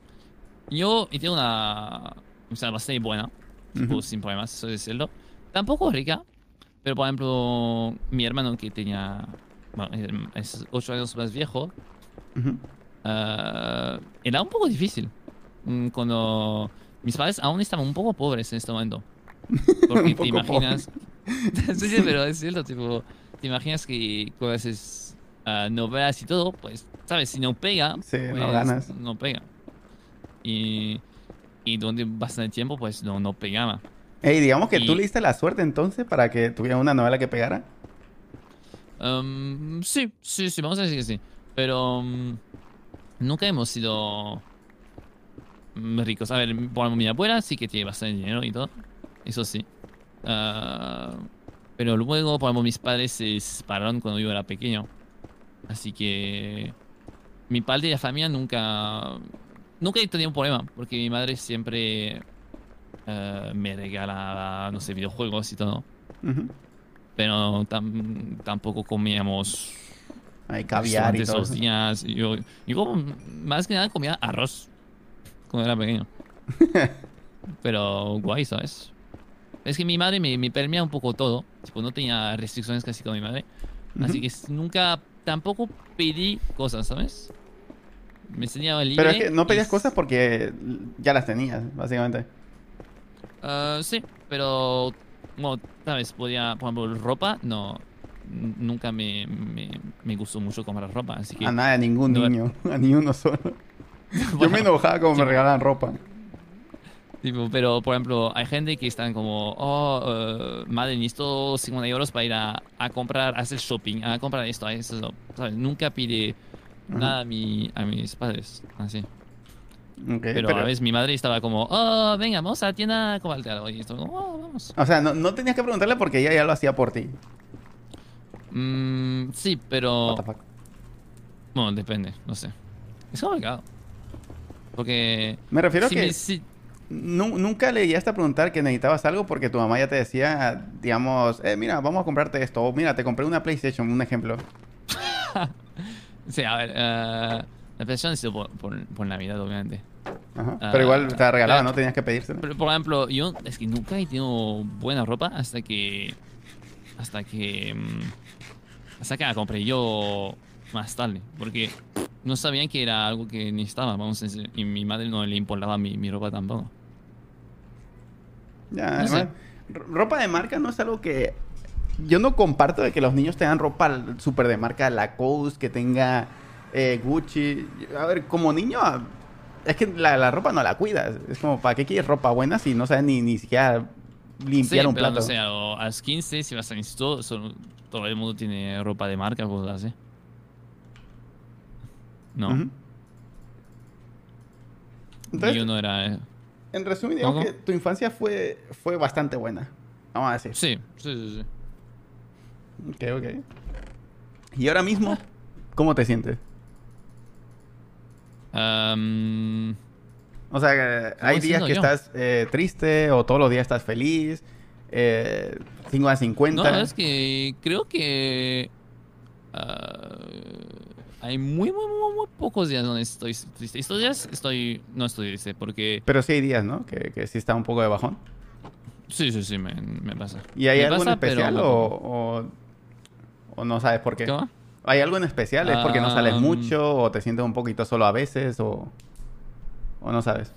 yo tengo una, sea, bastante buena, tipo, Ujú. sin problemas, eso decirlo. Tampoco rica, pero por ejemplo, mi hermano que tenía, bueno, es ocho años más viejo, Ujú. ah, era un poco difícil. Mm, Cuando mis padres aún estaban un poco pobres en este momento. Porque te imaginas. sí, sí, pero es cierto, tipo, te imaginas que cuando haces ah, novelas y todo, pues, ¿sabes? Si no pega, Sí, no pues, ganas. no pega. Y, y durante bastante tiempo, pues no, no pegaba. Ey, digamos que tú Y- le diste la suerte entonces para que tuviera una novela que pegara. Um, sí, sí, sí, vamos a decir que sí. Pero um, nunca hemos sido mm, ricos. A ver, por ejemplo, mi abuela sí que tiene bastante dinero y todo. Eso sí. Ah, pero luego, por ejemplo, mis padres se separaron cuando yo era pequeño. Así que mi parte de la familia nunca... Nunca he tenido un problema. Porque mi madre siempre eh, me regalaba, no sé, videojuegos y todo. Ujú. Pero tam- tampoco comíamos Hay caviar y todo esos eso. días. Yo, yo más que nada comía arroz cuando era pequeño. Pero guay, ¿sabes? Es que mi madre me, me permitía un poco todo. Tipo, no tenía restricciones casi con mi madre. Así que nunca tampoco pedí cosas, ¿sabes? Me enseñaba libre. Pero es que no pedías y- cosas porque ya las tenías, básicamente. Ah, sí, pero. Bueno, ¿sabes? Podía. Por ejemplo, ropa, no. Nunca me, me, me gustó mucho comprar ropa, así que. A nada, a ningún no- niño, a ni uno solo. Yo me enojaba como me sí. regalan ropa. tipo, pero, por ejemplo, hay gente que están como. Oh, eh, madre, necesito 50 euros para ir a, a comprar, a hacer shopping, a comprar esto, a eso. ¿sabes? Nunca pide. Nada a, mi, a mis padres, así. Ok, Pero, a veces mi madre estaba como, oh, venga, vamos a la tienda a comprarte algo. Y esto, como, oh, vamos. O sea, no, no tenías que preguntarle porque ella ya lo hacía por ti. Mm, sí, pero. What the fuck. Bueno, depende, no sé. Es complicado. Porque. Me refiero si a que me- si- nu- nunca le llegaste a preguntar que necesitabas algo porque tu mamá ya te decía, digamos, eh, mira, vamos a comprarte esto. O mira, te compré una PlayStation, un ejemplo. sí, a ver. eh, la PlayStation ha sido por, por, por Navidad, obviamente. Ajá. Ah, Pero igual te la regalaba, no tenías que pedírselo. Pero, por ejemplo, yo es que nunca he tenido buena ropa hasta que. Hasta que. mm, Hasta que la compré yo más tarde. Porque no sabían que era algo que necesitaba. Vamos a decir, y mi madre no le importaba mi, mi ropa tampoco. Ya, No sé. ropa de marca no es algo que... Yo no comparto de que los niños tengan ropa súper de marca Lacoste, que tenga eh, Gucci. A ver, como niño, es que la, la ropa no la cuidas. Es como, ¿para qué quieres ropa buena si no sabes ni, ni siquiera limpiar sí, un pero plato? no sé, a, lo- a los 15, si vas al instituto, solo- todo el mundo tiene ropa de marca, cosas así. No, Ujú. Entonces, yo no era. eh, en resumen, ¿Cómo? que tu infancia fue, fue bastante buena. Vamos a decir. Sí, sí, sí. sí. Ok, ok. Y ahora mismo, ¿cómo te sientes? O sea, hay ¿Cómo días que yo? estás eh, triste o todos los días estás feliz. Eh, 5 a 50. No, es que creo que ah, hay muy, muy, muy, muy pocos días donde estoy triste. Estos días estoy, no estoy triste porque Pero sí hay días, ¿no? Que, que sí está un poco de bajón. sí, sí, sí, me, me pasa. ¿Y hay Me algo en pasa, especial o, o no sabes por qué? ¿Cómo? ¿Hay algo en especial? ¿Es porque no sales Am. mucho o te sientes un poquito solo a veces o, o no sabes?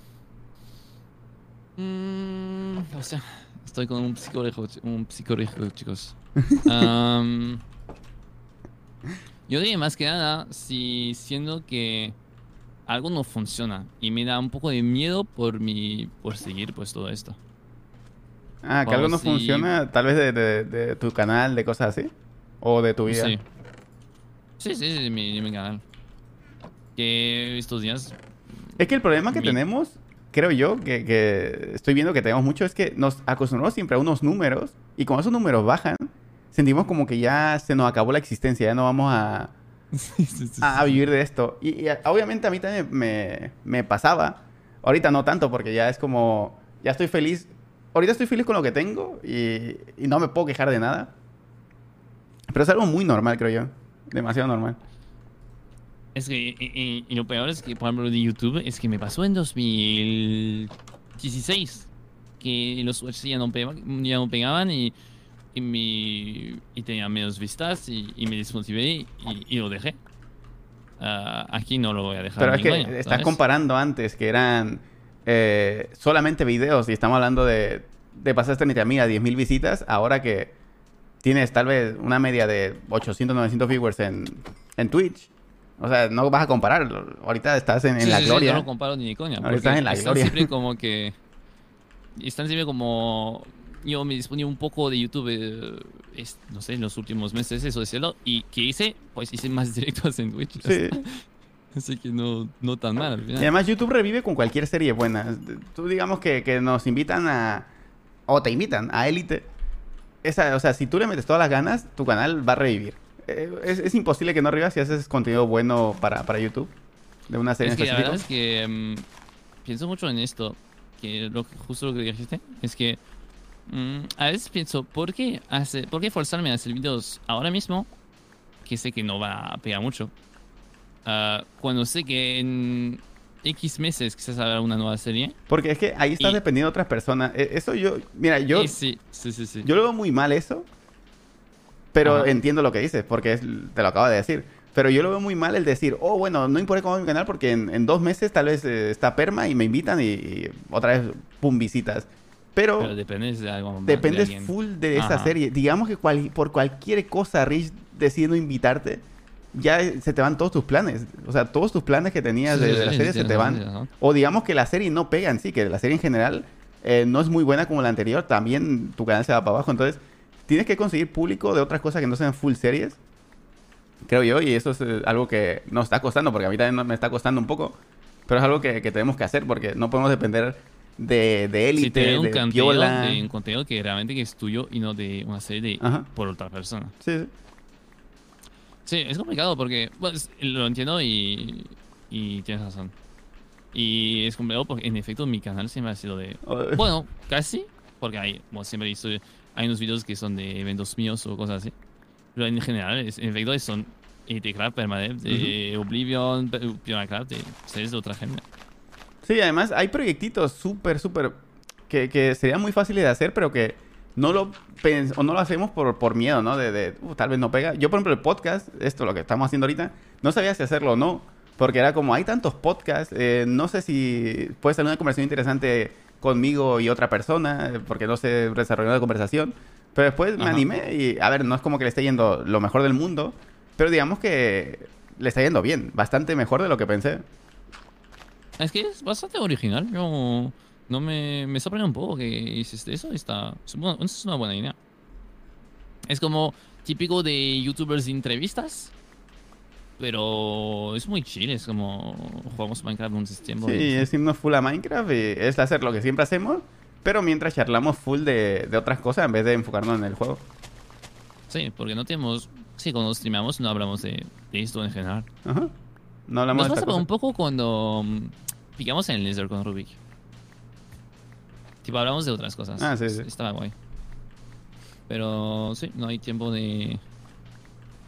Mm, o sea, estoy con un psicólogo, un psicólogo, chicos. Yo diría más que nada si siendo que algo no funciona y me da un poco de miedo por mi por seguir pues todo esto. Ah, que algo no funciona, tal vez de, de- de tu canal, de cosas así. O de tu vida. Sí. Sí, sí, sí, mi, mi canal. Que estos días. Es que el problema que Mi- tenemos, creo yo, que, que estoy viendo que tenemos mucho, es que nos acostumbramos siempre a unos números y cuando esos números bajan, sentimos como que ya se nos acabó la existencia, ya no vamos a, Sí, sí, a, a vivir de esto. Y, y, obviamente a mí también me, me pasaba. Ahorita no tanto, porque ya es como, ya estoy feliz. Ahorita estoy feliz con lo que tengo y, y no me puedo quejar de nada. Pero es algo muy normal, creo yo. Demasiado normal. Es que. Y, lo peor es que, por ejemplo, de YouTube, es que me pasó en 2016. Que los Switch ya no, pega- ya no pegaban y. Y, mi, y tenía menos vistas y, y me desmotivé y, lo dejé. Ah, aquí no lo voy a dejar. Pero es que año, estás comparando antes que eran eh, solamente videos y estamos hablando de, de pasar esta mira, 10.000 visitas, ahora que tienes tal vez una media de 800, 900 viewers en, en Twitch. O sea, no vas a comparar. Ahorita estás en, en Sí, la sí, sí, gloria. no lo comparo ni de coña. Porque estás en la están gloria. siempre como que. Están siempre como. Yo me disponía un poco de YouTube, eh, es- no sé, en los últimos meses, eso decirlo. ¿Y qué hice? Pues hice más directos en Twitch. Sí. Así que no, no tan mal al Y además YouTube revive con cualquier serie buena. Tú digamos que, que nos invitan a... O te invitan a Élite. Esa, o sea, si tú le metes todas las ganas, tu canal va a revivir. Eh, Es, es imposible que no reviva si haces contenido bueno para, para YouTube. De una serie Es que la verdad es que mm, pienso mucho en esto, que lo que- justo lo que dijiste, es que mm, a veces pienso, ¿por qué, hace, ¿por qué forzarme a hacer videos ahora mismo que sé que no va a pegar mucho? Ah, cuando sé que en X meses quizás habrá una nueva serie. Porque es que ahí estás Y- dependiendo de otras personas. E- Eso yo... Mira, yo... Sí, sí, sí, sí. Yo lo veo muy mal eso. Pero Ajá. entiendo lo que dices, porque es- te lo acabo de decir. Pero yo lo veo muy mal el decir, oh, bueno, no importa cómo mi canal porque en, en dos meses tal vez eh, está perma y me invitan y, y otra vez, pum, visitas. Pero, Pero dependes de algo de dependes alguien. full de esa Ajá. serie. Digamos que cual- por cualquier cosa Rich decide no invitarte, ya se te van todos tus planes. O sea, todos tus planes que tenías Sí, de, la serie se te van. O digamos que la serie no pega en sí, que la serie en general eh, no es muy buena como la anterior, también tu canal se va para abajo. Entonces, tienes que conseguir público de otras cosas que no sean full series. Creo yo, y eso es eh, algo que nos está costando, porque a mí también me está costando un poco. Pero es algo que, que tenemos que hacer, porque no podemos depender de, de élite, tener un de contenido, de un contenido que realmente que es tuyo y no de una serie de, Ajá. por otra persona. Sí, sí. Sí, es complicado porque, bueno, es- lo entiendo y, y tienes razón. Y es complicado porque, en efecto, mi canal siempre ha sido de... Bueno, casi, porque hay, como siempre visto, hay unos vídeos que son de eventos míos o cosas así. Pero en general, es- en efecto, son Craft Permadeath, de Oblivion, Craft, de series de otra gente. Sí, además hay proyectitos súper, súper que, que serían muy fáciles de hacer, pero que no lo o no lo hacemos por, por miedo, ¿no? De, de "Uh, tal vez no pega. Yo, por ejemplo, el podcast, esto lo que estamos haciendo ahorita, no sabía si hacerlo o no, porque era como hay tantos podcasts, eh, no sé si puede ser una conversación interesante conmigo y otra persona, eh, porque no sé desarrollar una conversación. Pero después me Ajá. animé y, a ver, no es como que le esté yendo lo mejor del mundo, pero digamos que le está yendo bien, bastante mejor de lo que pensé. Es que es bastante original. Yo no me, me sorprende un poco que hiciste eso. Está, es una, buena idea. Es como típico de youtubers de entrevistas. Pero es muy chill. Es como jugamos Minecraft un tiempo. Sí, y- es irnos full a Minecraft y es hacer lo que siempre hacemos, pero mientras charlamos full de, de otras cosas en vez de enfocarnos en el juego. sí, porque no tenemos. Sí, cuando streamamos no hablamos de, de esto en general. Ajá. No hablamos Nos de pasa un poco cuando mm, picamos en el laser con Rubik. Tipo, hablamos de otras cosas. Ah, sí, sí. Estaba guay. Pero sí, no hay tiempo de,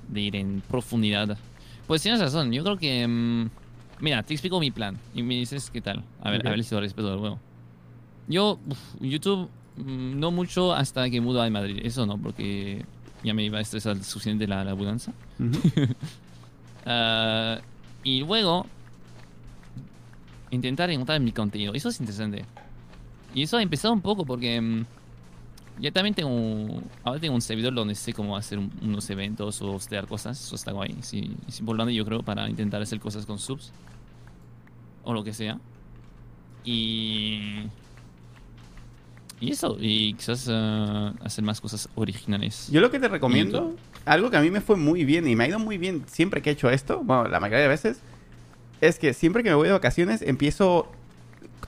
de ir en profundidad. Pues tienes razón, yo creo que... mm, mira, te explico mi plan y me dices qué tal. A ver, a ver si lo respeto del juego. Yo, uf, YouTube, mm, no mucho hasta que mudo a Madrid. Eso no, porque ya me iba a estresar suficiente la, la mudanza. Ujú. Ah, y luego intentar encontrar mi contenido. Eso es interesante. Y eso ha empezado un poco porque mm, ya también tengo un- ahora tengo un servidor donde sé cómo hacer un- unos eventos o hostear cosas. Eso está guay. Sí, es importante yo creo para intentar hacer cosas con subs o lo que sea. Y y eso y quizás ah, hacer más cosas originales. Yo lo que te recomiendo, algo que a mí me fue muy bien y me ha ido muy bien siempre que he hecho esto, bueno, la mayoría de veces, es que siempre que me voy de vacaciones empiezo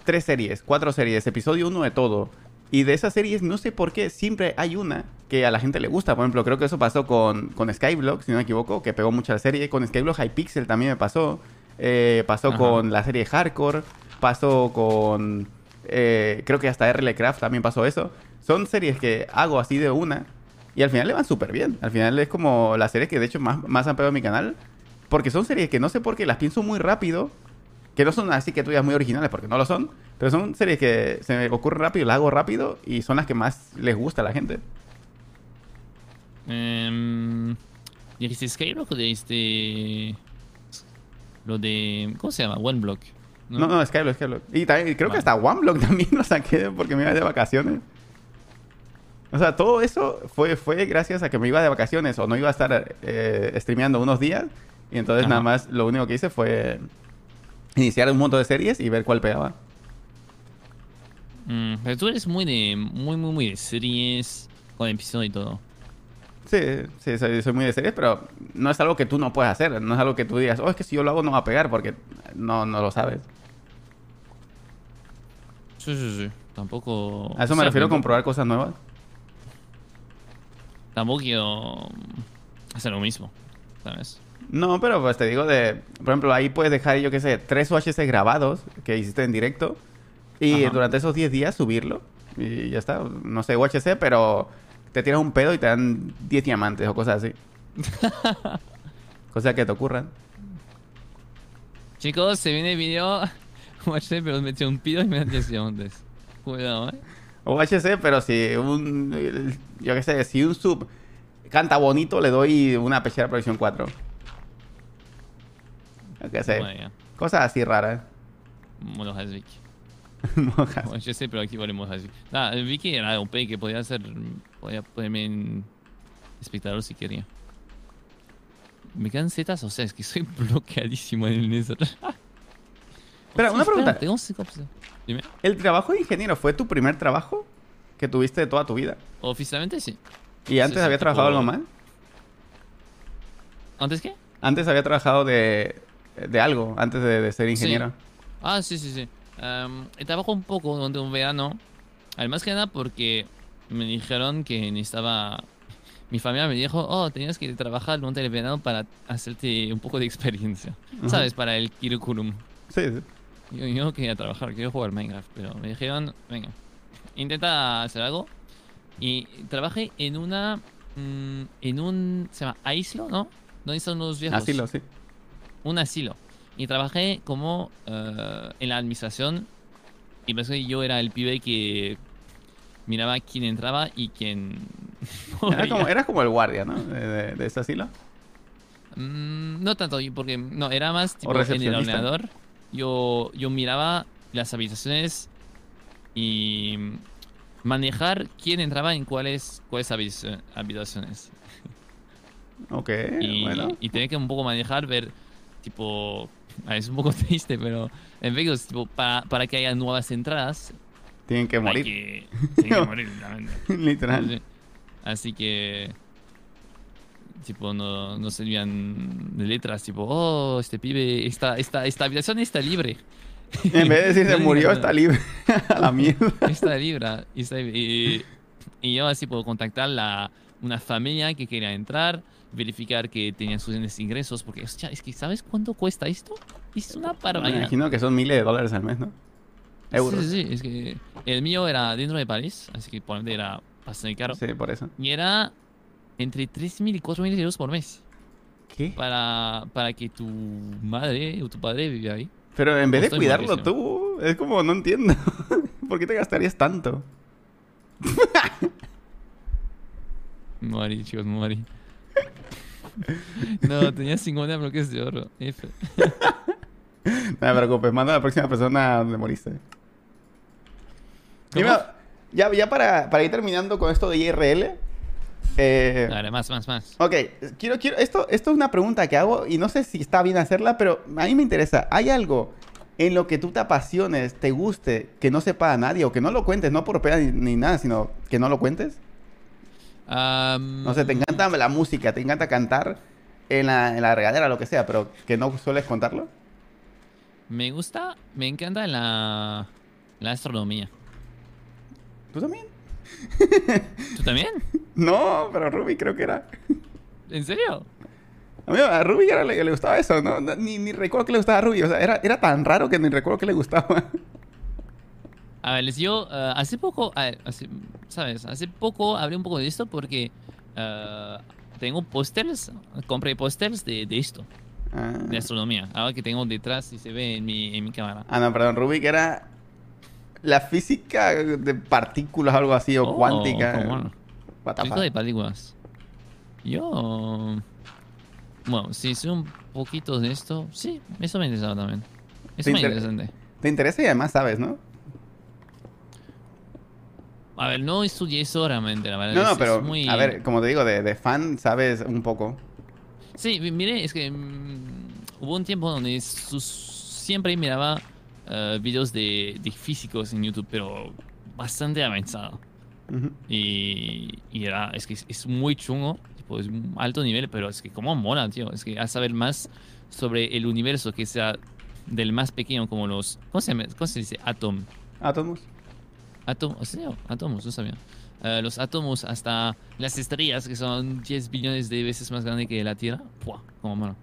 tres series, cuatro series, episodio uno de todo. Y de esas series, no sé por qué, siempre hay una que a la gente le gusta. Por ejemplo, creo que eso pasó con, con Skyblock, si no me equivoco, que pegó mucho la serie. Con Skyblock Hypixel también me pasó. Eh, pasó Ajá. con la serie Hardcore. Pasó con... eh, creo que hasta RL Craft también pasó eso. Son series que hago así de una. Y al final le van súper bien. Al final es como las series que de hecho más, más han pegado en mi canal. Porque son series que no sé por qué las pienso muy rápido. Que no son así que digas muy originales, porque no lo son. Pero son series que se me ocurren rápido, las hago rápido y son las que más les gusta a la gente. Em, ¿Dijiste Skyblock o dijiste lo de... ¿Cómo se llama? OneBlock. No, no, Skyblock, Skyblock. Y también, creo que hasta OneBlock también lo saqué porque me iba de vacaciones. O sea, todo eso fue, fue gracias a que me iba de vacaciones o no iba a estar eh, streameando unos días. Y entonces Ajá. nada más lo único que hice fue iniciar un montón de series y ver cuál pegaba. Mm, pero tú eres muy de... Muy, muy, muy de series con episodio y todo. Sí, sí, soy, soy muy de series, pero no es algo que tú no puedes hacer. No es algo que tú digas, oh, es que si yo lo hago no va a pegar porque no, no lo sabes. Sí, sí, sí. Tampoco... A eso o me refiero a comprobar cosas nuevas. Tampoco quiero hacer lo mismo, ¿sabes? No, pero pues te digo de... Por ejemplo, ahí puedes dejar, yo qué sé, tres UHC grabados que hiciste en directo. Y Ajá. durante esos 10 días subirlo. Y ya está. No sé, UHC, pero te tiras un pedo y te dan 10 diamantes o cosas así. cosas que te ocurran. Chicos, se viene el video... Watché, pero me eché un pido y me dan 10 diamantes. Cuidado, ¿eh? UHC, pero si un... Yo qué sé, si un sub canta bonito, le doy una pechera provisión 4. Yo qué sé. Bueno. Cosas así raras. Monohazvik. Mojas. Yo sé, pero aquí vale Monohazvik. Nada, el Vicky era un pay que podía hacer. Podía ponerme en espectador si quería. Me quedan zetas, o sea, es que soy bloqueadísimo en el Nether. Espera, una pregunta. Dime. ¿El trabajo de ingeniero fue tu primer trabajo que tuviste de toda tu vida? Oficialmente sí. ¿Y antes sí, había tipo- trabajado algo más? ¿Antes qué? Antes había trabajado de, de algo, antes de, de ser ingeniero. Ah, sí, sí, sí. Trabajo un poco durante un verano. Además que nada porque me dijeron que necesitaba... Mi familia me dijo, oh, tenías que trabajar durante el verano para hacerte un poco de experiencia. ¿Sabes? Para el currículum. Sí, sí. Yo, yo no quería trabajar, quería jugar Minecraft, pero me dijeron, venga, intenta hacer algo. Y trabajé en una... mm, en un... Se llama Aislo, ¿no? ¿Dónde están los viejos? Así lo, sí. Un asilo. Y trabajé como eh, en la administración. Y pensé que yo era el pibe que miraba quién entraba y quién. Era como, eras como el guardia, ¿no? De, de- de ese asilo. Mm, no tanto, porque no, era más tipo en el ordenador. Yo, yo miraba las habitaciones y manejar quién entraba en cuáles, cuáles habitaci- habitaciones. Ok, y, bueno. y tenía que un poco manejar, ver, tipo, es un poco triste, pero en Vegas, tipo, para, para que haya nuevas entradas, Tienen que morir. que, tienen que morir. Literal. Sí. Así que, tipo, no, no servían de letras, tipo, oh, este pibe, esta, esta, esta habitación está libre. En vez de decir se murió, está libre. A la mierda. Está libre. Y, y- y yo así puedo contactar la, una familia que quería entrar, verificar que tenían sus ingresos, porque, hostia, es que ¿sabes cuánto cuesta esto? Es una Me barbaridad. imagino que son miles de dólares al mes, ¿no? Euros. Sí, sí, sí, es que el mío era dentro de París, así que por ende era bastante caro. Sí, por eso. Y era entre 3.000 y 4.000 euros por mes ¿Qué? para, para que tu madre o tu padre viviera ahí. Pero en vez de cuidarlo tú, es como, no entiendo. ¿Por qué te gastarías tanto? Morí, chicos, morí. No, tenía 50 bloques de oro. F. No te preocupes, manda a la próxima persona donde moriste. ¿Cómo? Dime, ya, ya para, para ir terminando con esto de IRL. Eh, Dale, más, más, más. ok, quiero, quiero, esto, esto es una pregunta que hago y no sé si está bien hacerla, pero a mí me interesa. ¿Hay algo en lo que tú te apasiones, te guste, que no sepa a nadie o que no lo cuentes, no por pena ni, ni nada, sino que no lo cuentes? Am, No sé, te encanta la música, te encanta cantar en la, en la regadera, lo que sea, pero que no sueles contarlo. Me gusta, me encanta la, la astronomía. ¿Tú también? ¿Tú también? No, pero Ruby creo que era. ¿En serio? A mí a Ruby era, le, le gustaba eso, ¿no? No, Ni, ni recuerdo que le gustaba a Ruby. O sea, era, era tan raro que ni recuerdo que le gustaba. A ver, les digo, eh, hace poco, a ver, hace- ¿sabes? Hace poco hablé un poco de esto porque eh, tengo pósters, compré pósters de, de esto, Ah, de astronomía. Ahora que tengo detrás y se ve en mi, en mi cámara. Ah, no, perdón. Que era la física de partículas, algo así, o Oh, cuántica. Física de partículas. Yo... Bueno, si sé un poquito de esto, sí, eso me interesa también. Eso me inter- interesante. Te interesa y además sabes, ¿no? A ver, no estudié eso realmente, la verdad. No, es- no, es pero muy- a ver, como te digo, de, de fan sabes un poco. Sí, mi- mire, es que mm, hubo un tiempo donde sus- siempre miraba eh, videos de, de físicos en YouTube, pero bastante avanzado. Ujú. Y, y era, es que es, es muy chungo, tipo, es un alto nivel, pero es que como mola, tío. Es que a saber más sobre el universo, que sea del más pequeño, como los. ¿Cómo se? ¿Cómo se dice? Atom. Átomos. Átomos, ¿sí? átomos, no sabía. Eh, los átomos hasta las estrellas, que son 10 billones de veces más grandes que la Tierra. ¡Pua! Como mono.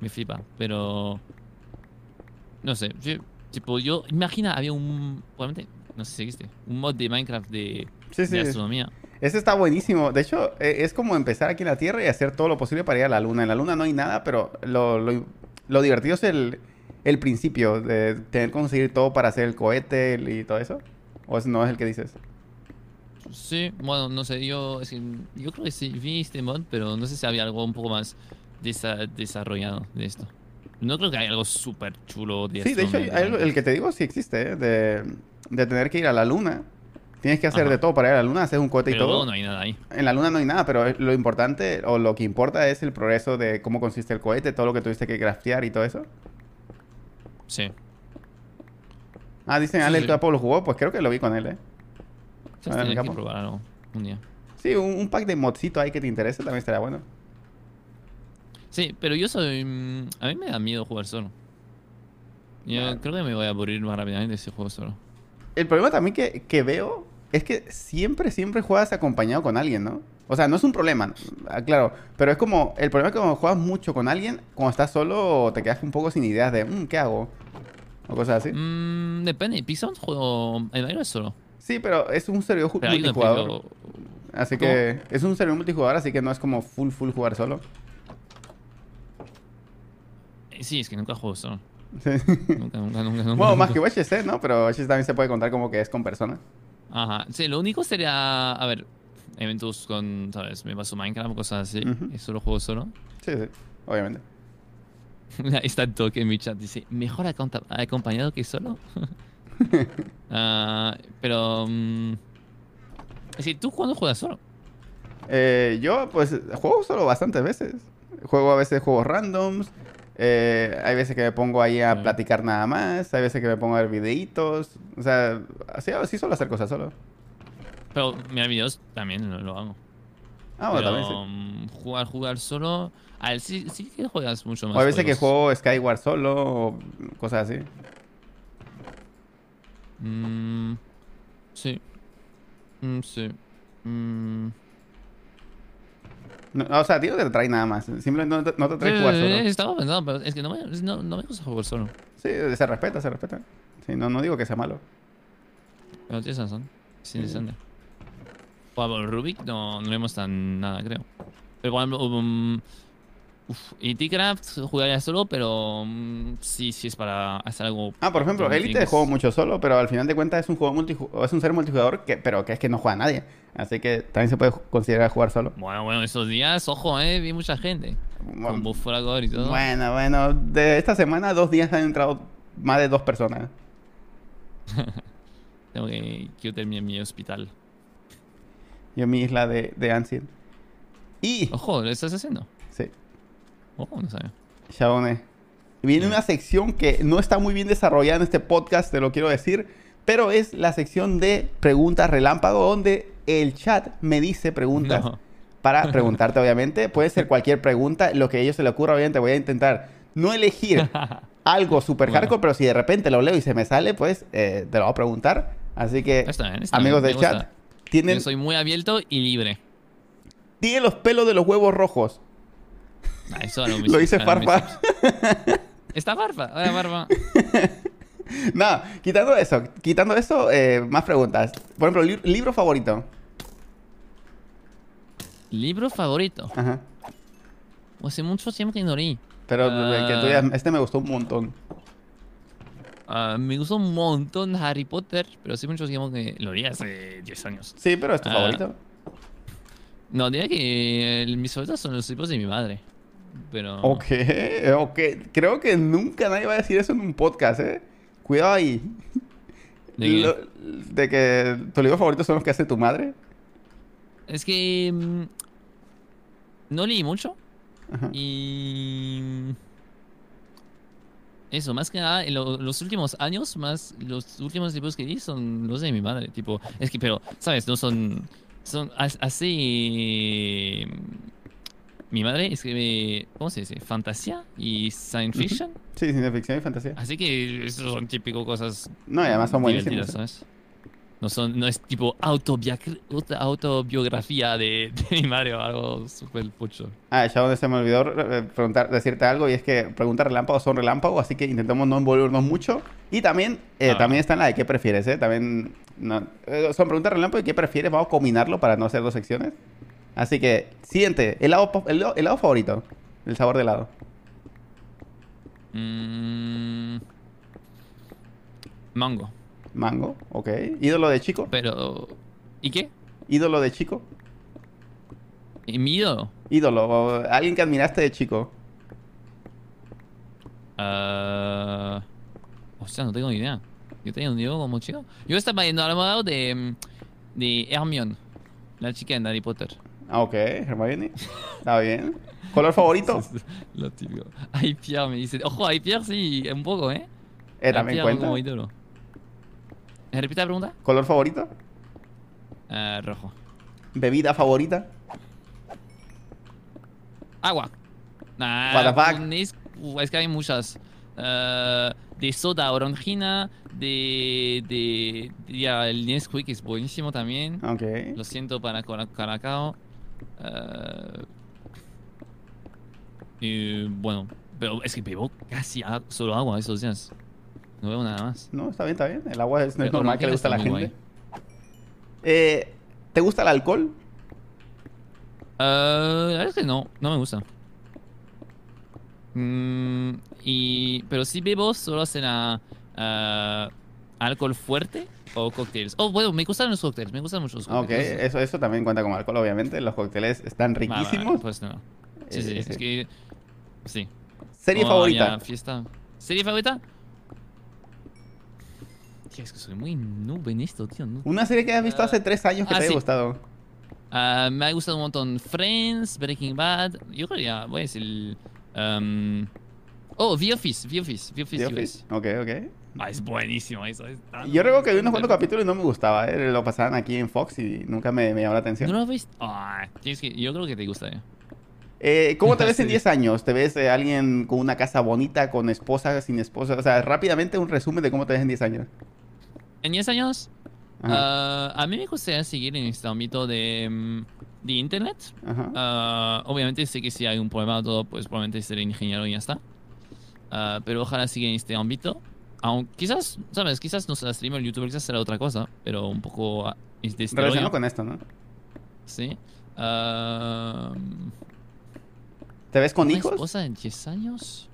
Me flipa, pero. No sé, yo- tipo, yo. Imagina, había un. Probablemente, no sé si existe. Un mod de Minecraft de, Sí, sí. de astronomía. Ese está buenísimo. De hecho, e- es como empezar aquí en la Tierra y hacer todo lo posible para ir a la Luna. En la Luna no hay nada, pero lo, lo- lo divertido es el, el principio de tener que conseguir todo para hacer el cohete y todo eso. ¿O ese no es el que dices? Sí, bueno, no sé, yo. es que yo creo que sí vi este mod, pero no sé si había algo un poco más desa- desarrollado de esto. No creo que haya algo súper chulo de Sí, de hecho, algo- el que te digo sí existe, ¿eh? de, de tener que ir a la luna. Tienes que hacer Ajá. de todo para ir a la luna, hacer un cohete y Pero todo. luego no hay nada ahí. En la luna no hay nada, pero lo importante o lo que importa es el progreso de cómo consiste el cohete, todo lo que tuviste que craftear y todo eso. Sí. Ah, dicen, Ale, sí. el Capo lo jugó, pues creo que lo vi con él, ¿eh? Sí, ver, que probar algo un día. Sí, un, un pack de modcito ahí que te interese también estaría bueno. Sí, pero yo soy... mm, A mí me da miedo jugar solo. Yo creo que me voy a aburrir más rápidamente si juego solo. El problema también que, que veo es que siempre, siempre juegas acompañado con alguien, ¿no? O sea, no es un problema, ah, claro, pero es como, el problema es que cuando juegas mucho con alguien, cuando estás solo te quedas un poco sin ideas de, "Mm, ¿qué hago? O cosas así. Mm, depende. Pixel juego en iOS solo. Sí, pero es un servidor Pero no multijugador. Así ¿Cómo? que es un servidor multijugador, así que no es como full, full jugar solo. Eh, Sí, es que nunca juego solo. Sí. Nunca, nunca, nunca. nunca bueno, más que UHC, ¿no? Pero UHC también se puede contar como que es con personas. Ajá. Sí, lo único sería, a ver, eventos con, ¿sabes? Me paso Minecraft o cosas así. Y solo juego solo. Sí, sí, obviamente. Ahí está toque en mi chat. Dice, mejor acompañado que solo. Ah, pero... es decir, ¿tú cuándo juegas solo? Eh, yo, pues, juego solo bastantes veces. Juego a veces juegos randoms. eh, hay veces que me pongo ahí a platicar nada más. Hay veces que me pongo a ver videitos. O sea, así, así suelo hacer cosas solo. Pero mirar videos también lo, lo hago. Ah, bueno, pero también sí. mm, jugar, jugar solo... A ver, sí, sí que juegas mucho más O hay veces que juegos. juego Skyward solo o cosas así. Mm, sí. Mm, sí. Mm. No, o sea, tío, te trae nada más. Simplemente no te, no te trae Eh, jugar solo. Estaba pensando, pero es que no me, no, no me gusta jugar solo. Sí, se respeta, se respeta. Sí, no, no digo que sea malo. Pero tienes razón. Es interesante. Ejemplo, Rubik no, no vemos tan nada, creo. Pero por ejemplo, um, uf, y T-Craft jugaría solo, pero um, sí, sí es para hacer algo. Ah, por ejemplo, con Elite juego mucho solo, pero al final de cuentas es un juego multiju- es un ser multijugador, que, pero que es que no juega nadie. Así que también se puede considerar jugar solo. Bueno, bueno, esos días, ojo, eh, vi mucha gente. Con Bueno, Buffalagor y todo. bueno, bueno, de esta semana dos días han entrado más de dos personas. Tengo que, quiero terminar mi hospital. Yo en mi isla de, de Ancient. Y, Ojo, ¿lo estás haciendo? sí, Ojo, no sabía. Chabone. Viene una sección que no está muy bien desarrollada en este podcast, te lo quiero decir, pero es la sección de preguntas relámpago, donde el chat me dice preguntas No. para preguntarte, obviamente. Puede ser cualquier pregunta, lo que a ellos se le ocurra, obviamente voy a intentar no elegir algo super Bueno. hardcore, pero si de repente lo leo y se me sale, pues eh, te lo voy a preguntar. Así que, Está bien, está amigos bien, del chat, gusta. Tienen, Yo soy muy abierto y libre. tienen los pelos de los huevos rojos. Ah, eso no me Lo me Farfa. Está Farfa. No, quitando eso, quitando eso, eh, más preguntas. Por ejemplo, li- libro favorito. Libro favorito. Ajá. Hace mucho tiempo que no leí. Pero eh, que tú digas, Ah. este me gustó un montón. Ah, me gustó un montón Harry Potter, pero hace mucho tiempo que lo leí hace 10 años. Sí, pero es tu Ah. favorito. No, diría que el- mis favoritos son los libros de mi madre. Pero. Ok, ok. Creo que nunca nadie va a decir eso en un podcast, ¿eh? Cuidado ahí. ¿De qué? Lo- de que tus libros favoritos son los que hace tu madre. Es que. mm, no leí mucho. Ajá. Y. Eso, más que nada, en lo- los últimos años, más los últimos libros que leí son los de mi madre. Tipo, es que, pero, ¿sabes? No son. Son as- así. Mi madre escribe, ¿cómo se dice? Fantasía y science fiction. Sí, ciencia ficción y fantasía. Así que son típico cosas No, y además son buenísimos. divertidas, ¿eh? ¿sabes? No, son, no es tipo autobiografía de, de mi madre o algo súper pucho. Ah, ya donde se me olvidó eh, preguntar, decirte algo y es que preguntas relámpagos son relámpagos, así que intentemos no envolvernos mucho. Y también, eh, Ah. también está en la de qué prefieres, ¿eh? También no, eh, son preguntas relámpagos y qué prefieres. Vamos a combinarlo para no hacer dos secciones. Así que, siguiente, helado, helado, helado favorito, el sabor de helado. Mm, mango. Mango, ok. Ídolo de chico, Pero. ¿Y qué? ídolo de chico, ¿Y mi ídolo? ídolo, o alguien que admiraste de chico. Hostia, no tengo ni idea. Yo tenía un Diego como chico. Yo estaba enamorado de, de Hermione, la chica en Harry Potter. Ah, ok, Hermione. Está bien. ¿Color favorito? Lo típico. Ay, Pierre me dice. Ojo, ay, Pierre sí, un poco, ¿eh? Eh, también cuenta. como ídolo. ¿Me repite la pregunta? ¿Color favorito? Ah, rojo. ¿Bebida favorita? Agua. Nah, What the fuck? Es, uh, es que hay muchas. Eh, de soda orangina, de, de, de- ya, el Nesquik es buenísimo también. Ok. Lo siento para Caracao. Eh, y bueno, pero es que bebo casi a- solo agua esos días. No bebo nada más. No, está bien, está bien. El agua es, no es Pero normal que le gusta a la gente. Eh, ¿Te gusta el alcohol? Eh, la verdad es que no, no me gusta. Mm, y, pero si bebo, solo será eh, alcohol fuerte o cócteles. Oh, bueno, me gustan los cócteles, me gustan mucho los Ok, cócteles. eso, eso también cuenta como alcohol, obviamente. Los cócteles están riquísimos. pues no. Sí, sí, Eh, es que. Sí. ¿Serie Oh, favorita? ya, fiesta. ¿Serie favorita? Tío, es que soy muy noob en esto, tío. no. Una serie que has visto hace tres años que ah, te haya sí. gustado. Ah, me ha gustado un montón Friends, Breaking Bad. Yo creo que ya voy a decir. um, oh, The Office, The Office, The Office, The US. Office. Ok, ok. Ah, es buenísimo eso. es tan Yo recuerdo que vi unos cuantos capítulos y no me gustaba. ¿eh? Lo pasaban aquí en Fox y nunca me, me llamó la atención. ¿No lo has visto? Ah, tienes que, yo creo que te gusta. eh. Eh, ¿Cómo te ves en Sí. 10 años? ¿Te ves eh, alguien con una casa bonita, con esposa, sin esposa? O sea, rápidamente un resumen de cómo te ves en 10 años. En 10 años, ah, a mí me gustaría seguir en este ámbito de, mm, de internet. Ah, obviamente sé que si hay un problema o todo, pues probablemente seré ingeniero y ya está. Ah, pero ojalá siga en este ámbito. Aunque quizás, ¿sabes? Quizás no será streamer, youtuber, quizás será otra cosa, pero un poco es de este Relacionado con esto, ¿no? Sí. ¿Te ves con ¿una hijos? esposa de 10 años?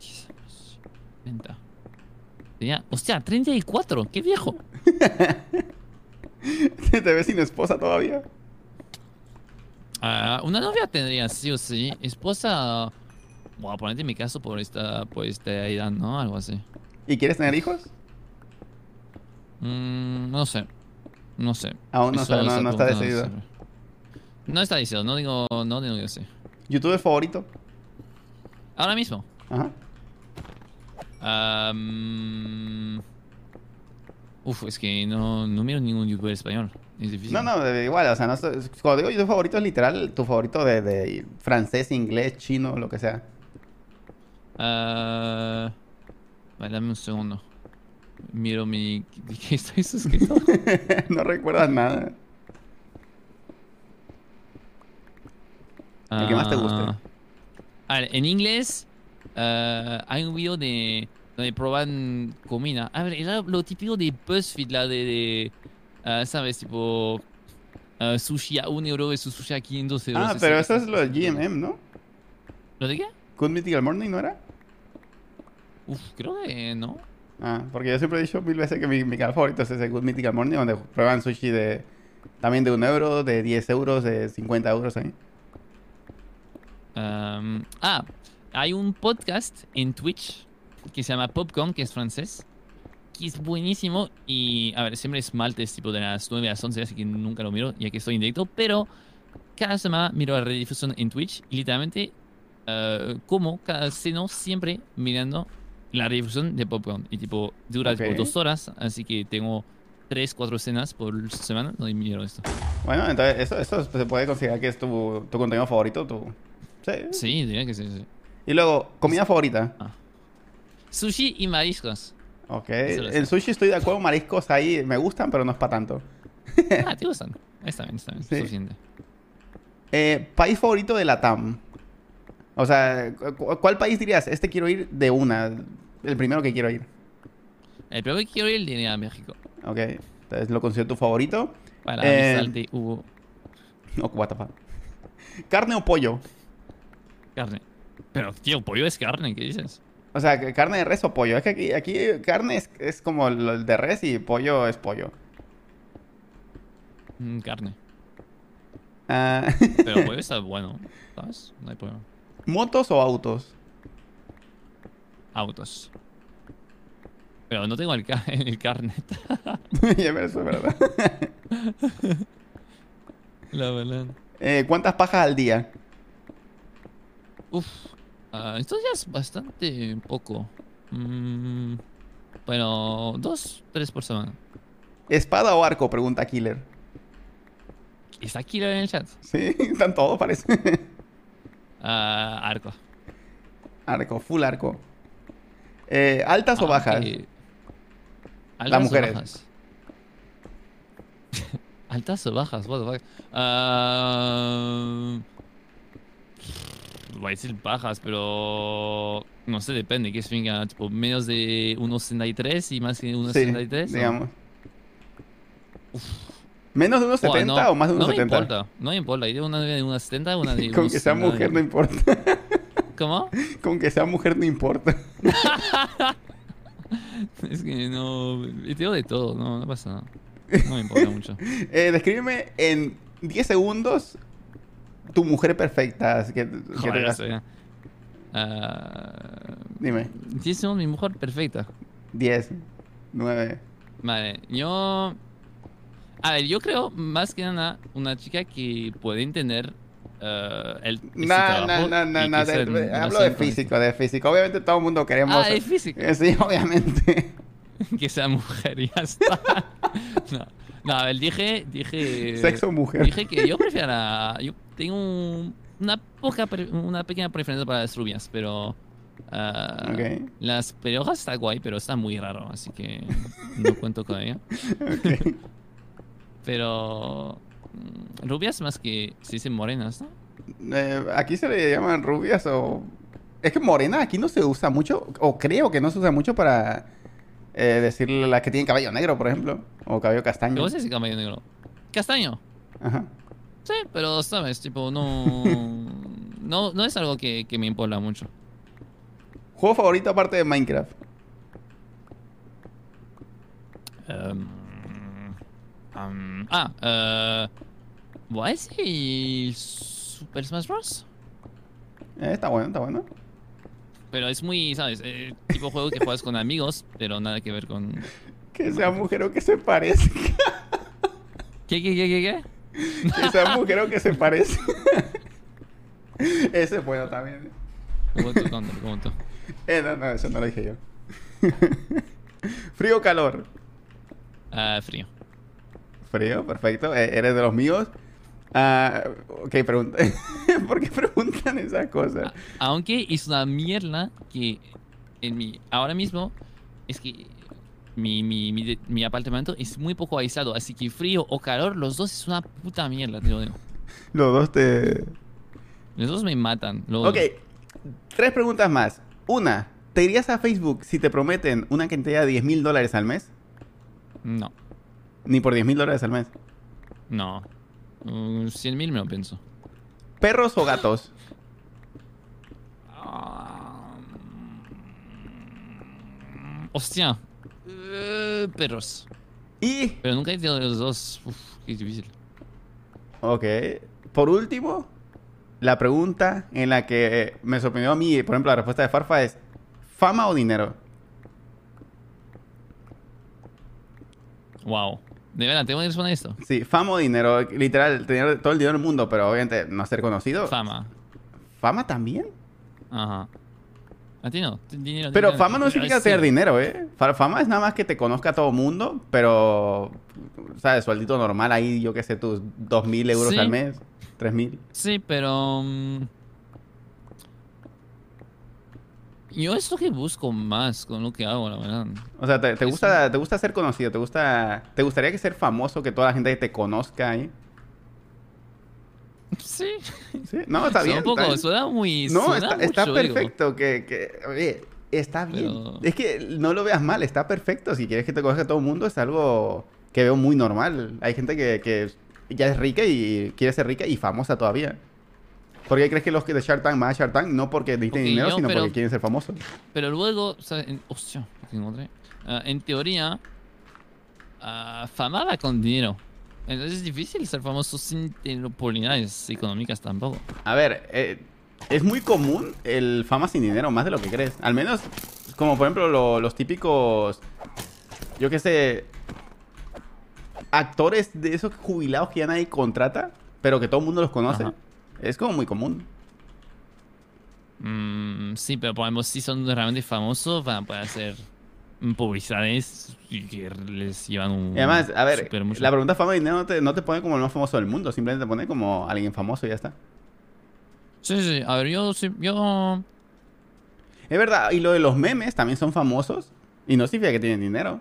10 años. 30. Tenía- hostia, 34, qué viejo. ¿Te ves sin esposa todavía? Ah, una novia tendría sí o sí. Esposa. Bueno, ponete mi caso por esta, por esta edad, ¿no? Algo así. ¿Y quieres tener hijos? Mm, no sé. No sé. Aún no está- no- no está decidido. No está decidido, no digo, no digo que sí. ¿YouTuber favorito? Ahora mismo. Ajá. Am, uf, es que no, no miro ningún youtuber español. Es difícil. No, no, igual, o sea, no cuando digo YouTuber favorito es literal tu favorito de, de francés, inglés, chino, lo que sea. Ah, vale, dame un segundo. Miro mi. ¿De qué estoy suscrito? no recuerdas nada. El que más te guste. Ah, A ver, en inglés ah, hay un video de donde prueban comida. A ver, era lo típico de BuzzFeed, la de, de, ah, ¿sabes? Tipo ah, sushi a un euro y su sushi a 500 euros. Ah, pero eso es lo de GMM, ¿no? ¿Lo de qué? Good Mythical Morning, ¿no era? Uf, creo que no. Ah, porque yo siempre he dicho mil veces que mi, mi canal favorito es ese Good Mythical Morning, donde prueban sushi de también de un euro, de 10 euros, de 50 euros ahí. Ah, hay un podcast en Twitch que se llama Popcorn, que es francés, que es buenísimo y, a ver, siempre es martes, tipo de las 9 a las 11, así que nunca lo miro, ya que estoy en directo, pero cada semana miro la redifusión en Twitch y literalmente, eh, como cada ceno, siempre mirando la redifusión de Popcorn y tipo, dura tipo Ok. dos horas, así que tengo 3, 4 cenas por semana donde miro esto. Bueno, entonces eso, eso se puede considerar que es tu, tu contenido favorito, tu... Sí. Sí, diría que sí, sí. Y luego, comida favorita. Sushi y mariscos. Ok. El sushi estoy de acuerdo, mariscos ahí me gustan, pero no es para tanto. Ah, te gustan. Está bien, está bien. Sí. Suficiente. Eh, país favorito de la TAM. O sea, cu- ¿cuál país dirías? Este quiero ir de una. El primero que quiero ir. El primero que quiero ir diría a México. Ok. Entonces lo considero tu favorito. Para Eh, mi sal de Hugo. No, what the fuck. ¿Carne o pollo? Carne. Pero, tío, pollo es carne, ¿qué dices? O sea, que ¿carne de res o pollo? Es que aquí, aquí carne es, es como lo de res y pollo es pollo. Mm, carne. Ah, Pero pollo está bueno, ¿sabes? No hay problema. ¿Motos o autos? Autos. Pero no tengo el, ca- el carnet. Ya, eso es verdad. La verdad. Eh, ¿Cuántas pajas al día? Uf. ah, esto ya es bastante poco. Mm, bueno, dos, tres por semana. ¿Espada o arco? Pregunta Killer. ¿Está aquí en el chat? Sí, están todos, parece. Ah, arco. Arco, full arco. Eh, ¿Altas o Ah, bajas? ¿Altas o mujeres. bajas? ¿Altas o bajas? What the fuck? Ah, voy a decir bajas, pero no sé, depende. ¿Qué significa? Tipo, menos de 1.63 y más que 1.63. Sí, digamos. ¿Menos de unos Buah, 70 no, o más de unos no me 70? importa, no me importa. Iré una de unas 70, una de Con que sea 69. mujer no importa. ¿Cómo? Con que sea mujer no importa. Es que no... Tengo de todo, no, no pasa nada. No me importa mucho. Eh, descríbeme en 10 segundos tu mujer perfecta. así que, que te Joder, eso ya. Ah, Dime. sí, somos mi mujer perfecta. 10, 9. Vale, yo... A ver, yo creo más que nada una chica que puede entender eh, el No, no, no, no, no. que de- de- hablo de físico, de físico. Obviamente todo el mundo queremos. Ah, de físico. Sí, obviamente. que sea mujer y ya está. no, no, a ver, dije... dije Sexo mujer. Dije que yo prefiero Yo tengo un- una poca una pequeña preferencia para las rubias, pero Ok. las pelirrojas está guay, pero está muy raro, así que no cuento con ello. Ok. Pero mm, rubias más que se dicen morenas, ¿no? Eh, aquí se le llaman rubias o... Es que morena aquí no se usa mucho, o creo que no se usa mucho para eh, decirle las que tienen cabello negro, por ejemplo, o cabello castaño. ¿Cómo se dice cabello negro? Castaño. Ajá. Sí, pero sabes, tipo, no. No, no es algo que, que me importa mucho. ¿Juego favorito aparte de Minecraft? Um, um, ah, uh, ¿voy a decir Super Smash Bros? Eh, está bueno, está bueno. Pero es muy, ¿sabes? Eh, tipo juego que juegas con amigos, pero nada que ver con. Que sea mujer o que se parece. ¿Qué, qué, qué, qué, qué? que sea mujer que se parece. Ese es bueno también. ¿Cómo tú, cómo tú, cómo tú? Eh, no, no, eso no lo dije yo. Frío o calor. Ah, frío. Frío, perfecto. Eh, eres de los míos. Ah, ok, pregunta. ¿Por qué preguntan esas cosas? A- Aunque es una mierda que en mi. Ahora mismo es que mi, mi, mi, apartamento es muy poco aislado, así que frío o calor, los dos es una puta mierda, te lo digo. Los dos te... Los dos me matan. Ok, tres preguntas más. Una, ¿te irías a Facebook si te prometen una cantidad de 10 mil dólares al mes? No, Ni por 10 mil dólares al mes. no. Uh, 100 mil me lo pienso. ¿Perros o gatos? Ah, Hostia. Eh, perros. Y, Pero nunca he tenido los dos. Uf, qué difícil. ok, por último, la pregunta en la que me sorprendió a mí, por ejemplo, la respuesta de Farfa es, ¿fama o dinero? Wow. De verdad, tengo que responder esto. Sí, fama o dinero. Literal, tener todo el dinero del mundo, pero obviamente no ser conocido. Fama. ¿Fama también? Ajá. A ti no. Dinero, Pero dinero. fama no significa tener dinero, ¿eh? Fa- Fama es nada más que te conozca todo el mundo, pero, ¿sabes? Sueldito normal ahí, yo qué sé, tus 2.000 euros Sí. al mes, 3.000. Sí, pero. mm, Yo es lo que busco más con lo que hago, la verdad. O sea, ¿te, gusta, ¿te gusta ser conocido? ¿Te gusta te gustaría que ser famoso, que toda la gente te conozca ahí? Sí. ¿Sí? No, está Suena bien. un poco, suena muy. No, suena está, está mucho, digo. perfecto. Que, que, oye, está bien. Pero- Es que no lo veas mal, está perfecto. Si quieres que te conozca todo el mundo, es algo que veo muy normal. Hay gente que, que ya es rica y quiere ser rica y famosa todavía. ¿Por qué crees que los que de Shark Tank van a Shark Tank? No porque necesiten dinero, yo, sino pero- porque quieren ser famosos. Pero luego, o sea, en, hostia, ¿qué encontré? Ah, en teoría, ah, fama va con dinero. Entonces es difícil ser famoso sin oportunidades económicas tampoco. A ver, eh, es muy común el fama sin dinero, más de lo que crees. Al menos, como por ejemplo lo- los típicos yo qué sé, actores de esos jubilados que ya nadie contrata, pero que todo el mundo los conoce. Ajá. Es como muy común. Mm, sí, pero por ejemplo, si son realmente famosos, van a poder hacer publicidades y que les llevan un. Y además, a ver, la pregunta fama y dinero no te, no te pone como el más famoso del mundo, simplemente te pone como alguien famoso y ya está. Sí, sí. A ver, yo. sí, yo... Es verdad, y lo de los memes también son famosos y no significa que tienen dinero.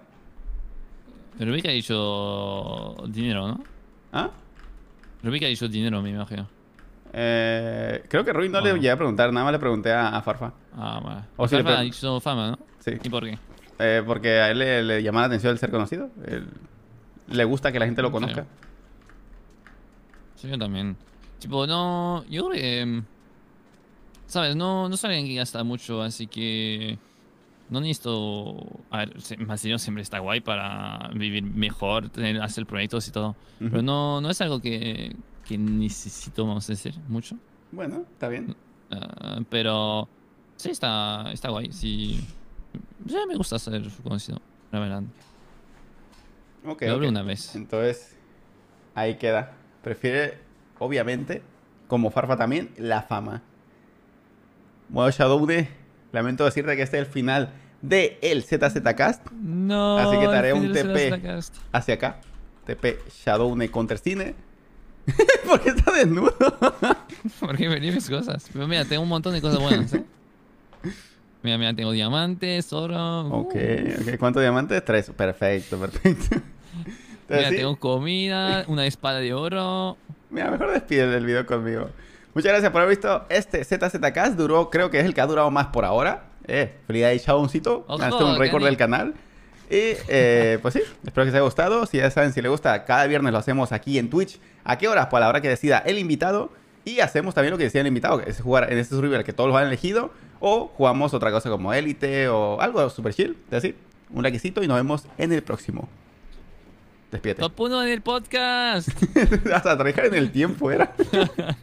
Rubik ha dicho dinero, ¿no? ¿Ah? Rubik ha dicho dinero, me imagino. Eh, creo que Rui no le Bueno. llegué a preguntar, nada más le pregunté a, a Farfa. Ah, vale. O si le ha dicho fama, ¿no? Sí. ¿Y por qué? Eh, porque a él le, le llama la atención el ser conocido. Él- le gusta que la gente lo conozca. Sí, yo también. Tipo, no. Yo creo que. em, ¿Sabes? No, no soy alguien que gasta mucho, así que. No necesito. A ver, más dinero siempre está guay para vivir mejor, tener, hacer proyectos y todo. Ujú. Pero no, no es algo que, que necesito, vamos a decir, mucho. Bueno, está bien. Ah, pero. Sí, está, está guay. Sí. Sí, me gusta ser conocido, la verdad. Ok, Lo hablé ok. una vez. Entonces, ahí queda. Prefiere, obviamente, como Farfa también, la fama. Bueno, Shadowne, lamento decirte que este es el final de el ZZcast. No. Así que te haré un TP. Hacia acá. TP Shadowne contra Cine. ¿Por qué está desnudo? Porque me mis cosas. Pero mira, tengo un montón de cosas buenas, ¿eh? Mira, mira, tengo diamantes, oro. uh. ok, ok. ¿Cuántos diamantes? Tres. Perfecto, perfecto. Entonces, Mira, sí. tengo comida, una espada de oro. Mira, mejor despide el video conmigo. Muchas gracias por haber visto este ZZcast. Duró, creo que es el que ha durado más por ahora. Eh, felicidades, Chaboncito. Ganaste un récord del canal. Y eh, pues sí, espero que os haya gustado. Si ya saben, si les gusta, cada viernes lo hacemos aquí en Twitch. ¿A qué horas? Pues a la hora que decida el invitado. Y hacemos también lo que decía el invitado, que es jugar en este survival que todos los han elegido. O jugamos otra cosa como Élite o algo super chill. Es decir, un likecito y nos vemos en el próximo. Despídete. Top 1 en el podcast. Hasta trabajar en el tiempo era.